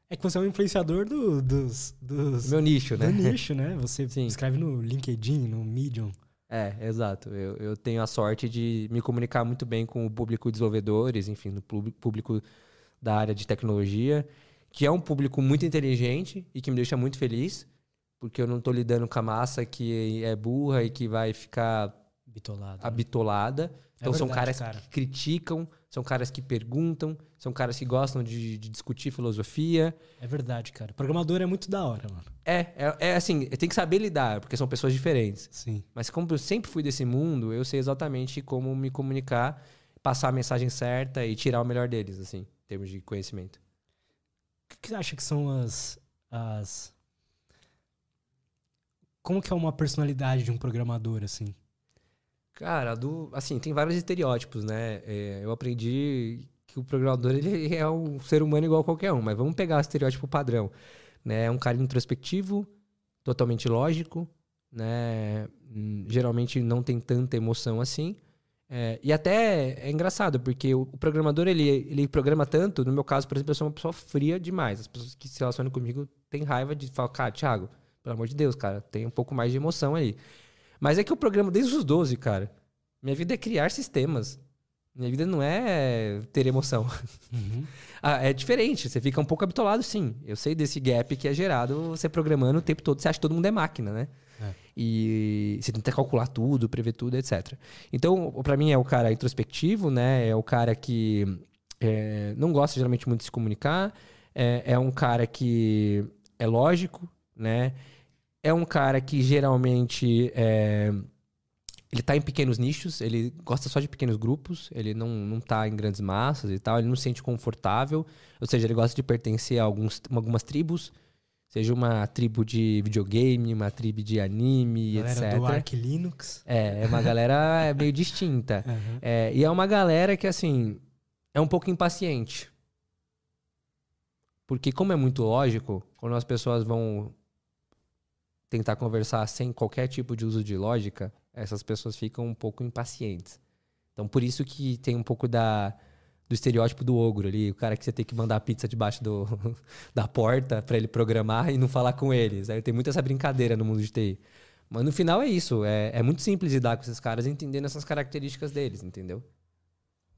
É que você é um influenciador do, dos, dos.
Do meu nicho, né?
Do nicho, né? Você Sim. escreve no LinkedIn, no Medium.
É, exato. Eu, eu tenho a sorte de me comunicar muito bem com o público de desenvolvedores, enfim, no público da área de tecnologia, que é um público muito inteligente e que me deixa muito feliz porque eu não estou lidando com a massa que é burra e que vai ficar
bitolada.
abitolada. É então é verdade, são caras cara. que criticam, são caras que perguntam, são caras que gostam de, de, discutir filosofia.
É verdade, cara. Programador é muito da hora, mano.
É, é, é assim, tem que saber lidar, porque são pessoas diferentes.
Sim.
Mas como eu sempre fui desse mundo, eu sei exatamente como me comunicar, passar a mensagem certa e tirar o melhor deles, assim, em termos de conhecimento.
O que, que você acha que são as, as como que é uma personalidade de um programador, assim?
Cara, do, assim, tem vários estereótipos, né? É, eu aprendi que o programador ele é um ser humano igual a qualquer um, mas vamos pegar o estereótipo padrão. Né? É um cara introspectivo, totalmente lógico, né? Hum, geralmente não tem tanta emoção assim. É, e até é engraçado, porque o, o, programador ele, ele programa tanto, no meu caso, por exemplo, eu sou uma pessoa fria demais. As pessoas que se relacionam comigo têm raiva de falar, cara, Thiago, pelo amor de Deus, cara. Tem um pouco mais de emoção aí. Mas é que eu programo desde os 12, cara. Minha vida é criar sistemas. Minha vida não é ter emoção. Uhum. ah, é diferente. Você fica um pouco habitolado, sim. Eu sei desse gap que é gerado você programando o tempo todo. Você acha que todo mundo é máquina, né? É. E você tenta calcular tudo, prever tudo, etc. Então, para mim, é o cara introspectivo, né? É o cara que é, não gosta geralmente muito de se comunicar. É, é um cara que é lógico, né? É um cara que geralmente é, ele tá em pequenos nichos, ele gosta só de pequenos grupos, ele não, não tá em grandes massas e tal, ele não se sente confortável, ou seja, ele gosta de pertencer a alguns, algumas tribos, seja uma tribo de videogame, uma tribo de anime,
Galera
etc.
do Arc Linux.
É, é uma galera meio distinta.
Aham.
É, e é uma galera que, assim, é um pouco impaciente. Porque, como é muito lógico, quando as pessoas vão tentar conversar sem qualquer tipo de uso de lógica, essas pessoas ficam um pouco impacientes. Então, por isso que tem um pouco da, do estereótipo do ogro ali, o cara que você tem que mandar a pizza debaixo do, da porta para ele programar e não falar com eles. Aí tem muita essa brincadeira no mundo de TI. Mas no final é isso, é, é muito simples lidar com esses caras entendendo essas características deles, entendeu?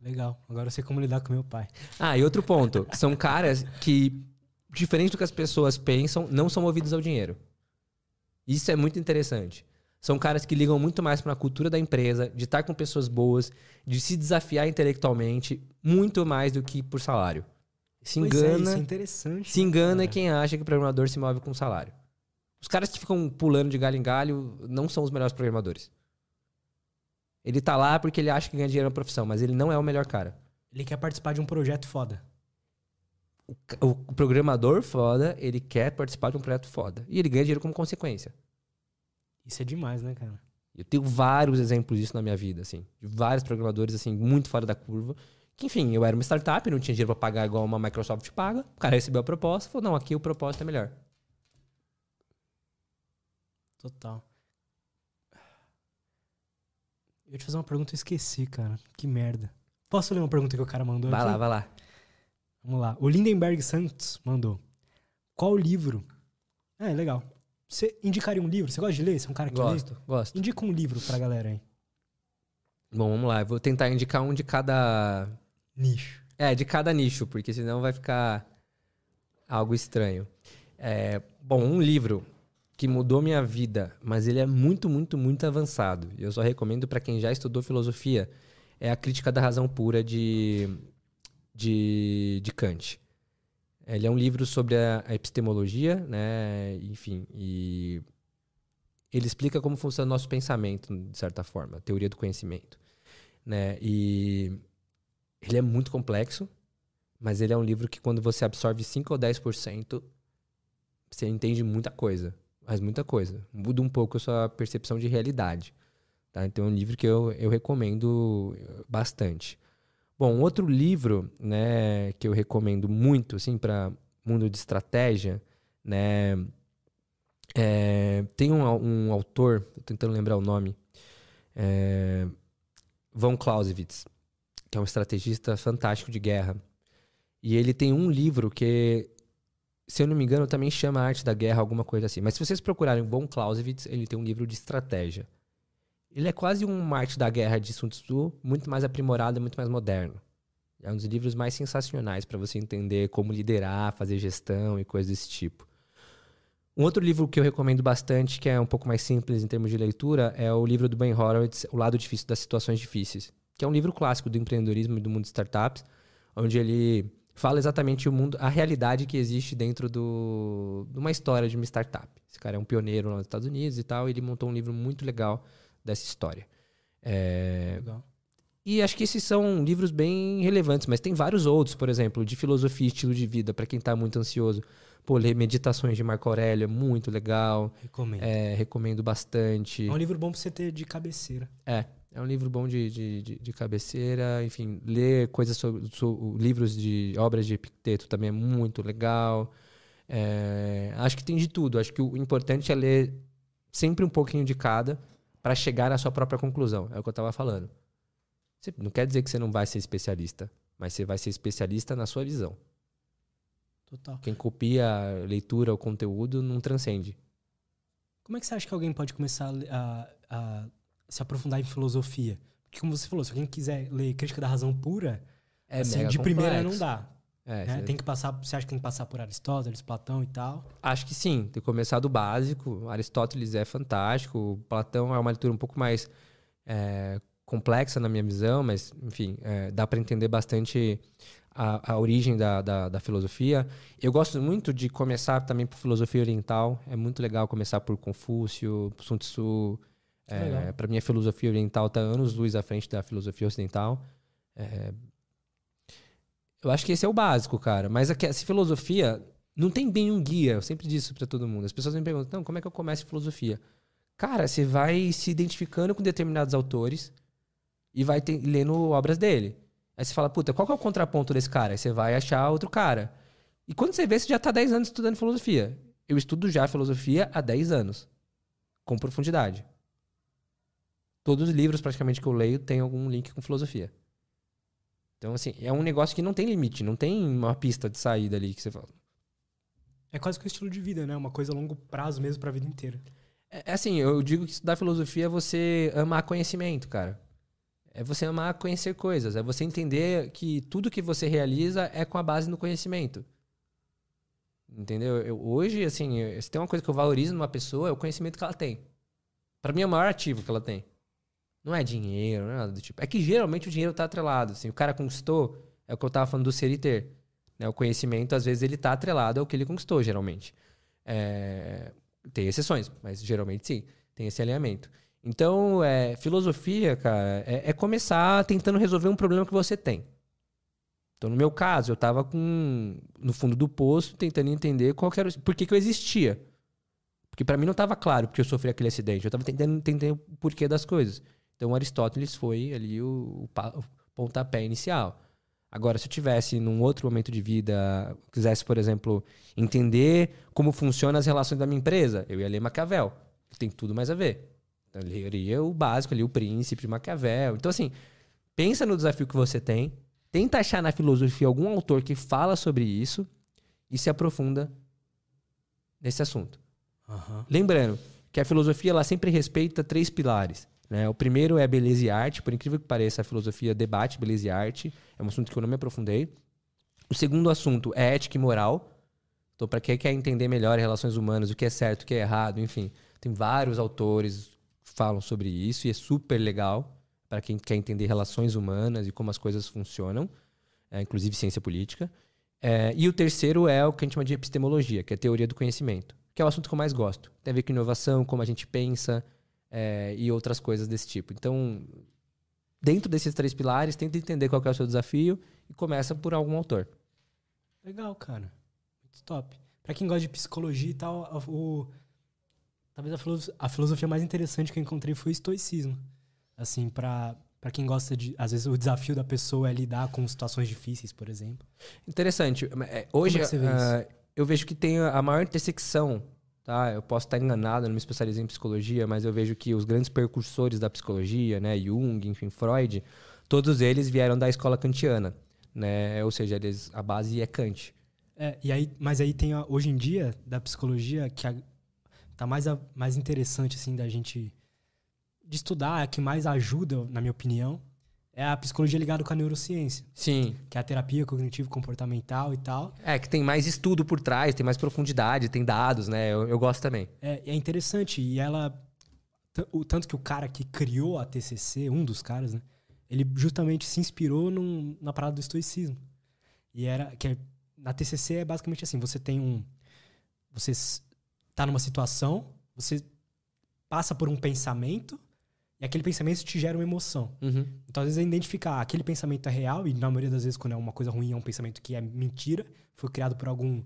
Legal. Agora eu sei como lidar com meu pai.
Ah, e outro ponto. São caras que, diferente do que as pessoas pensam, não são movidos ao dinheiro. Isso é muito interessante. São caras que ligam muito mais para a cultura da empresa, de estar com pessoas boas, de se desafiar intelectualmente, muito mais do que por salário. Se
Pois é,
engana,
isso é interessante.
se engana
cara?
quem acha que o programador se move com salário. Os caras que ficam pulando de galho em galho não são os melhores programadores. Ele tá lá porque ele acha que ganha dinheiro na profissão, mas ele não é o melhor cara.
Ele quer participar de um projeto foda.
O, o programador foda, ele quer participar de um projeto foda. E ele ganha dinheiro como consequência.
Isso é demais, né, cara?
Eu tenho vários exemplos disso na minha vida, assim. De vários programadores, assim, muito fora da curva. Que, enfim, eu era uma startup, não tinha dinheiro pra pagar igual uma Microsoft paga. O cara recebeu a proposta e falou, não, aqui o propósito é melhor.
Total. Eu ia te fazer uma pergunta e eu esqueci, cara. Que merda. Posso ler uma pergunta que o cara mandou
Vai
aqui?
lá, vai lá.
Vamos lá. O Lindenberg Santos mandou. Qual livro? É, legal. Você indicaria um livro? Você gosta de ler? Você é um cara que
Gosto, gosto.
lê? Indica um livro pra galera aí.
Bom, vamos lá. Eu vou tentar indicar um de cada...
Nicho.
É, de cada nicho, porque senão vai ficar algo estranho. É, bom, um livro que mudou minha vida, mas ele é muito, muito, muito avançado. E eu só recomendo para quem já estudou filosofia, é a Crítica da Razão Pura de, de, de Kant. Ele é um livro sobre a, a epistemologia, né? Enfim, e ele explica como funciona o nosso pensamento, de certa forma, a teoria do conhecimento, né? E ele é muito complexo, mas ele é um livro que quando você absorve 5 ou 10%, você entende muita coisa. Mas muita coisa. Muda um pouco a sua percepção de realidade. Tá? Então é um livro que eu, eu recomendo bastante. Bom, outro livro né, que eu recomendo muito assim, para mundo de estratégia, né, é, tem um, um autor, tô tentando lembrar o nome, é, Von Clausewitz, que é um estrategista fantástico de guerra. E ele tem um livro que, se eu não me engano, também chama Arte da Guerra, alguma coisa assim. Mas se vocês procurarem Von Clausewitz, ele tem um livro de estratégia. Ele é quase um Arte da Guerra de Sun Tzu, muito mais aprimorado e muito mais moderno. É um dos livros mais sensacionais para você entender como liderar, fazer gestão e coisas desse tipo. Um outro livro que eu recomendo bastante, que é um pouco mais simples em termos de leitura, é o livro do Ben Horowitz, O Lado Difícil das Situações Difíceis, que é um livro clássico do empreendedorismo e do mundo de startups, onde ele fala exatamente o mundo, a realidade que existe dentro do, de uma história de uma startup. Esse cara é um pioneiro lá nos Estados Unidos e tal, e ele montou um livro muito legal dessa história. É,
Legal.
e acho que esses são livros bem relevantes, mas tem vários outros, por exemplo, de filosofia e estilo de vida, para quem está muito ansioso. Pô, ler Meditações de Marco Aurélio é muito legal,
Recomendo.
é, recomendo bastante.
É um livro bom pra você ter de cabeceira.
É, é um livro bom de, de, de, de cabeceira, enfim, ler coisas sobre, sobre livros de obras de Epicteto também é muito legal. É, acho que tem de tudo. Acho que o importante é ler sempre um pouquinho de cada para chegar na sua própria conclusão. É o que eu estava falando. Você- não quer dizer que você não vai ser especialista, mas você vai ser especialista na sua visão.
Total.
Quem copia a leitura ou conteúdo não transcende.
Como é que você acha que alguém pode começar a, a- a se aprofundar em filosofia? Porque, como você falou, se alguém quiser ler Crítica da Razão Pura,
É
assim, de primeira
complexo.
não dá.
É,
né? Tem que passar. Você acha que tem que passar por Aristóteles, Platão e tal?
Acho que sim, tem que começar do básico. Aristóteles é fantástico, Platão é uma leitura um pouco mais é, complexa na minha visão, mas, enfim, é, dá para entender bastante a, a origem da, da, da filosofia. Eu gosto muito de começar também por filosofia oriental, é muito legal começar por Confúcio, Sun Tzu, É, para mim, a filosofia oriental está anos luz à frente da filosofia ocidental. É, eu acho que esse é o básico, cara. Mas aqui, essa filosofia não tem bem um guia. Eu sempre disse para todo mundo. As pessoas me perguntam, como é que eu começo filosofia? Cara, você vai se identificando com determinados autores e vai ter, lendo obras dele. Aí você fala, puta, qual que é o contraponto desse cara? Aí você vai achar outro cara. E quando você vê, você já tá 10 anos estudando filosofia. Eu estudo já filosofia há 10 anos. Com profundidade. Todos os livros praticamente que eu leio têm algum link com filosofia. Então, assim, é um negócio que não tem limite, não tem uma pista de saída ali que você fala.
É quase que um estilo de vida, né? Uma coisa a longo prazo mesmo pra vida inteira.
É, é assim, eu digo que estudar filosofia é você amar conhecimento, cara. É você amar conhecer coisas, é você entender que tudo que você realiza é com a base no conhecimento. Entendeu? Eu, hoje, assim, se tem uma coisa que eu valorizo numa pessoa, é o conhecimento que ela tem. Para mim é o maior ativo que ela tem. Não é dinheiro, não é nada do tipo. É que geralmente o dinheiro tá atrelado. Assim, o cara conquistou, é o que eu tava falando do ser e ter. Né? O conhecimento, às vezes, ele tá atrelado ao que ele conquistou, geralmente. É... Tem exceções, mas geralmente sim. Tem esse alinhamento. Então, é, filosofia, cara, é, é, começar tentando resolver um problema que você tem. Então, no meu caso, eu tava com no fundo do poço, tentando entender qual era, por que, que eu existia. Porque para mim não estava claro porque eu sofri aquele acidente. Eu estava tentando entender o porquê das coisas. Então, Aristóteles foi ali o, o pontapé inicial. Agora, se eu tivesse num outro momento de vida, quisesse, por exemplo, entender como funcionam as relações da minha empresa, eu ia ler Maquiavel. Tem tudo mais a ver. Então, eu leria o básico ali, o príncipe de Maquiavel. Então, assim, pensa no desafio que você tem, tenta achar na filosofia algum autor que fala sobre isso e se aprofunda nesse assunto. Uhum. Lembrando que a filosofia ela sempre respeita três pilares. Né? O primeiro é beleza e arte. Por incrível que pareça, a filosofia debate beleza e arte. É um assunto que eu não me aprofundei. O segundo assunto é ética e moral. Então, para quem quer entender melhor relações humanas, o que é certo, o que é errado, enfim, tem vários autores que falam sobre isso e é super legal para quem quer entender relações humanas e como as coisas funcionam, é, inclusive ciência política. É, e o terceiro é o que a gente chama de epistemologia, que é a teoria do conhecimento, que é o assunto que eu mais gosto. Tem a ver com inovação, como a gente pensa, é, e outras coisas desse tipo. Então, dentro desses três pilares, tenta entender qual é o seu desafio e começa por algum autor.
Legal, cara. Muito top. Para quem gosta de psicologia e tal, o, talvez a filosofia, mais interessante que eu encontrei foi o estoicismo. Assim, para para quem gosta de. Às vezes o desafio da pessoa é lidar com situações difíceis, por exemplo.
Interessante. É, hoje, uh, eu vejo que tem a maior intersecção Tá? Eu posso estar enganado, não me especializei em psicologia, mas eu vejo que os grandes percursores da psicologia, né, Jung, enfim, Freud, todos eles vieram da escola kantiana, né? Ou seja, eles, a base é Kant.
É, e aí, mas aí tem hoje em dia da psicologia que a, tá mais, a, mais interessante assim da gente de estudar, a que mais ajuda, na minha opinião, é a psicologia ligada com a neurociência.
Sim.
Que é a terapia cognitivo-comportamental e tal.
É, que tem mais estudo por trás, tem mais profundidade, tem dados, né? Eu, eu gosto também.
É, é interessante. E ela. O tanto que o cara que criou a TCC, um dos caras, né? Ele justamente se inspirou num, na parada do estoicismo. E era. que é, Na TCC é basicamente assim: você tem um. Você tá numa situação, você passa por um pensamento e aquele pensamento te gera uma emoção.
Uhum.
Então, às vezes, é identificar aquele pensamento é real, e na maioria das vezes, quando é uma coisa ruim, é um pensamento que é mentira, foi criado por algum,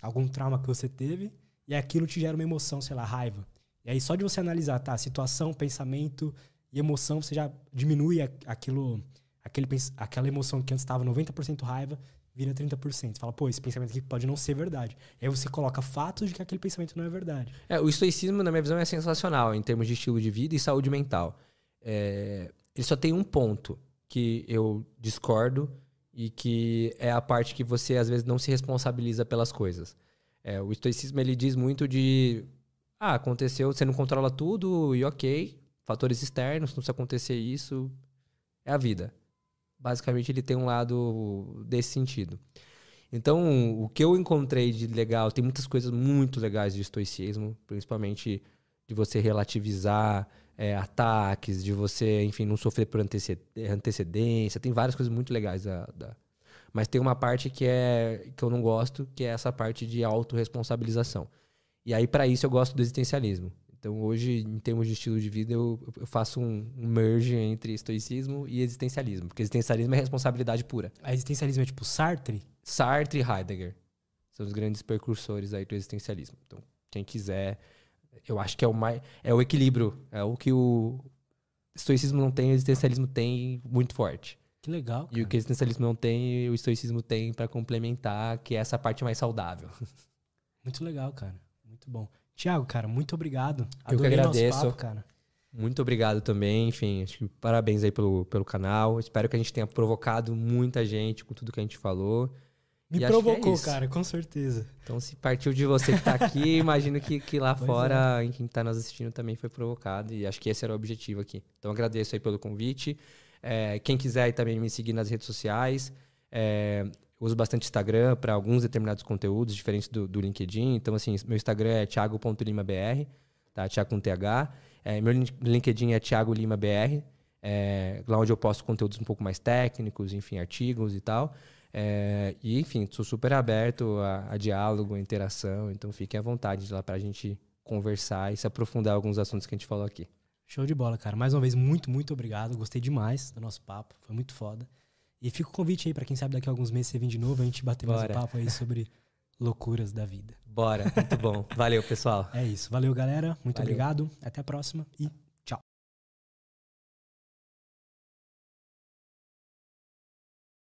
algum trauma que você teve, e aquilo te gera uma emoção, sei lá, raiva. E aí, só de você analisar, tá, situação, pensamento e emoção, você já diminui aquilo, aquele, aquela emoção que antes estava 90% raiva, vira 30%. Você fala, pô, esse pensamento aqui pode não ser verdade. E aí você coloca fatos de que aquele pensamento não é verdade.
É, o estoicismo, na minha visão, é sensacional em termos de estilo de vida e saúde mental. É, ele só tem um ponto que eu discordo e que é a parte que você, às vezes, não se responsabiliza pelas coisas. É, o estoicismo, ele diz muito de... Ah, aconteceu, você não controla tudo e ok. Fatores externos, não se acontecer isso, é a vida basicamente ele tem um lado desse sentido. Então, o que eu encontrei de legal, tem muitas coisas muito legais de estoicismo, principalmente de você relativizar é, ataques, de você, enfim, não sofrer por antecedência. Tem várias coisas muito legais da, da, mas tem uma parte que é que eu não gosto, que é essa parte de autorresponsabilização. E aí para isso eu gosto do existencialismo. Então, hoje, em termos de estilo de vida, eu, eu faço um, merge entre estoicismo e existencialismo. Porque existencialismo é responsabilidade pura.
A existencialismo é tipo Sartre?
Sartre e Heidegger são os grandes precursores aí do existencialismo. Então, quem quiser, eu acho que é o mais é o equilíbrio, é o que o estoicismo não tem, o existencialismo tem muito forte.
Que legal. Cara.
E o que o existencialismo não tem, o estoicismo tem para complementar, que é essa parte mais saudável.
Muito legal, cara. Muito bom. Tiago, cara, muito obrigado.
Eu Adorei que agradeço. Papo, cara. Muito obrigado também. Enfim, acho que parabéns aí pelo, pelo canal. Espero que a gente tenha provocado muita gente com tudo que a gente falou.
Me e provocou, é cara, com certeza.
Então, se partiu de você que está aqui, imagino que, que lá pois fora, é. em quem está nos assistindo, também foi provocado. E acho que esse era o objetivo aqui. Então, agradeço aí pelo convite. É, quem quiser também me seguir nas redes sociais. Uso bastante Instagram para alguns determinados conteúdos, diferentes do, do, LinkedIn. Então, assim, meu Instagram é thiago.limabr, tá? Thiago com TH. É, meu LinkedIn é Thiago Lima BR, é, lá onde eu posto conteúdos um pouco mais técnicos, enfim, artigos e tal. É, e, enfim, sou super aberto a, a, diálogo, a interação, então fiquem à vontade lá para a gente conversar e se aprofundar alguns assuntos que a gente falou aqui.
Show de bola, cara. Mais uma vez, muito, muito obrigado. Gostei demais do nosso papo. Foi muito foda. E fica o convite aí para quem sabe daqui a alguns meses você vir de novo, a gente bater Bora. mais um papo aí sobre loucuras da vida.
Bora, muito bom. Valeu, pessoal.
É isso. Valeu, galera. Muito Valeu. obrigado. Até a próxima e